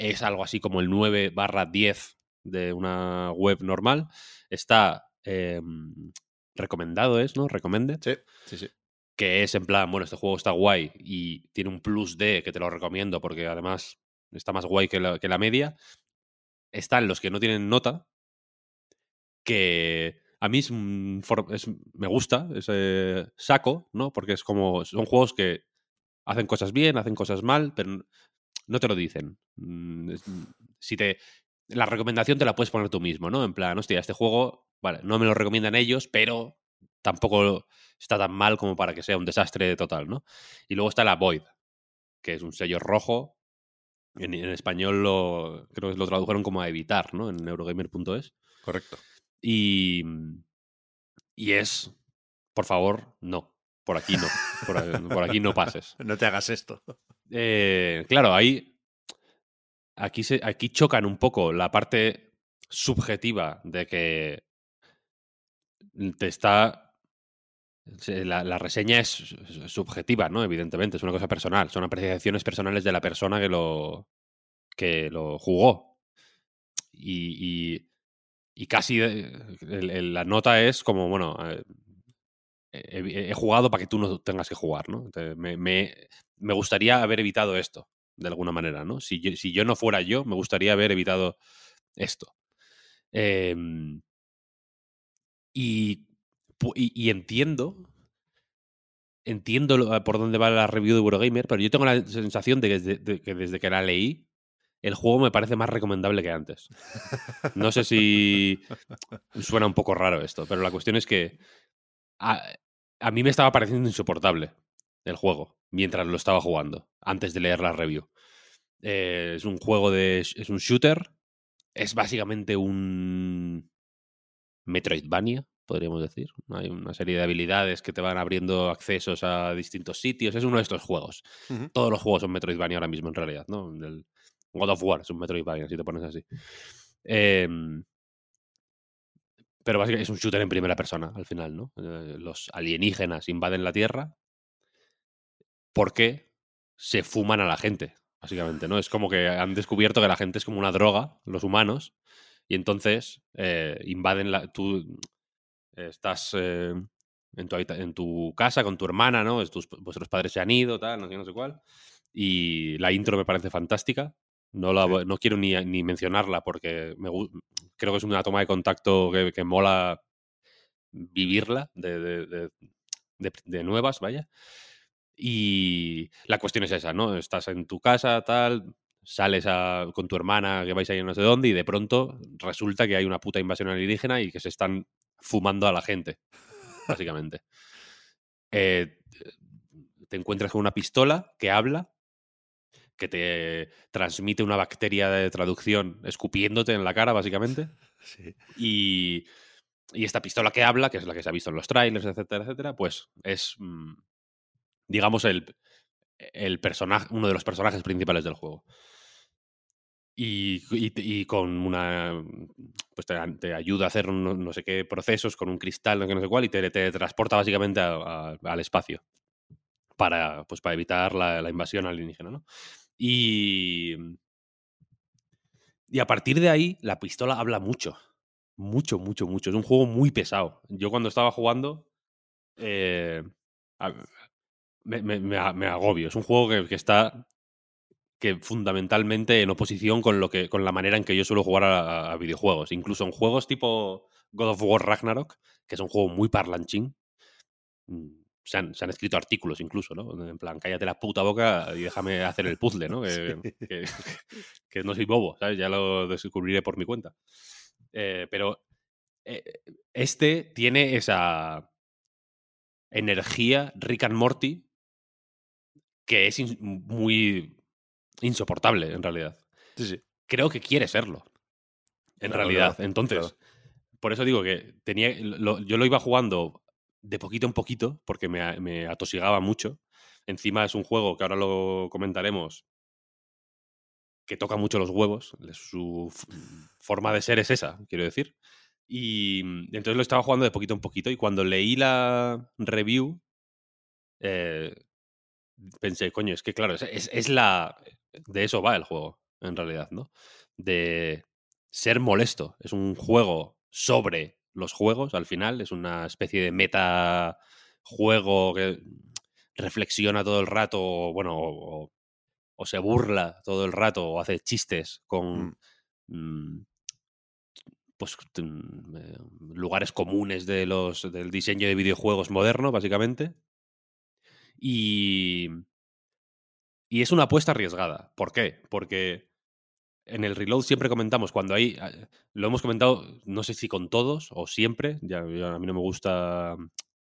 es algo así como el 9 barra 10 de una web normal. Está eh, recomendado, es, ¿no? Recommended Sí, sí, sí. que es en plan, bueno, este juego está guay y tiene un plus de que te lo recomiendo porque además está más guay que la, que la media. Están los que no tienen nota, que a mí es, me gusta ese saco, ¿no? Porque es como, son juegos que hacen cosas bien, hacen cosas mal, pero no te lo dicen. Mm, es- Si te... La recomendación te la puedes poner tú mismo, ¿no? En plan, hostia, este juego, vale, no me lo recomiendan ellos, pero tampoco está tan mal como para que sea un desastre total, ¿no? Y luego está la Void, que es un sello rojo. En, en español lo, creo que lo tradujeron como a evitar, ¿no? En Eurogamer.es. Correcto. Y, y es, por favor, no. Por aquí no. Por, por aquí no pases. No te hagas esto. Eh, claro, ahí. Aquí, se, aquí chocan un poco la parte subjetiva de que te está. La, reseña es su- subjetiva, ¿no? Evidentemente, es una cosa personal. Son apreciaciones personales de la persona que lo, que lo jugó. Y, y, casi eh, la nota es como, bueno, eh, he, jugado para que tú no tengas que jugar, ¿no? Me- me gustaría haber evitado esto. De alguna manera, ¿no? Si yo, no fuera yo, me gustaría haber evitado esto. Em, y, y- entiendo, entiendo lo- por dónde va la review de Eurogamer, pero yo tengo la sensación de que, desde, de que la leí, el juego me parece más recomendable que antes. No sé si suena un poco raro esto, pero la cuestión es que a, a mí me estaba pareciendo insoportable el juego mientras lo estaba jugando, antes de leer la review. Eh, es un juego de. Es un shooter. Es básicamente un. Metroidvania, podríamos decir. Hay una serie de habilidades que te van abriendo accesos a distintos sitios. Es uno de estos juegos. Todos los juegos son Metroidvania ahora mismo, en realidad, ¿no? El God of War es un Metroidvania, si te pones así. Em, pero básicamente es un shooter en primera persona, al final, ¿no? Eh, los alienígenas invaden la Tierra porque se fuman a la gente, básicamente, ¿no? Es como que han descubierto que la gente es como una droga, los humanos, y entonces eh, invaden la... Tú estás eh, en, tu, habita- en tu casa con tu hermana, ¿no? Tus- vuestros padres se han ido, tal, no sé, no sé cuál. Y la intro me parece fantástica. No, la, Sí. no quiero ni, ni mencionarla porque me, creo que es una toma de contacto que, que mola vivirla de, de- de- de- de nuevas, vaya. Y la cuestión es esa, ¿no? Estás en tu casa, tal, sales a- con tu hermana que vais a ir no sé dónde y de pronto resulta que hay una puta invasión alienígena y que se están fumando a la gente, básicamente. Eh, te encuentras con una pistola que habla, que te transmite una bacteria de traducción escupiéndote en la cara, básicamente. Sí. Y, y esta pistola que habla, que es la que se ha visto en los trailers, etcétera, etcétera, pues es, mm, digamos, el, el personaje, uno de los personajes principales del juego. Y, y- con una. Pues te, te ayuda a hacer un- no sé qué procesos con un cristal, no no sé cuál, y te, te transporta básicamente al espacio. Para, pues, para evitar la, la invasión alienígena, ¿no? Y. Y a partir de ahí, la pistola habla mucho. Mucho, mucho, mucho. Es un juego muy pesado. Yo cuando estaba jugando. eh, me, me- me agobio. Es un juego que, que está. que fundamentalmente en oposición con lo que. con la manera en que yo suelo jugar a, a videojuegos. Incluso en juegos tipo God of War Ragnarok, que es un juego muy parlanchín. mm, Se han, se han escrito artículos incluso, ¿no? En plan, cállate la puta boca y déjame hacer el puzzle, ¿no? Que, Sí. que- que no soy bobo, ¿sabes? Ya lo descubriré por mi cuenta. Eh, pero eh, este tiene esa energía Rick and Morty que es in- muy insoportable en realidad. Sí, sí. Creo que quiere serlo. En Claro, realidad. claro, Entonces, claro. por eso digo que tenía, lo- yo lo iba jugando de poquito en poquito porque me, atosigaba mucho. Encima es un juego que ahora lo comentaremos que toca mucho los huevos. Su forma de ser es esa, quiero decir. Y mm, entonces lo estaba jugando de poquito en poquito. Y cuando leí la review, eh, pensé, coño, es que claro, es, es- es la. De eso va el juego, en realidad, ¿no? De ser molesto. Es un juego sobre los juegos, al final. Es una especie de meta juego que reflexiona todo el rato, o, bueno, o, se burla todo el rato, o hace chistes con. mm, pues mm, eh, lugares comunes de los, del diseño de videojuegos moderno, básicamente. Y, y es una apuesta arriesgada. ¿Por qué? Porque en el reload siempre comentamos, cuando hay, eh, lo hemos comentado, no sé si con todos o siempre, ya, a mí no me gusta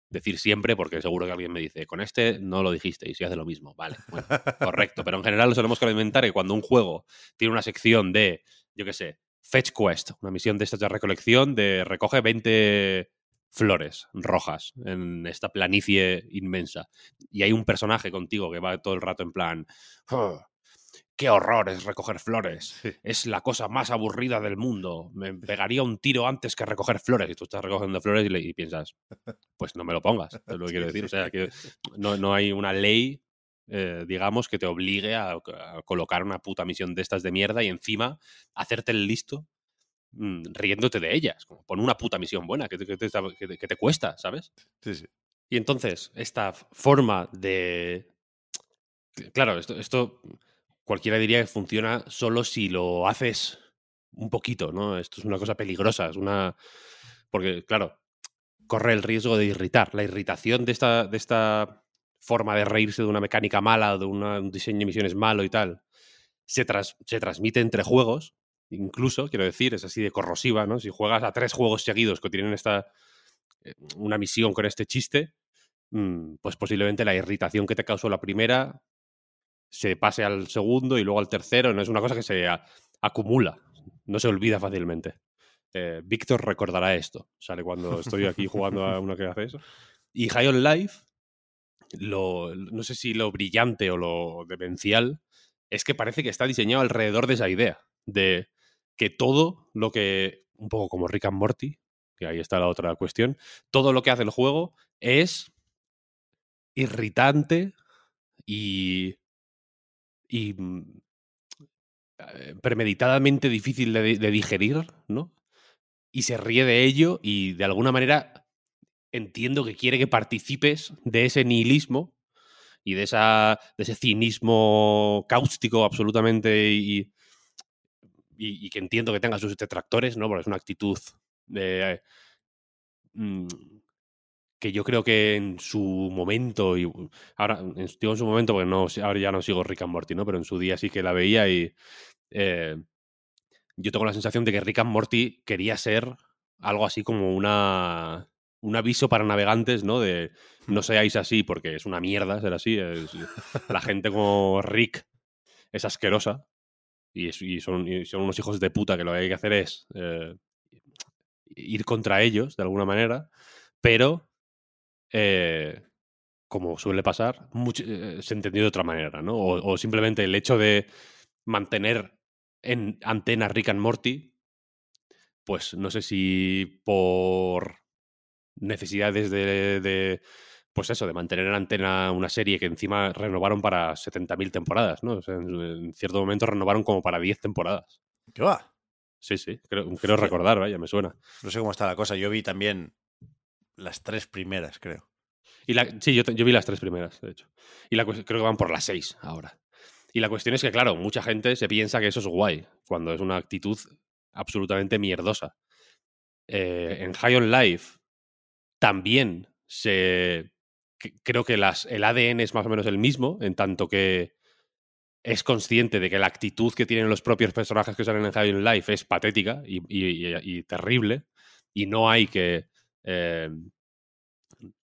decir siempre porque seguro que alguien me dice, con este no lo dijiste y si hace lo mismo. Vale, bueno, correcto, pero en general lo solemos comentar que cuando un juego tiene una sección de, yo qué sé, Fetch Quest, una misión de estas de recolección de recoge 20 flores rojas en esta planicie inmensa. Y hay un personaje contigo que va todo el rato en plan, "Oh, qué horror es recoger flores, es la cosa más aburrida del mundo, me pegaría un tiro antes que recoger flores y tú estás recogiendo flores y, le- y piensas, pues no me lo pongas, es lo que quiero decir, o sea, que no, no hay una ley, eh, digamos, que te obligue a, a colocar una puta misión de estas de mierda y encima hacerte el listo mm, riéndote de ellas. Como, pon una puta misión buena, que te, que te- que te- cuesta, ¿sabes? Sí, sí. Y entonces, esta forma de. Claro, esto, esto cualquiera diría que funciona solo si lo haces un poquito, ¿no? Esto es una cosa peligrosa, es una... Porque, claro, corre el riesgo de irritar. La irritación de esta, de esta forma de reírse de una mecánica mala de una- un diseño de misiones malo y tal, se, tras- se transmite entre juegos, incluso, quiero decir, es así de corrosiva, ¿no? Si juegas a tres juegos seguidos que tienen esta eh, una misión con este chiste, mm, pues posiblemente la irritación que te causó la primera se pase al segundo y luego al tercero, no es una cosa que se acumula, no se olvida fácilmente. Eh, Víctor recordará esto, sale cuando estoy aquí jugando a una que hace eso. Y High on Life, no sé si lo brillante o lo demencial, es que parece que está diseñado alrededor de esa idea, de que todo lo que, un poco como Rick and Morty, que ahí está la otra cuestión, todo lo que hace el juego es irritante y, y mm, eh, premeditadamente difícil de, digerir, ¿no? Y se ríe de ello y de alguna manera entiendo que quiere que participes de ese nihilismo y de, esa, de ese cinismo cáustico absolutamente y, y, y que entiendo que tenga sus detractores, ¿no? Porque es una actitud de, mm, que yo creo que en su momento, y ahora en, digo en su momento porque no, ahora ya no sigo Rick and Morty, ¿no? Pero en su día sí que la veía y eh, yo tengo la sensación de que Rick and Morty quería ser algo así como una un aviso para navegantes, ¿no? De no seáis así porque es una mierda ser así. es- la gente como Rick es asquerosa y, son, unos hijos de puta que lo que hay que hacer es eh, ir contra ellos de alguna manera, pero eh, como suele pasar, eh, se entendió de otra manera, ¿no? O, simplemente el hecho de mantener en antena Rick and Morty, pues no sé si por necesidades de, de, pues eso, de mantener en antena una serie que encima renovaron para 70.000 temporadas, ¿no? O sea, en, en cierto momento renovaron como para 10 temporadas. ¿Qué va? Sí, sí, creo, creo recordar, vaya, me suena. No sé cómo está la cosa. Yo vi también las tres primeras, creo. Y la, sí, yo, vi las tres primeras, de hecho. Y la creo que van por las seis ahora. Y la cuestión es que, claro, mucha gente se piensa que eso es guay, cuando es una actitud absolutamente mierdosa. Eh, en High on Life también se. Creo que el ADN es más o menos el mismo, en tanto que es consciente de que la actitud que tienen los propios personajes que salen en Life es patética y, terrible, y no hay que. eh,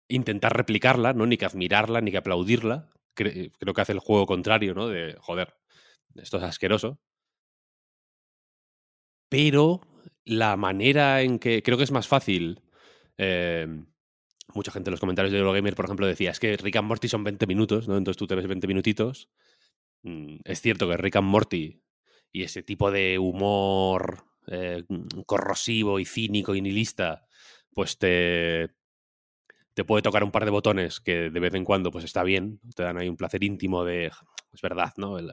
intentar replicarla, ¿no? Ni que admirarla, ni que aplaudirla. Cre- creo que hace el juego contrario, ¿no? De, joder, esto es asqueroso. Pero la manera en que creo que es más fácil. eh, mucha gente en los comentarios de Eurogamer, por ejemplo, decía, es que Rick and Morty son 20 minutos, ¿no? Entonces tú te ves 20 minutitos. Mm, Es cierto que Rick and Morty y ese tipo de humor eh, corrosivo y cínico y nihilista, pues te, te puede tocar un par de botones que de vez en cuando pues está bien, te dan ahí un placer íntimo de, es verdad, ¿no? El-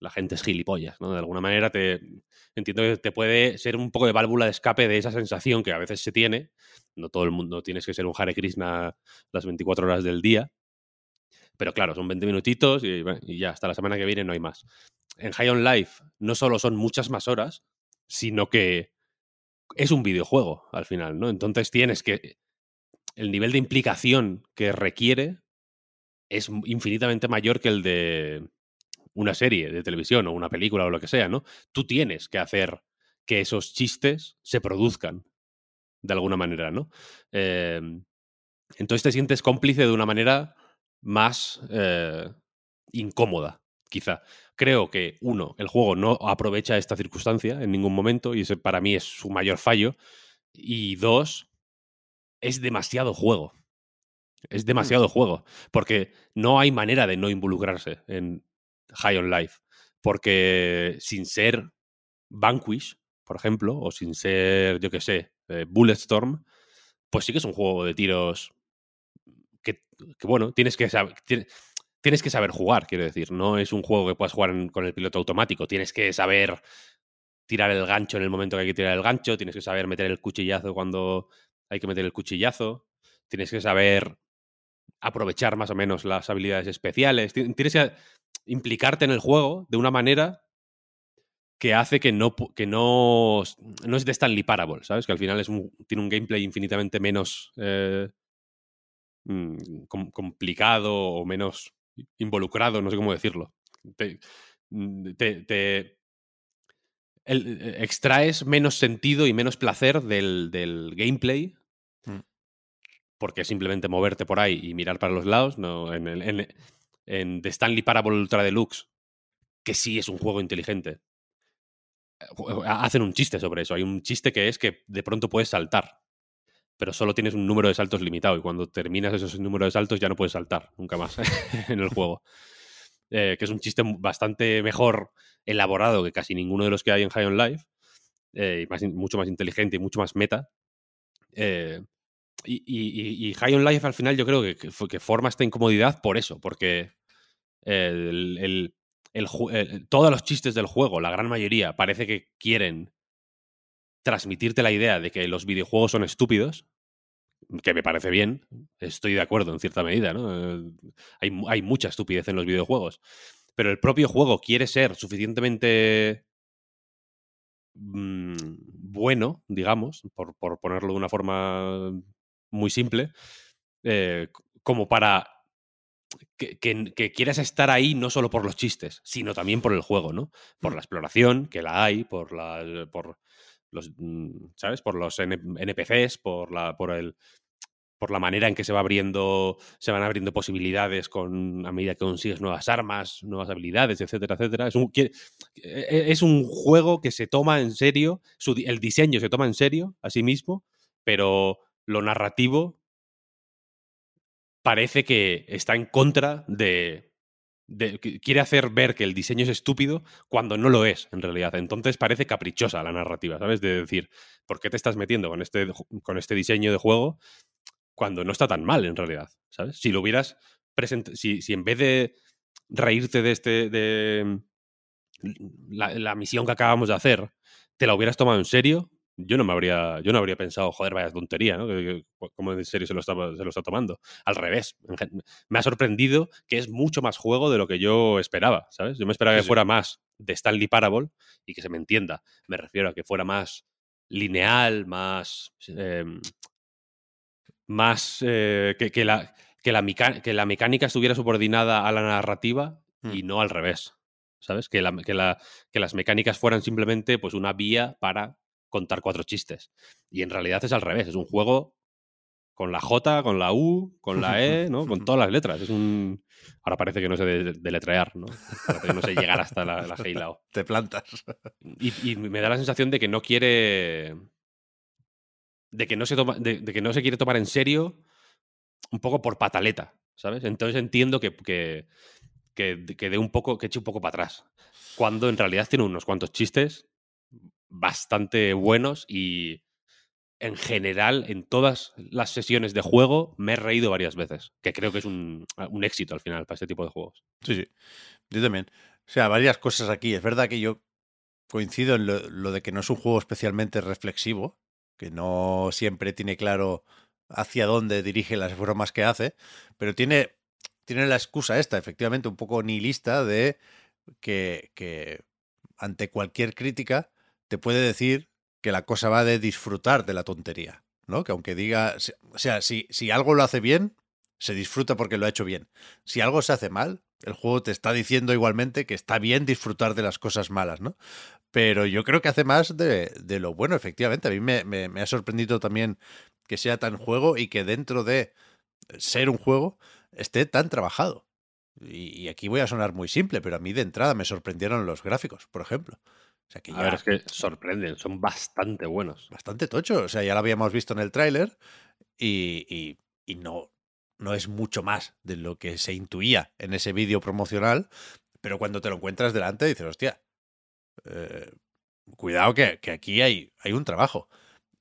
la gente es gilipollas, ¿no? De alguna manera te entiendo que te puede ser un poco de válvula de escape de esa sensación que a veces se tiene. No todo el mundo tienes que ser un Hare Krishna las 24 horas del día. Pero claro, son 20 minutitos y, ya, hasta la semana que viene no hay más. En High on Life no solo son muchas más horas, sino que es un videojuego al final, ¿no? Entonces tienes que. El nivel de implicación que requiere es infinitamente mayor que el de una serie de televisión o una película o lo que sea, ¿no? Tú tienes que hacer que esos chistes se produzcan de alguna manera, ¿no? Eh, entonces te sientes cómplice de una manera más eh, incómoda, quizá. Creo que, uno, el juego no aprovecha esta circunstancia en ningún momento y ese para mí es su mayor fallo. Y dos, es demasiado juego. Es demasiado juego. Porque no hay manera de no involucrarse en High on Life. Porque sin ser Vanquish, por ejemplo, o sin ser, yo qué sé, eh, Bulletstorm, pues sí que es un juego de tiros que, que, bueno, tienes que saber. Tienes que saber jugar, quiero decir. No es un juego que puedas jugar con el piloto automático. Tienes que saber tirar el gancho en el momento que hay que tirar el gancho. Tienes que saber meter el cuchillazo cuando hay que meter el cuchillazo. Tienes que saber aprovechar más o menos las habilidades especiales. Ti- Tienes que implicarte en el juego de una manera que hace que no, que no, no es de Stanley Parable, ¿sabes? Que al final es un- tiene un gameplay infinitamente menos eh, mm, com- complicado o menos involucrado, no sé cómo decirlo. Te, mm, te- te- el- eh, extraes menos sentido y menos placer del, del gameplay Mm. porque simplemente moverte por ahí y mirar para los lados. No, en, el- en, en The Stanley Parable Ultra Deluxe, que sí es un juego inteligente, eh, hacen un chiste sobre eso. Hay un chiste que es que de pronto puedes saltar, pero solo tienes un número de saltos limitado y cuando terminas esos números de saltos ya no puedes saltar nunca más en el juego. Eh, que es un chiste bastante mejor elaborado que casi ninguno de los que hay en High on Life, eh, y mucho más inteligente y mucho más meta. Y, y- High on Life al final yo creo que forma esta incomodidad por eso, porque el, el- el el- todos los chistes del juego, la gran mayoría, parece que quieren transmitirte la idea de que los videojuegos son estúpidos, que me parece bien, estoy de acuerdo en cierta medida, ¿no? Eh, Hay, hay mucha estupidez en los videojuegos, pero el propio juego quiere ser suficientemente mm, bueno, digamos, por, por ponerlo de una forma muy simple, eh, como para que, que- que quieras estar ahí no solo por los chistes, sino también por el juego, ¿no? Por la exploración, que la hay, por la, por los, mm, ¿sabes? Por los NPCs, por la, por el, por la manera en que se va abriendo, se van abriendo posibilidades con a medida que consigues nuevas armas, nuevas habilidades, etcétera, etcétera. Es un, que- e- es un juego que se toma en serio, su el diseño se toma en serio a sí mismo, pero lo narrativo parece que está en contra de, quiere hacer ver que el diseño es estúpido cuando no lo es en realidad. Entonces parece caprichosa la narrativa, ¿sabes? De decir, ¿por qué te estás metiendo con este, con este diseño de juego cuando no está tan mal en realidad? ¿Sabes? Si lo hubieras presentado, si, si en vez de reírte de este, de la, la misión que acabamos de hacer, te la hubieras tomado en serio, yo no me habría, yo no habría pensado, joder, vaya tontería, ¿no? ¿Cómo en serio se lo, está, se lo está tomando? Al revés. Me ha sorprendido que es mucho más juego de lo que yo esperaba, ¿sabes? Yo me esperaba Sí, que sí. fuera más de Stanley Parable y que se me entienda. Me refiero a que fuera más lineal, más. eh, más. eh, que, que la, que, la mica- que la mecánica estuviera subordinada a la narrativa y no al revés. ¿Sabes? Que, la- que, la- que las mecánicas fueran simplemente pues, una vía para contar cuatro chistes. Y en realidad es al revés. Es un juego con la J, con la U, con la E, ¿no? Con todas las letras. Es un. Ahora parece que no sé de- deletrear, ¿no? Parece que no sé llegar hasta la, la G y la O. Te plantas. Y, y me da la sensación de que no quiere. De que no, se toma, de, de que no se quiere tomar en serio un poco por pataleta, ¿sabes? Entonces entiendo que, que, que, que dé un poco, que eche un poco para atrás. Cuando en realidad tiene unos cuantos chistes bastante buenos y en general, en todas las sesiones de juego, me he reído varias veces. Que creo que es un, un éxito al final para este tipo de juegos. Sí, sí. Yo también. O sea, varias cosas aquí. Es verdad que yo coincido en lo, lo de que no es un juego especialmente reflexivo, que no siempre tiene claro hacia dónde dirige las bromas que hace, pero tiene, tiene la excusa esta, efectivamente, un poco nihilista de que, que ante cualquier crítica te puede decir que la cosa va de disfrutar de la tontería, ¿no? Que aunque diga, o sea, si, si algo lo hace bien, se disfruta porque lo ha hecho bien. Si algo se hace mal, el juego te está diciendo igualmente que está bien disfrutar de las cosas malas, ¿no? Pero yo creo que hace más de, de lo bueno, efectivamente. A mí me, me, ha sorprendido también que sea tan juego y que dentro de ser un juego esté tan trabajado. Y aquí voy a sonar muy simple, pero a mí de entrada me sorprendieron los gráficos, por ejemplo. O sea que a ver, es que sorprenden, son bastante buenos. Bastante tocho. O sea, ya lo habíamos visto en el tráiler y, y, y, no, no es mucho más de lo que se intuía en ese vídeo promocional, pero cuando te lo encuentras delante dices, hostia, eh, cuidado que, que, aquí hay, hay un trabajo.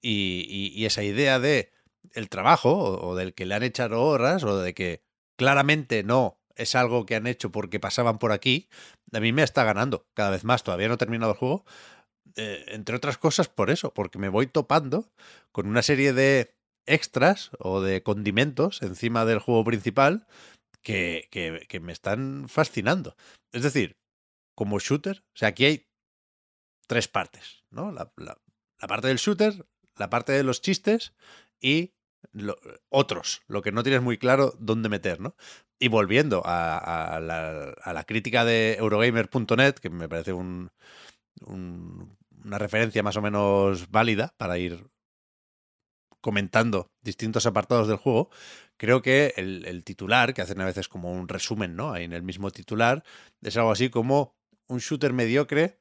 Y, y, y, esa idea de el trabajo o, o del que le han echado horas o de que claramente no es algo que han hecho porque pasaban por aquí, a mí me está ganando cada vez más. Todavía no he terminado el juego. Eh, entre otras cosas por eso, porque me voy topando con una serie de extras o de condimentos encima del juego principal que, que- me están fascinando. Es decir, como shooter, o sea, aquí hay tres partes, ¿no? La, la- la parte del shooter, la parte de los chistes y otros, lo que no tienes muy claro dónde meter, ¿no? Y volviendo a, la, crítica de Eurogamer.net, que me parece un- una referencia más o menos válida para ir comentando distintos apartados del juego, creo que el, el titular, que hacen a veces como un resumen, ¿no? Ahí en el mismo titular, es algo así como un shooter mediocre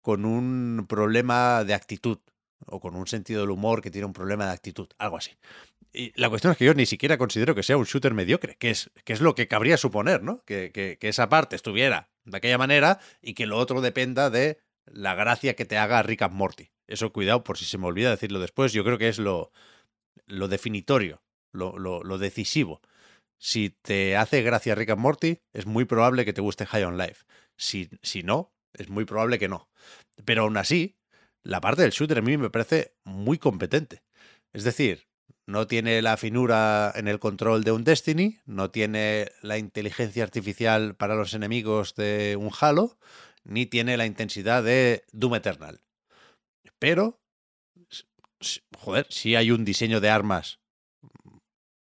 con un problema de actitud o con un sentido del humor que tiene un problema de actitud, algo así. La cuestión es que yo ni siquiera considero que sea un shooter mediocre, que es, que es lo que cabría suponer, ¿no? Que, que- que esa parte estuviera de aquella manera y que lo otro dependa de la gracia que te haga Rick and Morty. Eso cuidado por si se me olvida decirlo después, yo creo que es lo, lo definitorio, lo, lo- lo decisivo. Si te hace gracia Rick and Morty, es muy probable que te guste High on Life. Si, si no, es muy probable que no. Pero aún así, la parte del shooter a mí me parece muy competente. Es decir, no tiene la finura en el control de un Destiny, no tiene la inteligencia artificial para los enemigos de un Halo, ni tiene la intensidad de Doom Eternal. Pero, joder, sí hay un diseño de armas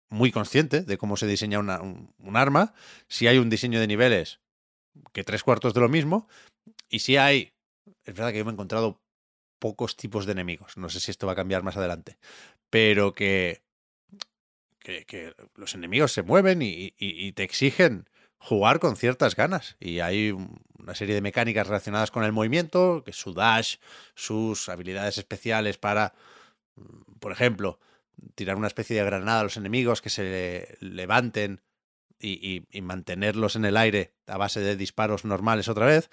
muy consciente de cómo se diseña una- un, arma, sí hay un diseño de niveles que tres cuartos de lo mismo, y sí hay, es verdad que yo me he encontrado pocos tipos de enemigos, no sé si esto va a cambiar más adelante, pero que, que, los enemigos se mueven y, te exigen jugar con ciertas ganas. Y hay un- una serie de mecánicas relacionadas con el movimiento, que su dash, sus habilidades especiales para, mm, por ejemplo, tirar una especie de granada a los enemigos que se levanten y- y mantenerlos en el aire a base de disparos normales otra vez.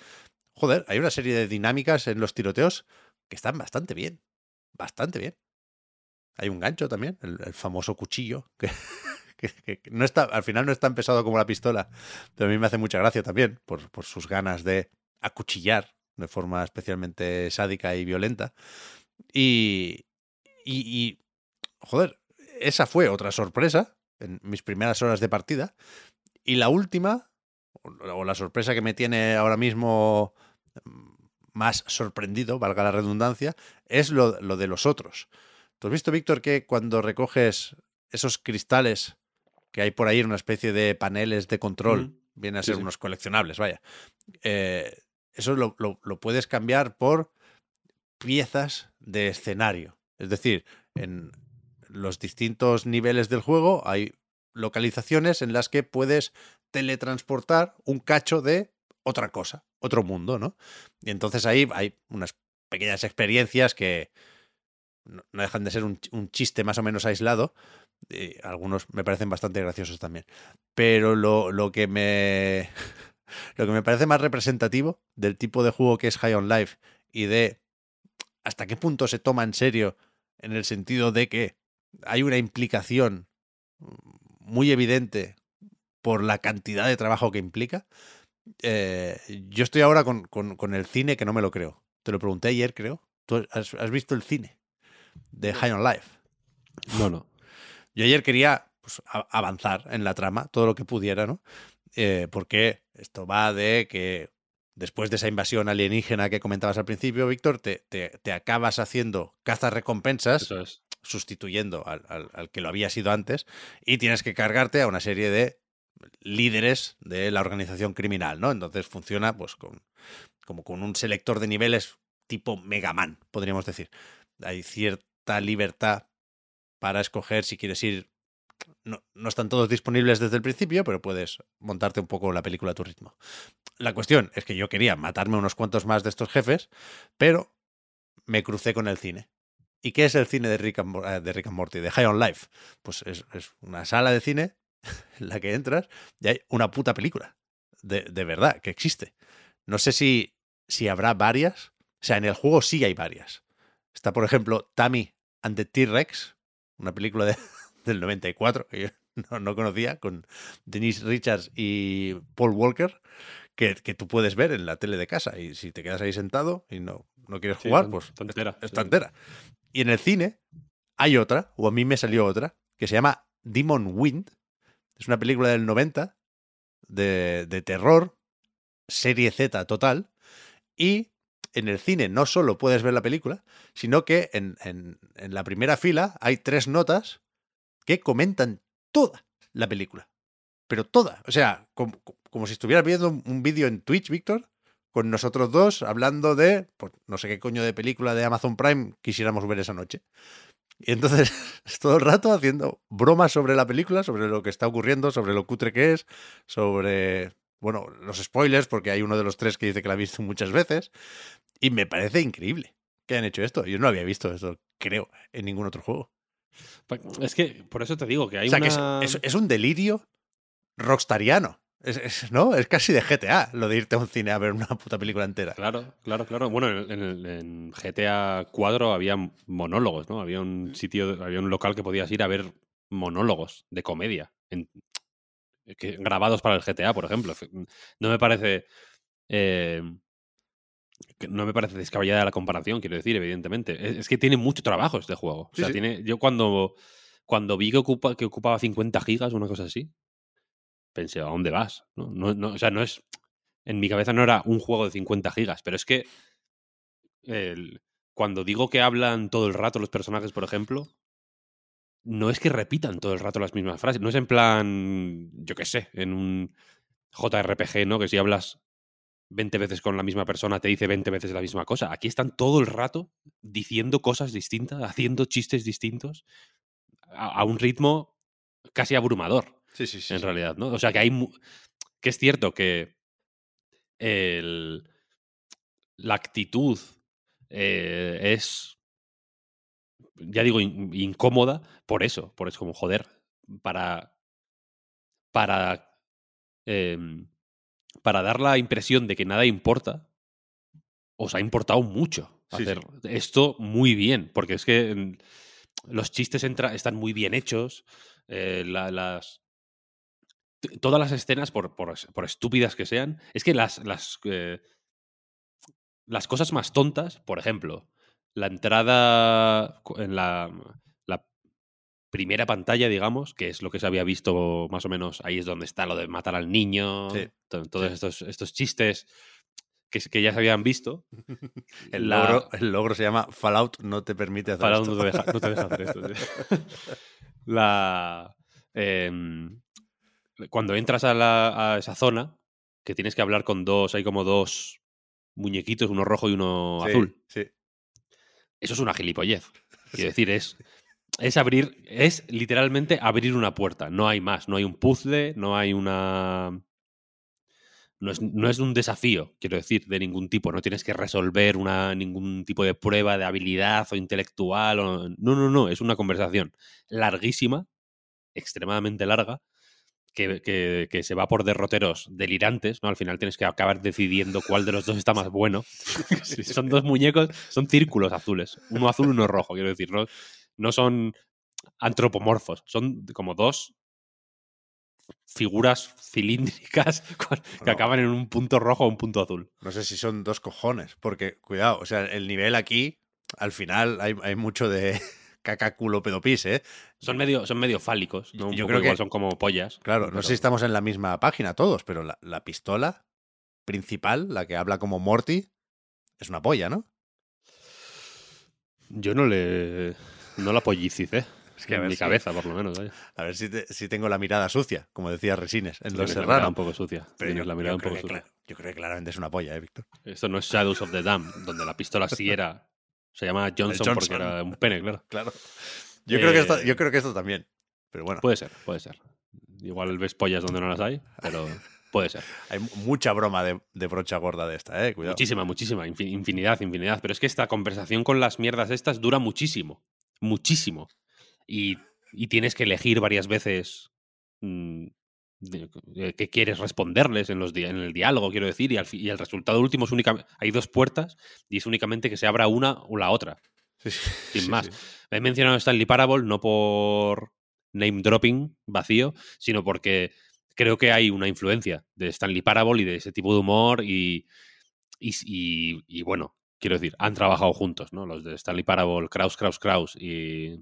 Joder, hay una serie de dinámicas en los tiroteos que están bastante bien. Bastante bien. Hay un gancho también, el, famoso cuchillo, que, no está, al final no es tan pesado como la pistola, pero a mí me hace mucha gracia también por, por sus ganas de acuchillar de forma especialmente sádica y violenta. Y, y, y, joder, esa fue otra sorpresa en mis primeras horas de partida. Y la última, o la sorpresa que me tiene ahora mismo más sorprendido, valga la redundancia, es lo, lo de los otros. ¿Tú has visto, Víctor, que cuando recoges esos cristales que hay por ahí, una especie de paneles de control, Ujú. vienen a Sí, ser sí. unos coleccionables, vaya? Eh, eso lo, lo- lo puedes cambiar por piezas de escenario. Es decir, en los distintos niveles del juego hay localizaciones en las que puedes teletransportar un cacho de otra cosa, otro mundo, ¿no? Y entonces ahí hay unas pequeñas experiencias que no dejan de ser un, un chiste más o menos aislado. y algunos me parecen bastante graciosos también. Pero lo, lo que me. Lo que me parece más representativo del tipo de juego que es High on Life y de hasta qué punto se toma en serio en el sentido de que hay una implicación muy evidente por la cantidad de trabajo que implica. Eh, yo estoy ahora con, con- con el cine que no me lo creo. Te lo pregunté ayer, creo. ¿Tú has, has visto el cine de High on Life? No, no. Yo ayer quería pues, avanzar en la trama, todo lo que pudiera, ¿no? Eh, porque esto va de que después de esa invasión alienígena que comentabas al principio, Víctor, te, te- te acabas haciendo cazas recompensas es. sustituyendo al, al- al que lo había sido antes y tienes que cargarte a una serie de líderes de la organización criminal, ¿no? Entonces funciona pues con, como con un selector de niveles tipo Mega Man, podríamos decir. Hay cierta libertad para escoger si quieres ir. No, no están todos disponibles desde el principio, pero puedes montarte un poco la película a tu ritmo. La cuestión es que yo quería matarme unos cuantos más de estos jefes, pero me crucé con el cine. ¿Y qué es el cine de Rick and, eh, de Morty, de High on Life? Pues es, es una sala de cine en la que entras y hay una puta película. De, de verdad, que existe. No sé si, si habrá varias. O sea, en el juego sí hay varias. Está, por ejemplo, Tammy and the T-Rex, una película de- del 94 que yo no, no conocía, con Denise Richards y Paul Walker, que, que tú puedes ver en la tele de casa. Y si te quedas ahí sentado y no, no quieres Sí, jugar, pues sí. entera. Y en el cine hay otra, o a mí me salió otra, que se llama Demon Wind. Es una película del 90 de, de terror, serie Z total, y en el cine no solo puedes ver la película, sino que en, en- la primera fila hay tres notas que comentan toda la película. Pero toda. O sea, como, como si estuvieras viendo un, un vídeo en Twitch, Víctor, con nosotros dos hablando de, pues, no sé qué coño de película de Amazon Prime quisiéramos ver esa noche. Y entonces, es todo el rato haciendo bromas sobre la película, sobre lo que está ocurriendo, sobre lo cutre que es, sobre, bueno, los spoilers, porque hay uno de los tres que dice que la ha visto muchas veces. Y me parece increíble que hayan hecho esto. Yo no había visto esto, creo, en ningún otro juego. Es que por eso te digo que hay o sea, que es, es un delirio rockstariano. Es, es- ¿no? es casi de GTA lo de irte a un cine a ver una puta película entera. Claro, claro, claro. Bueno, en, en el- en GTA 4 había monólogos, ¿no? Había un sitio, había un local que podías ir a ver monólogos de comedia en- que- grabados para el GTA, por ejemplo. No me parece. eh, no me parece descabellada la comparación, quiero decir, evidentemente. Es, es que tiene mucho trabajo este juego. O sea, sí. tiene. Yo cuando, cuando vi que, ocupa, que ocupaba 50 gigas, una cosa así, pensé, ¿a dónde vas? No, no, no, o sea, no es. En mi cabeza no era un juego de 50 gigas, pero es que cuando digo que hablan todo el rato los personajes, por ejemplo, no es que repitan todo el rato las mismas frases. No es en plan, yo qué sé, en un JRPG, ¿no? Que si hablas 20 veces con la misma persona te dice 20 veces la misma cosa. Aquí están todo el rato diciendo cosas distintas, haciendo chistes distintos a un ritmo casi abrumador Sí, sí, sí. en sí. realidad, ¿no? O sea, que hay... que es cierto que el- la actitud eh, es, ya digo, in- incómoda por eso, por eso, como joder, para, para, em, para dar la impresión de que nada importa, os ha importado mucho Sí, sí. hacer esto muy bien, porque es que em, los chistes entra- están muy bien hechos, eh, la- las, todas las escenas, por, por, por estúpidas que sean, es que las, las, eh, las cosas más tontas, por ejemplo, la entrada en la, la primera pantalla, digamos, que es lo que se había visto más o menos, ahí es donde está lo de matar al niño, Sí, todos sí. estos, estos chistes que, ya se habían visto. El, La- logro, el logro se llama Fallout no te permite hacer Para esto. no te deja, no te deja hacer esto. La, em, cuando entras a, la- a esa zona, que tienes que hablar con dos, hay como dos muñequitos, uno rojo y uno Sí, azul. Sí. Eso es una gilipollez. Quiero decir, es, es abrir, es literalmente abrir una puerta. No hay más. No hay un puzzle, no hay una. No es, no es un desafío, quiero decir, de ningún tipo. No tienes que resolver una, ningún tipo de prueba de habilidad o intelectual. o- no, no, no. Es una conversación larguísima, extremadamente larga, que, que- que se va por derroteros delirantes, ¿no? Al final tienes que acabar decidiendo cuál de los dos está más bueno. Si son dos muñecos, son círculos azules. Uno azul uno rojo, quiero decir. No, no son antropomorfos, son como dos figuras cilíndricas que No. acaban en un punto rojo o un punto azul. No sé si son dos cojones, porque, cuidado, o sea, el nivel aquí, al final hay, hay mucho de caca, culo, pedopis, ¿eh? Son medio, son medio fálicos, ¿no? Un Yo poco creo que- son como pollas. Claro, no sé si estamos en la misma página todos, pero la, la pistola principal, la que habla como Morty, es una polla, ¿no? Yo no le. No la pollicicé. Es que a ver mi si- cabeza, por lo menos. vaya. A ver si, te- si tengo la mirada sucia, como decía Resines, en Los Tienes la mirada Serrano. un poco sucia. Pero yo, la mirada un poco sucia. yo creo que claramente es una polla, ¿eh, Víctor? Esto no es Shadows of the Dam, donde la pistola sí era. Se llama Johnson, porque era un pene, claro. Claro. Yo, creo que esto, yo creo que esto también. Pero bueno, Puede ser, puede ser. Igual ves pollas donde no las hay, pero puede ser. hay mu- mucha broma de, de brocha gorda de esta, ¿eh? Cuidado. Muchísima, muchísima. infin- Infinidad, infinidad. Pero es que esta conversación con las mierdas estas dura muchísimo. Muchísimo. Y, y tienes que elegir varias veces mm, qué quieres responderles en, los en el diálogo, quiero decir. Y, al y el resultado último es únicamente. Hay dos puertas y es únicamente que se abra una o la otra. Sí, sí, sin más. He mencionado Stanley Parable no por name dropping vacío, sino porque creo que hay una influencia de Stanley Parable y de ese tipo de humor y, y, y- y, bueno, quiero decir, han trabajado juntos, ¿no? Los de Stanley Parable, Kraus, Kraus, Kraus y,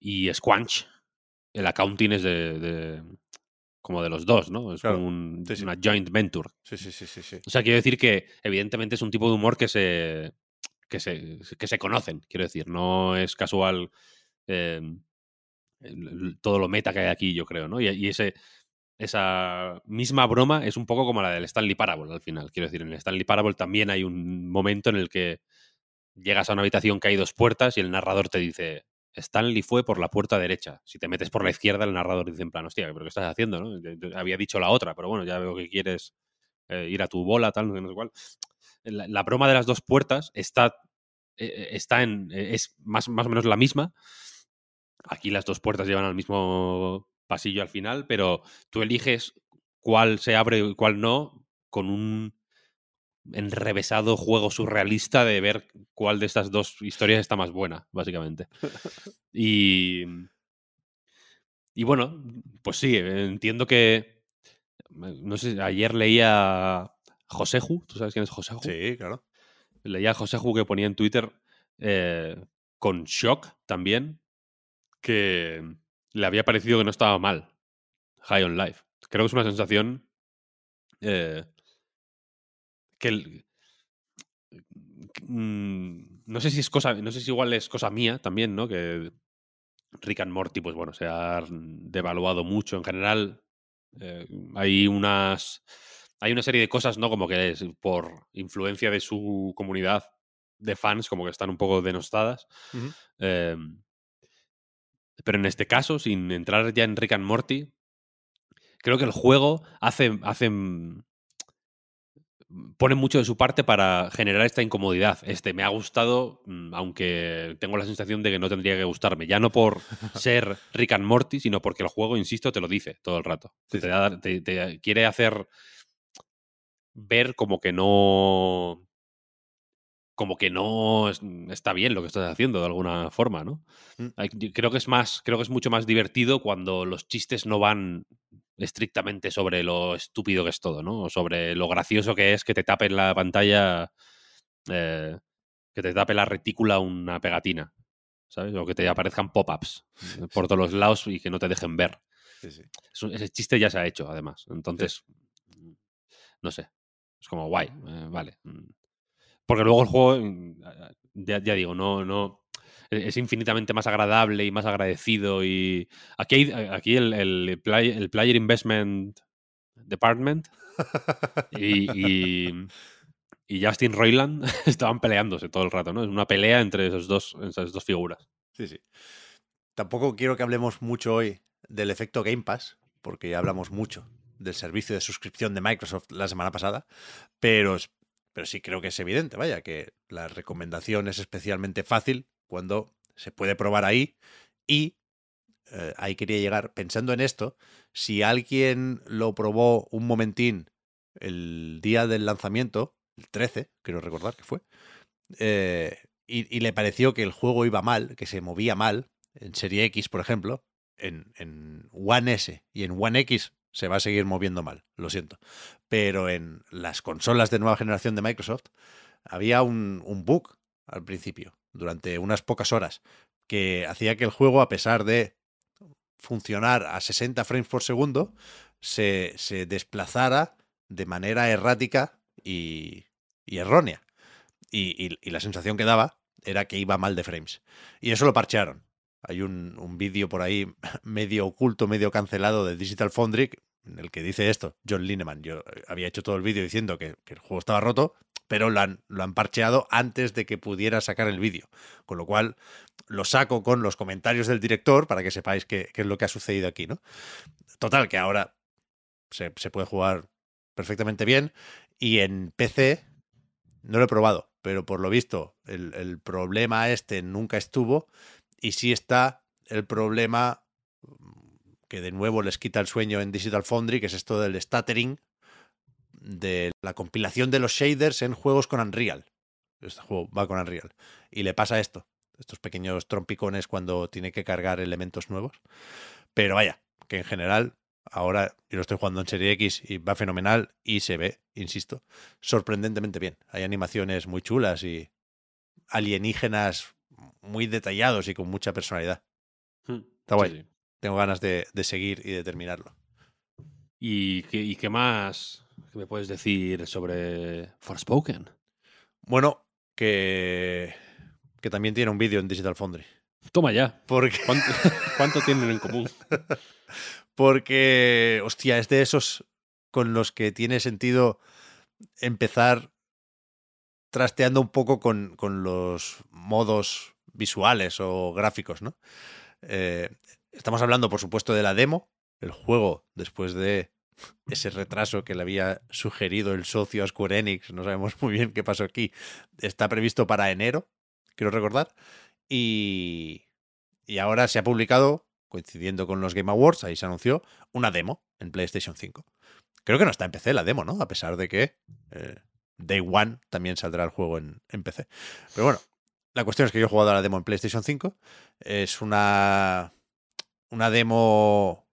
y Squanch. El accounting es de, de como de los dos, ¿no? Es Claro, como un- sí, sí. una joint venture. Sí, sí, sí, sí, sí. O sea, quiero decir que evidentemente es un tipo de humor que se, que se, que se conocen, quiero decir. No es casual eh, todo lo meta que hay aquí, yo creo, ¿no? Y, y ese, esa misma broma es un poco como la del Stanley Parable al final. Quiero decir, en el Stanley Parable también hay un momento en el que llegas a una habitación que hay dos puertas y el narrador te dice, Stanley fue por la puerta derecha. Si te metes por la izquierda, el narrador dice en plan, hostia, ¿pero qué estás haciendo? Había dicho la otra, pero bueno, ya veo que quieres eh, ir a tu bola, tal, no sé, no cuál. La, broma de las dos puertas está, eh, está en, eh, es más, más o menos la misma. Aquí las dos puertas llevan al mismo pasillo al final, pero tú eliges cuál se abre y cuál no con un enrevesado juego surrealista de ver cuál de estas dos historias está más buena, básicamente. Y, y bueno, pues sí, entiendo que. No sé, ayer leía Joseju, ¿tú sabes quién es Joseju? Sí, claro. Leía a Joseju que ponía en Twitter eh, con shock también que le había parecido que no estaba mal High on Life. Creo que es una sensación eh, que el- mm, no sé si es cosa, no sé si igual es cosa mía también, ¿no? Que Rick and Morty, pues bueno, se ha devaluado mucho. En general, eh, hay unas. Hay una serie de cosas, ¿no? Como que es por influencia de su comunidad de fans, como que están un poco denostadas. Eh, pero en este caso, sin entrar ya en Rick and Morty, creo que el juego hace, hace mm, pone mucho de su parte para generar esta incomodidad. Este me ha gustado, mm, aunque tengo la sensación de que no tendría que gustarme. Ya no por ser Rick and Morty, sino porque el juego, insisto, te lo dice todo el rato. Sí, te, sí. da- te- te quiere hacer ver como que no. Como que no es- está bien lo que estás haciendo de alguna forma, ¿no? Mm. Creo que es más, creo que es mucho más divertido cuando los chistes no van estrictamente sobre lo estúpido que es todo, ¿no? O sobre lo gracioso que es que te tape en la pantalla, eh, que te tape la retícula una pegatina, ¿sabes? O que te aparezcan pop-ups eh, por todos los lados y que no te dejen ver. Sí, ese chiste ya se ha hecho, además. Entonces, mm, no sé. Es como guay, eh, vale. Porque luego el juego, mm, ya, digo, no, no. e- Es infinitamente más agradable y más agradecido. Y aquí, aquí el, el play- el Player Investment Department y, y, Justin Roiland estaban peleándose todo el rato, ¿no? Es una pelea entre esos dos, esas dos figuras. Sí, sí. Tampoco quiero que hablemos mucho hoy del efecto Game Pass, porque ya hablamos mucho del servicio de suscripción de Microsoft la semana pasada, pero, pero sí creo que es evidente, vaya, que la recomendación es especialmente fácil cuando se puede probar ahí y eh, ahí quería llegar pensando en esto, si alguien lo probó un momentín el día del lanzamiento, el 13, quiero recordar que fue, eh, y, y le pareció que el juego iba mal, que se movía mal, en Serie X, por ejemplo, en, en One S y en One X se va a seguir moviendo mal, lo siento. Pero en las consolas de nueva generación de Microsoft había un, bug al principio, durante unas pocas horas, que hacía que el juego, a pesar de funcionar a 60 frames por segundo, se, desplazara de manera errática y, errónea. Y la sensación que daba era que iba mal de frames. Y eso lo parchearon. Hay un, un vídeo por ahí medio oculto, medio cancelado de Digital Foundry en el que dice esto, John Lineman. Yo eh, había hecho todo el vídeo diciendo que, el juego estaba roto, pero lo han, lo han parcheado antes de que pudiera sacar el vídeo. Con lo cual lo saco con los comentarios del director para que sepáis qué, qué es lo que ha sucedido aquí, ¿no? Total, que ahora se, se puede jugar perfectamente bien y en PC no lo he probado, pero por lo visto el, el problema este nunca estuvo y sí está el problema que de nuevo les quita el sueño en Digital Foundry, que es esto del stuttering, de la compilación de los shaders en juegos con Unreal. Este juego va con Unreal. Y le pasa esto, estos pequeños trompicones cuando tiene que cargar elementos nuevos. Pero vaya, que en general, ahora yo lo estoy jugando en Serie X y va fenomenal y se ve, insisto, sorprendentemente bien. Hay animaciones muy chulas y alienígenas muy detallados y con mucha personalidad. Está guay. Sí, sí. Tengo ganas de, de seguir y de terminarlo. ¿Y qué, y qué más me puedes decir sobre Forspoken? Bueno, que, que también tiene un vídeo en Digital Foundry. Toma ya. Porque, ¿Cuánto, cuánto tienen en común? porque, hostia, es de esos con los que tiene sentido empezar trasteando un poco con, con los modos visuales o gráficos, ¿no? Eh, estamos hablando, por supuesto, de la demo. El juego, después de ese retraso que le había sugerido el socio a Square Enix, no sabemos muy bien qué pasó aquí, está previsto para enero, quiero recordar. Y, y ahora se ha publicado, coincidiendo con los Game Awards, ahí se anunció, una demo en PlayStation 5. Creo que no está en PC la demo, ¿no? A pesar de que eh, Day One también saldrá el juego en, en PC. Pero bueno, la cuestión es que yo he jugado a la demo en PlayStation 5. Es una, una demo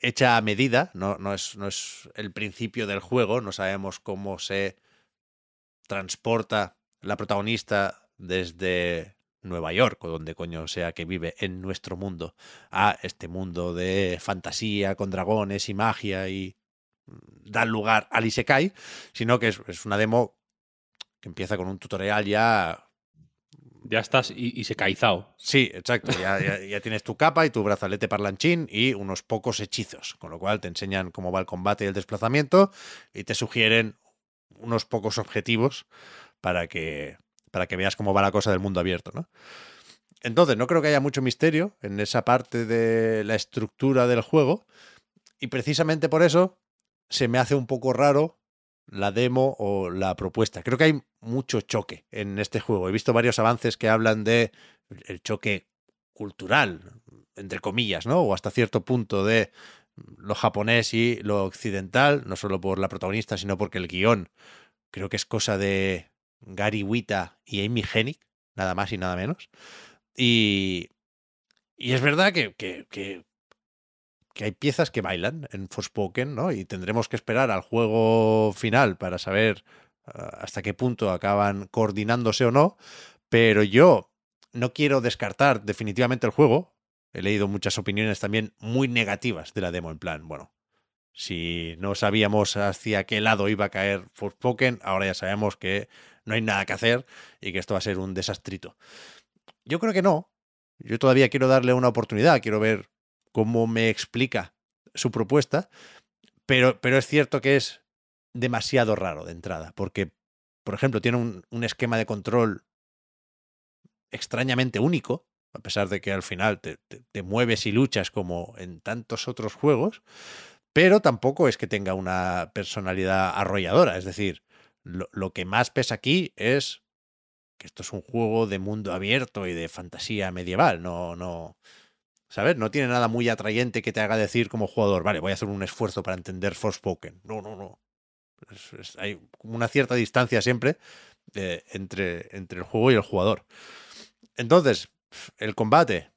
hecha a medida, no, no, es, no es el principio del juego, no sabemos cómo se transporta la protagonista desde Nueva York o donde coño sea que vive en nuestro mundo a este mundo de fantasía con dragones y magia y da lugar al Isekai, sino que es, es una demo que empieza con un tutorial ya Ya estás y, y se caizao. Sí, exacto. Ya, ya- tienes tu capa y tu brazalete parlanchín y unos pocos hechizos, con lo cual te enseñan cómo va el combate y el desplazamiento y te sugieren unos pocos objetivos para que, para que veas cómo va la cosa del mundo abierto, ¿no? Entonces, no creo que haya mucho misterio en esa parte de la estructura del juego y precisamente por eso se me hace un poco raro la demo o la propuesta. Creo que hay mucho choque en este juego. He visto varios avances que hablan de el choque cultural, entre comillas, ¿no? O hasta cierto punto de lo japonés y lo occidental, no solo por la protagonista, sino porque el guion creo que es cosa de Gary Wita y Amy Hennig, nada más y nada menos. Y, y es verdad que, que, que, que hay piezas que bailan en Forspoken, ¿no? Y tendremos que esperar al juego final para saber ah, hasta qué punto acaban coordinándose o no. Pero yo no quiero descartar definitivamente el juego. He leído muchas opiniones también muy negativas de la demo, en plan, bueno, si no sabíamos hacia qué lado iba a caer Forspoken, ahora ya sabemos que no hay nada que hacer y que esto va a ser un desastrito. Yo creo que no. Yo todavía quiero darle una oportunidad, quiero ver cómo me explica su propuesta, pero, pero es cierto que es demasiado raro de entrada, porque, por ejemplo, tiene un, un esquema de control extrañamente único, a pesar de que al final te, te- mueves y luchas como en tantos otros juegos, pero tampoco es que tenga una personalidad arrolladora, es decir, lo, lo que más pesa aquí es que esto es un juego de mundo abierto y de fantasía medieval, no, no, ¿sabes? No tiene nada muy atrayente que te haga decir como jugador, vale, voy a hacer un esfuerzo para entender Forspoken. No, no, no. Hay una cierta distancia siempre eh, entre, entre el juego y el jugador. Entonces, el combate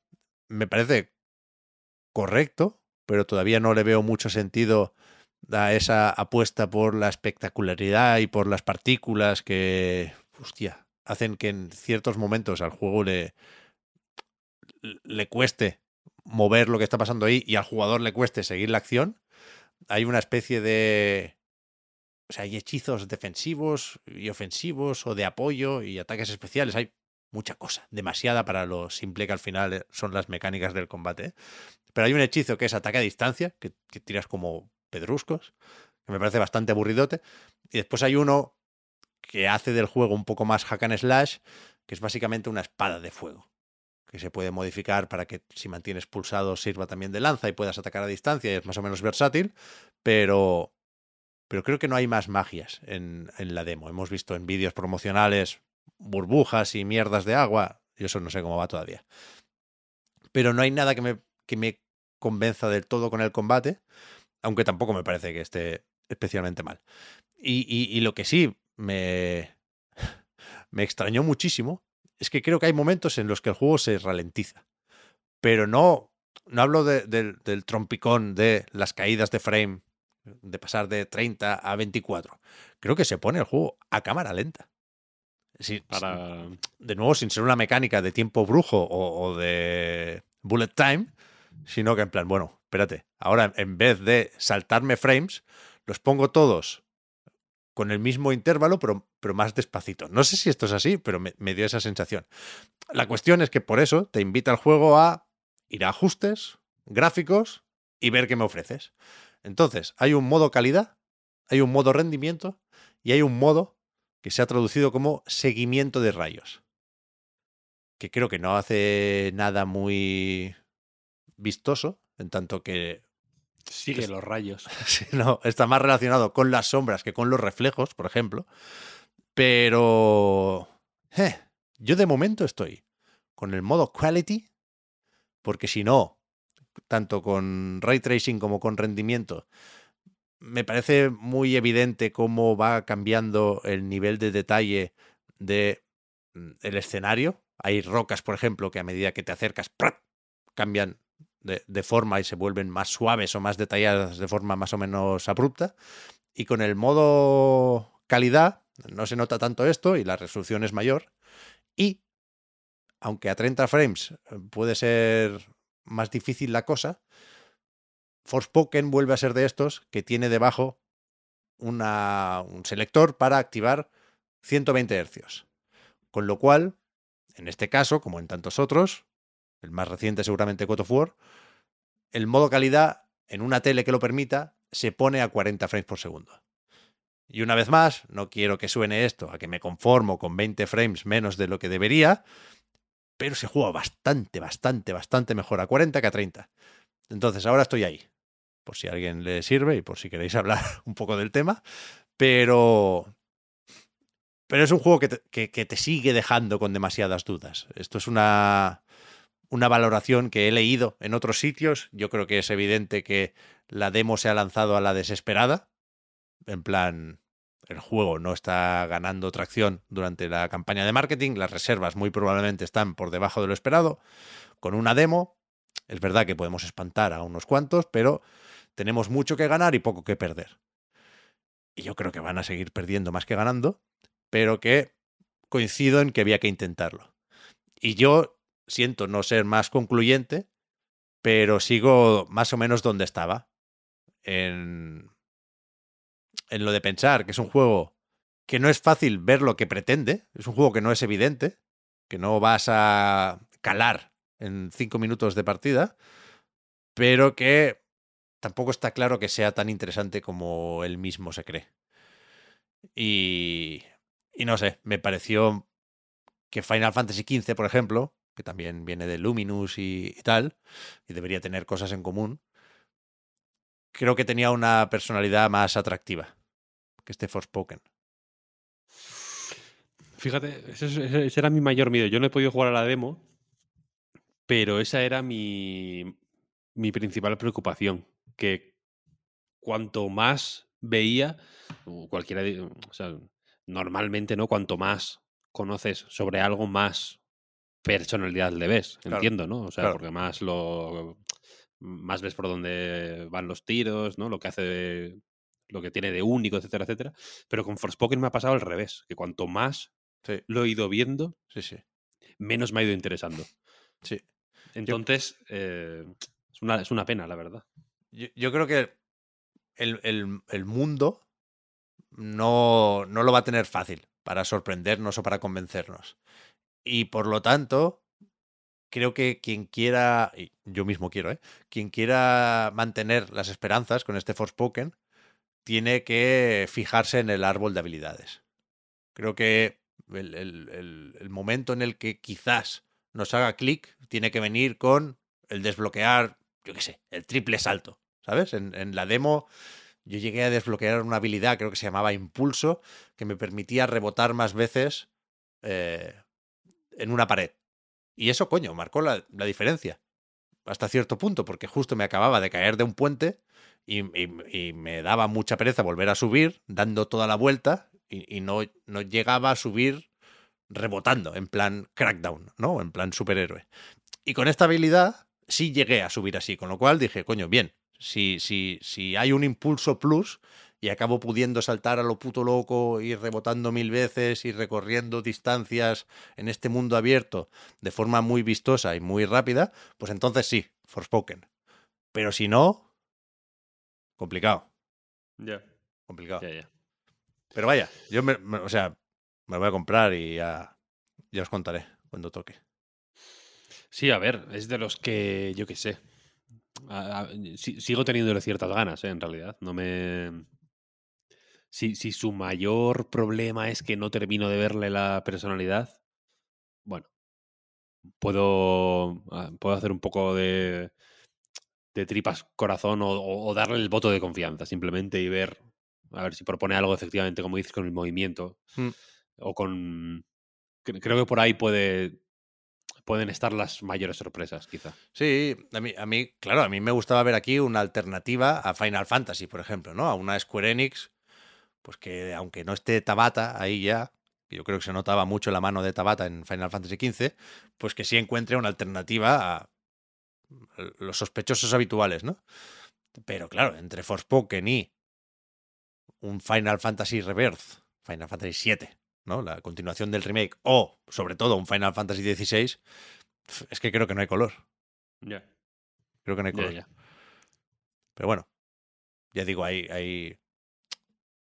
me parece correcto, pero todavía no le veo mucho sentido a esa apuesta por la espectacularidad y por las partículas que, hostia, hacen que en ciertos momentos al juego le, le cueste mover lo que está pasando ahí y al jugador le cueste seguir la acción. Hay una especie de... O sea, hay hechizos defensivos y ofensivos o de apoyo y ataques especiales. Hay mucha cosa, demasiada para lo simple que al final eh, son las mecánicas del combate. Pero hay un hechizo que es ataque a distancia, que, que tiras como pedruscos, que me parece bastante aburridote. Y después hay uno que hace del juego un poco más hack and slash, que es básicamente una espada de fuego, que se puede modificar para que si mantienes pulsado sirva también de lanza y puedas atacar a distancia y es más o menos versátil, pero, pero creo que no hay más magias en, en la demo. Hemos visto en vídeos promocionales burbujas y mierdas de agua, y eso no sé cómo va todavía. Pero no hay nada que me, que me convenza del todo con el combate, aunque tampoco me parece que esté especialmente mal. Y, y- y lo que sí me, me extrañó muchísimo es que creo que hay momentos en los que el juego se ralentiza. Pero no, no hablo de- del, del trompicón de las caídas de frame, de pasar de 30 a 24. Creo que se pone el juego a cámara lenta. Sí, Para... de nuevo, sin ser una mecánica de tiempo brujo o, o de bullet time, sino que en plan, bueno, espérate, ahora en vez de saltarme frames, los pongo todos con el mismo intervalo, pero, más despacito. No sé si esto es así, pero me, me dio esa sensación. La cuestión es que por eso te invita el juego a ir a ajustes, gráficos y ver qué me ofreces. Entonces, hay un modo calidad, hay un modo rendimiento y hay un modo que se ha traducido como seguimiento de rayos. Que creo que no hace nada muy vistoso, en tanto que Sigue los rayos. Sí, no, está más relacionado con las sombras que con los reflejos, por ejemplo. Pero eh, yo de momento estoy con el modo quality, porque si no, tanto con ray tracing como con rendimiento, me parece muy evidente cómo va cambiando el nivel de detalle de mm, el escenario. Hay rocas, por ejemplo, que a medida que te acercas, cambian de, forma y se vuelven más suaves o más detalladas de forma más o menos abrupta. Y con el modo calidad no se nota tanto esto y la resolución es mayor. Y aunque a 30 frames eh, puede ser más difícil la cosa, Forspoken vuelve a ser de estos que tiene debajo una, un selector para activar 120 Hz. Con lo cual, en este caso, como en tantos otros, el más reciente seguramente God of War, el modo calidad en una tele que lo permita se pone a 40 frames por segundo. Y una vez más, no quiero que suene esto a que me conformo con 20 frames menos de lo que debería, pero se juega bastante, bastante, bastante mejor a 40 que a 30. Entonces ahora estoy ahí, por si a alguien le sirve y por si queréis hablar un poco del tema, pero... Pero es un juego que que te sigue dejando con demasiadas dudas. Esto es una, una valoración que he leído en otros sitios. Yo creo que es evidente que la demo se ha lanzado a la desesperada. En plan, el juego no está ganando tracción durante la campaña de marketing. Las reservas muy probablemente están por debajo de lo esperado. Con una demo, es verdad que podemos espantar a unos cuantos, pero tenemos mucho que ganar y poco que perder. Y yo creo que van a seguir perdiendo más que ganando, pero que coincido en que había que intentarlo. Y yo siento no ser más concluyente, pero sigo más o menos donde estaba. En, en lo de pensar que es un juego que no es fácil ver lo que pretende, es un juego que no es evidente, que no vas a calar en cinco minutos de partida, pero que tampoco está claro que sea tan interesante como él mismo se cree. Y, y no sé, me pareció que Final Fantasy XV, por ejemplo, que también viene de Luminous y, tal, y debería tener cosas en común, creo que tenía una personalidad más atractiva que este Forspoken. Fíjate, ese, era mi mayor miedo. Yo no he podido jugar a la demo, pero esa era mi, mi principal preocupación. Que cuanto más veía, cualquiera, o normalmente, ¿no? Cuanto más conoces sobre algo, más personalidad le ves, claro. entiendo, ¿no? O sea, claro. porque más lo más ves por dónde van los tiros, ¿no? Lo que hace de, lo que tiene de único, etcétera, etcétera. Pero con Forspoken me ha pasado al revés, que cuanto más sí. lo he ido viendo, sí, sí. menos me ha ido interesando. Sí. Entonces, yo, eh, es, una, es una pena, la verdad. Yo, yo creo que el, el, el, mundo no, no lo va a tener fácil para sorprendernos o para convencernos. Y por lo tanto, creo que quien quiera, y yo mismo quiero, ¿eh? quien quiera mantener las esperanzas con este Forspoken, tiene que fijarse en el árbol de habilidades. Creo que el, el, el, momento en el que quizás nos haga clic tiene que venir con el desbloquear, yo qué sé, el triple salto. ¿Sabes? En, en, la demo yo llegué a desbloquear una habilidad, creo que se llamaba impulso, que me permitía rebotar más veces eh, en una pared. Y eso, coño, marcó la, la, diferencia. Hasta cierto punto, porque justo me acababa de caer de un puente y, y, me daba mucha pereza volver a subir, dando toda la vuelta, y, y, no, no llegaba a subir rebotando, en plan crackdown, ¿no? En plan superhéroe. Y con esta habilidad sí llegué a subir así, con lo cual dije, coño, bien, si, si, si hay un impulso plus y acabo pudiendo saltar a lo puto loco, ir rebotando mil veces y recorriendo distancias en este mundo abierto de forma muy vistosa y muy rápida, pues entonces sí, Forspoken. Pero si no, complicado, Ya, complicado. ya, ya. Pero vaya, yo me, me- o sea, me lo voy a comprar y ya, ya os contaré cuando toque. Sí, a ver, es de los que yo qué sé. A- a- si- sigo teniéndole ciertas ganas, ¿eh? en realidad. No me. Si, si su mayor problema es que no termino de verle la personalidad, bueno, puedo, ah, puedo hacer un poco de, de tripas corazón o, darle el voto de confianza, simplemente y ver, a ver si propone algo efectivamente, como dices, con el movimiento Mm. o con. cre- Creo que por ahí puede, pueden estar las mayores sorpresas, quizá. Sí, a mí, a mí, claro, a mí me gustaba ver aquí una alternativa a Final Fantasy, por ejemplo, ¿no? A una Square Enix, pues que aunque no esté Tabata ahí ya, yo creo que se notaba mucho la mano de Tabata en Final Fantasy XV, pues que sí encuentre una alternativa a los sospechosos habituales, ¿no? Pero claro, entre Forspoken y un Final Fantasy Rebirth, Final Fantasy VII, ¿no? La continuación del remake, o sobre todo un Final Fantasy XVI, es que creo que no hay color. Ya. Creo que no hay color. Pero bueno, ya digo, hay, hay...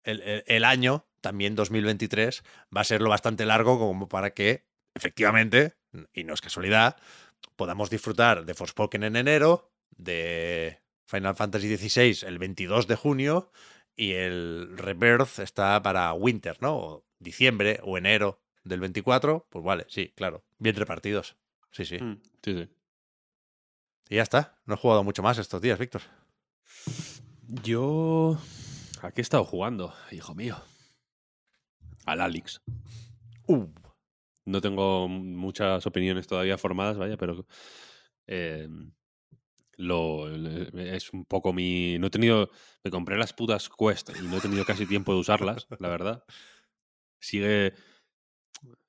El, el- el año, también 2023, va a ser lo bastante largo como para que, efectivamente, y no es casualidad, podamos disfrutar de Forspoken en enero, de Final Fantasy XVI el 22 de junio, y el Rebirth está para Winter, ¿no? O diciembre o enero del 24, pues vale, sí, claro, bien repartidos. Sí, sí. Mm, Sí, sí. Y ya está, no he jugado mucho más estos días, Víctor. Yo. ¿A qué he estado jugando, hijo mío? Al Alex. Uh, No tengo muchas opiniones todavía formadas, vaya, pero. eh, lo, le- es un poco mi. No he tenido. Me compré las putas Quest y no he tenido casi tiempo de usarlas, la verdad. Sigue. eh,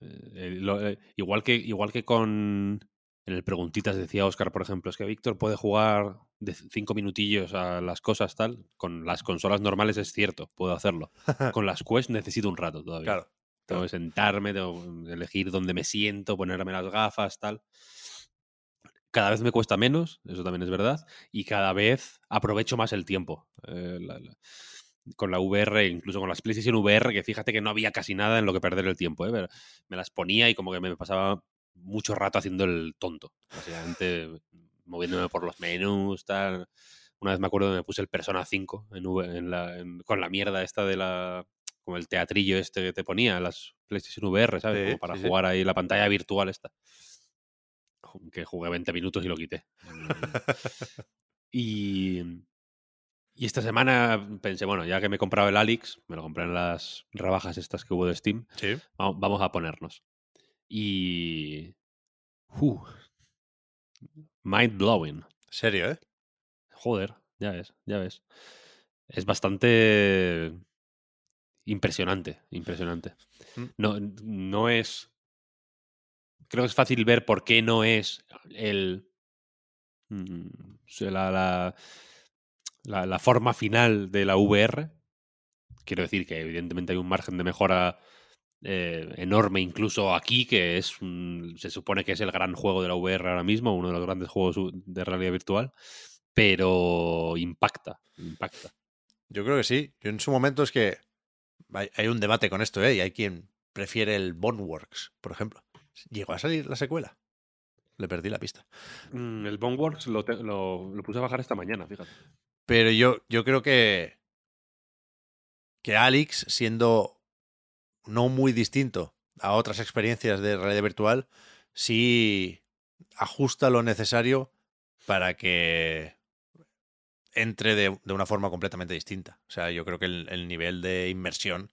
eh, lo- eh, igual, que, igual que con. En el Preguntitas decía Oscar, por ejemplo, es que Víctor puede jugar de cinco minutillos a las cosas tal. Con las consolas normales es cierto, puedo hacerlo. Con las Quest necesito un rato todavía. claro. Tengo que sentarme, tengo que elegir dónde me siento, ponerme las gafas, tal. Cada vez me cuesta menos, eso también es verdad, y cada vez aprovecho más el tiempo. Eh, la- la- con la VR, incluso con las PlayStation VR, que fíjate que no había casi nada en lo que perder el tiempo. ¿eh? Me las ponía y como que me pasaba mucho rato haciendo el tonto. Básicamente moviéndome por los menús, tal. Una vez me acuerdo que me puse el Persona 5 en V- en la- en- con la mierda esta de la. como el teatrillo este que te ponía las PlayStation VR, ¿sabes? Sí, como para sí, sí. jugar ahí la pantalla virtual esta. Que jugué 20 minutos y lo quité. y. Y esta semana pensé, bueno, ya que me he comprado el Alix, me lo compré en las rebajas estas que hubo de Steam, vamos a ponernos. Y. uh, mind blowing. Serio, ¿eh? Joder, ya ves, ya ves. Es bastante impresionante, impresionante. Mm. No, no es. Creo que es fácil ver por qué no es el. mm, la, la- la forma final de la VR. Quiero decir que evidentemente hay un margen de mejora eh, enorme, incluso aquí, que es un- se supone que es el gran juego de la VR ahora mismo, uno de los grandes juegos de realidad virtual, pero impacta, impacta. Yo creo que sí. Yo en su momento es que hay, hay un debate con esto, ¿eh? Y hay quien prefiere el Boneworks, por ejemplo. Llegó a salir la secuela. Le perdí la pista. Mm, El Boneworks lo, te- lo, lo puse a bajar esta mañana, fíjate. Pero yo, yo creo que. Que Alex, siendo no muy distinto a otras experiencias de realidad virtual, sí ajusta lo necesario para que entre de, de una forma completamente distinta. O sea, yo creo que el, el nivel de inmersión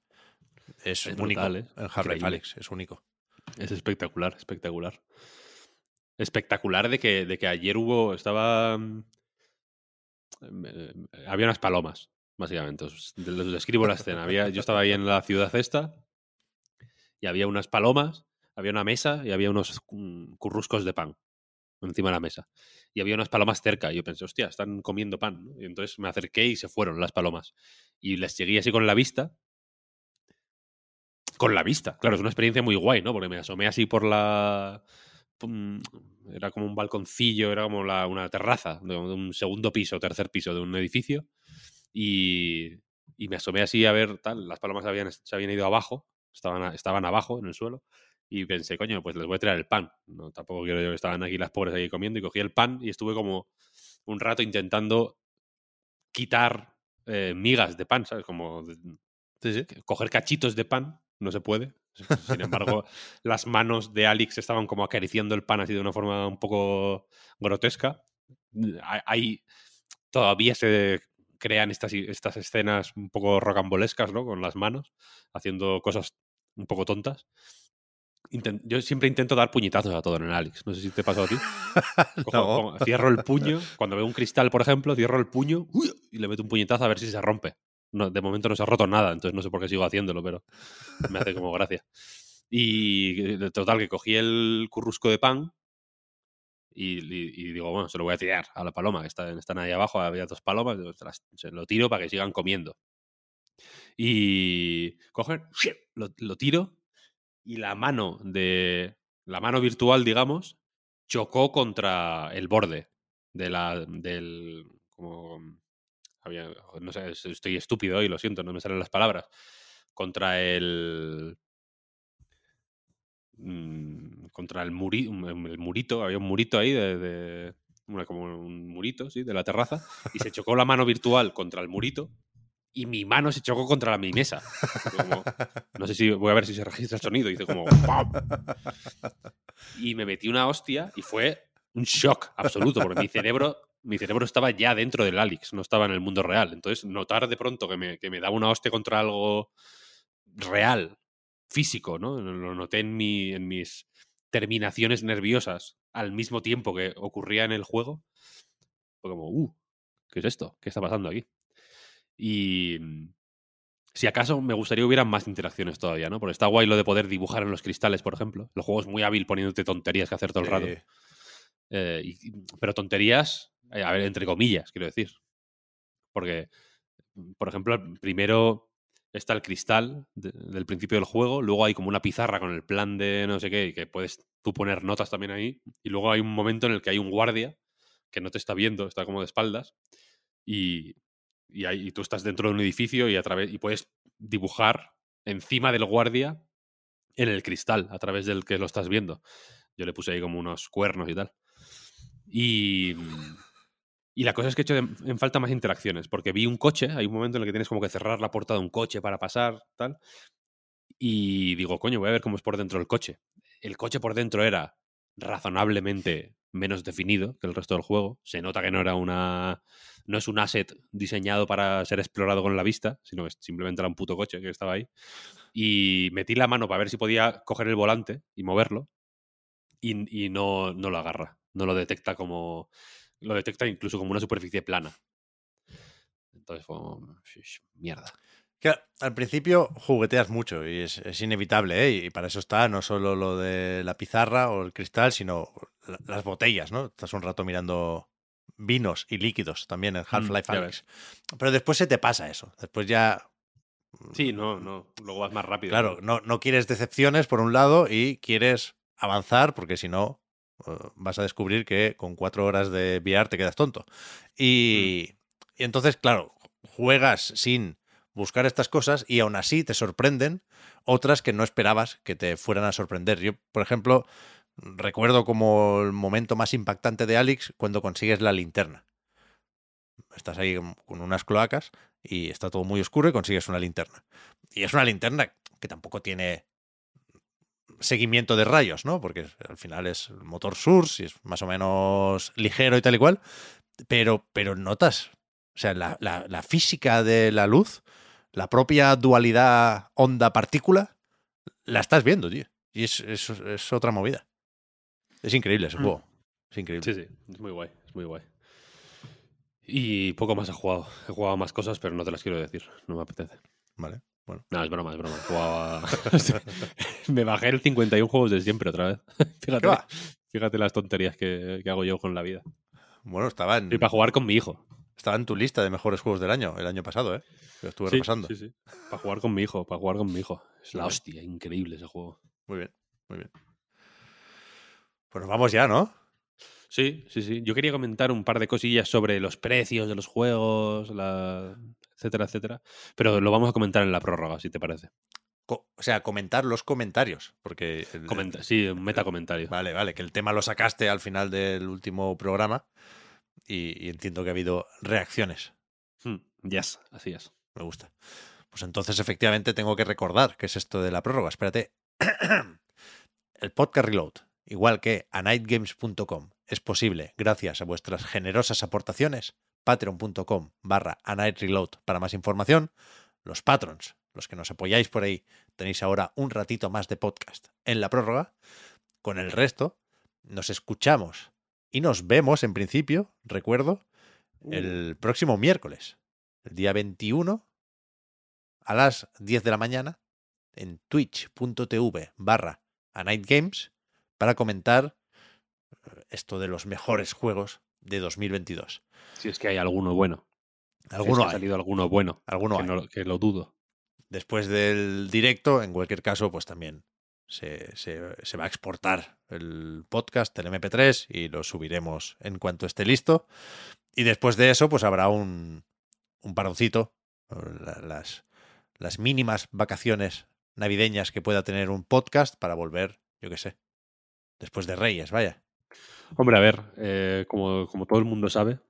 es, Es único. brutal, ¿eh? En Half-Life. Alyx es único. Es espectacular, espectacular. Espectacular de que, de que ayer hubo, estaba... mm, eh, había unas palomas, básicamente. Os, os describo la escena. Había, yo estaba ahí en la ciudad esta y había unas palomas, había una mesa y había unos curruscos de pan encima de la mesa. Y había unas palomas cerca. Y yo pensé, hostia, están comiendo pan. ¿no? Y entonces me acerqué y se fueron las palomas. Y les seguí así con la vista. Con la vista. Claro, es una experiencia muy guay, ¿no? Porque me asomé así por la era como un balconcillo, era como la- una terraza de un segundo piso, tercer piso de un edificio. Y, y me asomé así a ver tal. Las palomas habían, se habían ido abajo, estaban, estaban abajo en el suelo. Y pensé, coño, pues les voy a traer el pan. No, tampoco quiero yo que estaban aquí las pobres ahí comiendo. Y cogí el pan y estuve como un rato intentando quitar eh, migas de pan, ¿sabes? Como de- Sí, sí. que coger cachitos de pan, no se puede. Sin embargo, las manos de Alex estaban como acariciando el pan así de una forma un poco grotesca. Hay- Hay, todavía se crean estas, estas escenas un poco rocambolescas, ¿no? Con las manos, haciendo cosas un poco tontas. Yo siempre intento dar puñetazos a todo en el Alex. No sé si te pasó a ti. Cojo- No. pongo- cierro el puño. Cuando veo un cristal, por ejemplo, cierro el puño ¡uy! y le meto un puñetazo a ver si se rompe. No, de momento no se ha roto nada, entonces no sé por qué sigo haciéndolo, pero me hace como gracia. Y eh, total, que cogí el currusco de pan y, y- y digo, bueno, se lo voy a tirar a la paloma, que están, están ahí abajo, había dos palomas, digo, "Se las- se lo tiro para que sigan comiendo. Y coger, lo, lo tiro y la mano de la mano virtual, digamos, chocó contra el borde de la del como había, no sé, es- estoy estúpido hoy, lo siento, no me salen las palabras. Contra el mm, contra el, muri- el murito, había un murito ahí de, de- como un murito, sí, de la terraza y se chocó la mano virtual contra el murito y mi mano se chocó contra mi mesa. No sé si voy a ver si se registra el sonido. Hice como ¡pam! Y me metí una hostia y fue un shock absoluto, porque mi cerebro, mi cerebro estaba ya dentro del Alex, no estaba en el mundo real. Entonces, notar de pronto que me, que me daba una hostia contra algo real, físico, ¿no? Lo noté en, mi, en mis terminaciones nerviosas al mismo tiempo que ocurría en el juego. Fue como, uh, ¿qué es esto? ¿Qué está pasando aquí? Y mm, si acaso me gustaría que hubieran más interacciones todavía, ¿no? Porque está guay lo de poder dibujar en los cristales, por ejemplo. El juego es muy hábil poniéndote tonterías que hacer todo el rato. Eh, y- pero tonterías, eh, a ver, entre comillas, quiero decir. Porque, mm, por ejemplo, primero está el cristal de- del principio del juego, luego hay como una pizarra con el plan de no sé qué, y que puedes tú poner notas también ahí, y luego hay un momento en el que hay un guardia que no te está viendo, está como de espaldas, y, y, ahí- tú estás dentro de un edificio y, a través, y puedes dibujar encima del guardia en el cristal, a través del que lo estás viendo. Yo le puse ahí como unos cuernos y tal. Y, y la cosa es que he hecho en falta más interacciones, porque vi un coche, hay un momento en el que tienes como que cerrar la puerta de un coche para pasar, tal. Y digo, coño, voy a ver cómo es por dentro el coche. El coche por dentro era razonablemente menos definido que el resto del juego. Se nota que no era una. No es un asset diseñado para ser explorado con la vista, sino que simplemente era un puto coche que estaba ahí. Y metí la mano para ver si podía coger el volante y moverlo. Y, y no, no lo agarra. No lo detecta como. Lo detecta incluso como una superficie plana. Entonces fue. como, "Shish, Mierda. Que al principio jugueteas mucho y es, es inevitable, ¿eh? Y para eso está no solo lo de la pizarra o el cristal, sino la- las botellas, ¿no? Estás un rato mirando vinos y líquidos también en Half-Life Mm, ya Alyx. Pero después se te pasa eso. Después ya, Sí, no, no. Luego vas más rápido. claro, no, no quieres decepciones por un lado y quieres avanzar porque si no eh, vas a descubrir que con cuatro horas de VR te quedas tonto. Y, y entonces, claro, juegas sin buscar estas cosas y aún así te sorprenden otras que no esperabas que te fueran a sorprender. Yo, por ejemplo, recuerdo como el momento más impactante de Alex cuando consigues la linterna. Estás ahí con unas cloacas y está todo muy oscuro y consigues una linterna. Y es una linterna que tampoco tiene seguimiento de rayos, ¿no? Porque al final es el motor Source y es más o menos ligero y tal y cual. Pero, pero notas, o sea, la, la- física de la luz, la propia dualidad onda-partícula, la estás viendo, tío. Y es- es otra movida. Es increíble ese Mm. juego. Es increíble. Sí, sí, es muy guay, es muy guay. Y poco más he jugado. He jugado más cosas, pero no te las quiero decir. No me apetece. Vale. Bueno. No, es broma, es broma. He jugado a- me bajé el 51 juegos de siempre otra vez. Fíjate, fíjate las tonterías que, que hago yo con la vida. Bueno, estaba en, Y para jugar con mi hijo. estaba en tu lista de mejores juegos del año, el año pasado, ¿eh? Lo estuve Sí, repasando. sí, sí. Para jugar con mi hijo, para jugar con mi hijo. Es la hostia, increíble ese juego. Muy bien, muy bien. Pues nos vamos ya, ¿no? Sí, sí, sí. Yo quería comentar un par de cosillas sobre los precios de los juegos, la... etcétera, etcétera. Pero lo vamos a comentar en la prórroga, si te parece. Co- o sea, comentar los comentarios, porque... el- Comenta, sí, un metacomentario. Vale, vale, que el tema lo sacaste al final del último programa y, y entiendo que ha habido reacciones. Hmm, Yes, así es. Me gusta. Pues entonces, efectivamente, tengo que recordar qué es esto de la prórroga. Espérate. El podcast Reload, igual que a nightgames.com, es posible gracias a vuestras generosas aportaciones. Patreon.com barra a night reload para más información. Los patrons, los que nos apoyáis por ahí, tenéis ahora un ratito más de podcast en la prórroga. Con el resto, nos escuchamos y nos vemos en principio, recuerdo, el próximo miércoles, el día 21 a las 10 de la mañana en twitch.tv barra a Night Games para comentar eh, esto de los mejores juegos de 2022. Si es que hay alguno bueno. Si es Alguno que ha salido alguno bueno. alguno que, hay. no- que lo dudo. Después del directo, en cualquier caso, pues también se, se- se va a exportar el podcast, el MP3, y lo subiremos en cuanto esté listo. Y después de eso, pues habrá un, un paroncito, la- las, las mínimas vacaciones navideñas que pueda tener un podcast para volver, yo qué sé, después de Reyes, vaya. Hombre, a ver, eh, como, como todo el mundo sabe,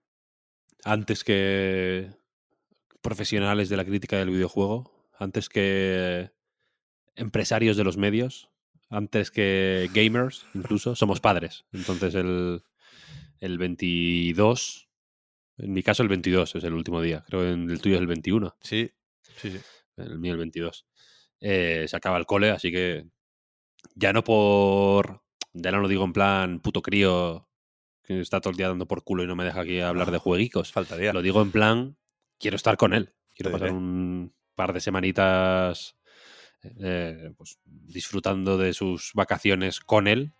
antes que profesionales de la crítica del videojuego, antes que empresarios de los medios, antes que gamers, incluso, somos padres. Entonces el, el 22, en mi caso el 22 es el último día, creo que en el tuyo es el 21, Sí, sí, sí. el mío el 22. Eh, se acaba el cole, así que ya no por, ya no lo digo en plan puto crío que está todo el día dando por culo y no me deja aquí hablar de jueguicos. Faltaría. Lo digo en plan, quiero estar con él. Quiero pasar un par de semanitas eh, pues, disfrutando de sus vacaciones con él.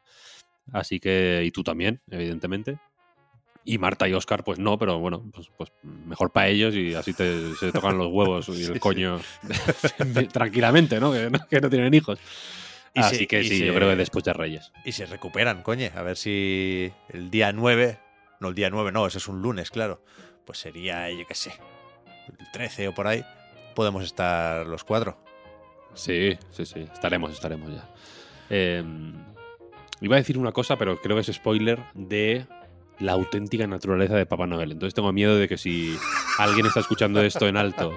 Así que, y tú también, evidentemente. Y Marta y Oscar, pues no, pero bueno, pues, pues mejor para ellos y así te, se tocan los huevos y el sí. coño tranquilamente, ¿no? Que, no- que no tienen hijos. Y Así se- que sí, se- yo creo que después de Reyes. Y se recuperan, coñe. A ver si el día 9, no el día 9, no, ese es un lunes, claro. Pues sería, yo qué sé, el 13 o por ahí, podemos estar los cuatro. Sí, sí, sí. Estaremos, estaremos ya. Eh, iba a decir una cosa, pero creo que es spoiler de la auténtica naturaleza de Papá Noel. Entonces tengo miedo de que si alguien está escuchando esto en alto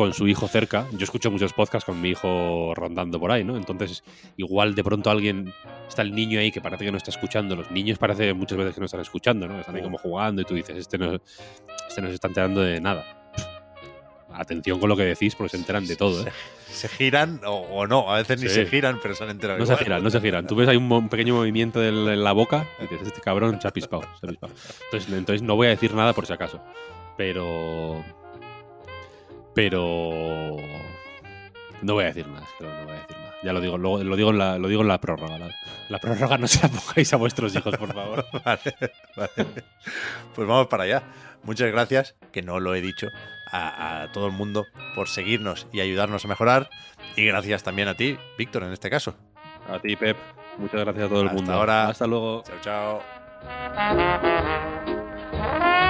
con su hijo cerca, yo escucho muchos podcasts con mi hijo rondando por ahí, ¿no? Entonces igual de pronto alguien, está el niño ahí que parece que no está escuchando. Los niños parece muchas veces que no están escuchando, ¿no? Están ahí como jugando y tú dices, este no, este no se está enterando de nada. Atención con lo que decís porque se enteran de todo, ¿eh? Se giran o, o no, a veces ni se giran, pero se han enterado. No se giran, no se giran. Tú ves ahí un, pequeño movimiento en la boca y dices, este cabrón se ha pispado. se ha pispado". Entonces, entonces no voy a decir nada por si acaso. Pero... Pero... No voy a decir nada, es que no, voy a decir nada. Ya lo digo, lo, lo digo, en la, lo digo en la prórroga. La, la prórroga no se la pongáis a vuestros hijos, por favor. Vale, vale. Pues vamos para allá. Muchas gracias, que no lo he dicho, a, a todo el mundo por seguirnos y ayudarnos a mejorar. Y gracias también a ti, Víctor, en este caso. A ti, Pep. Muchas gracias a todo el Hasta mundo. ahora. Hasta luego. Chao, chao.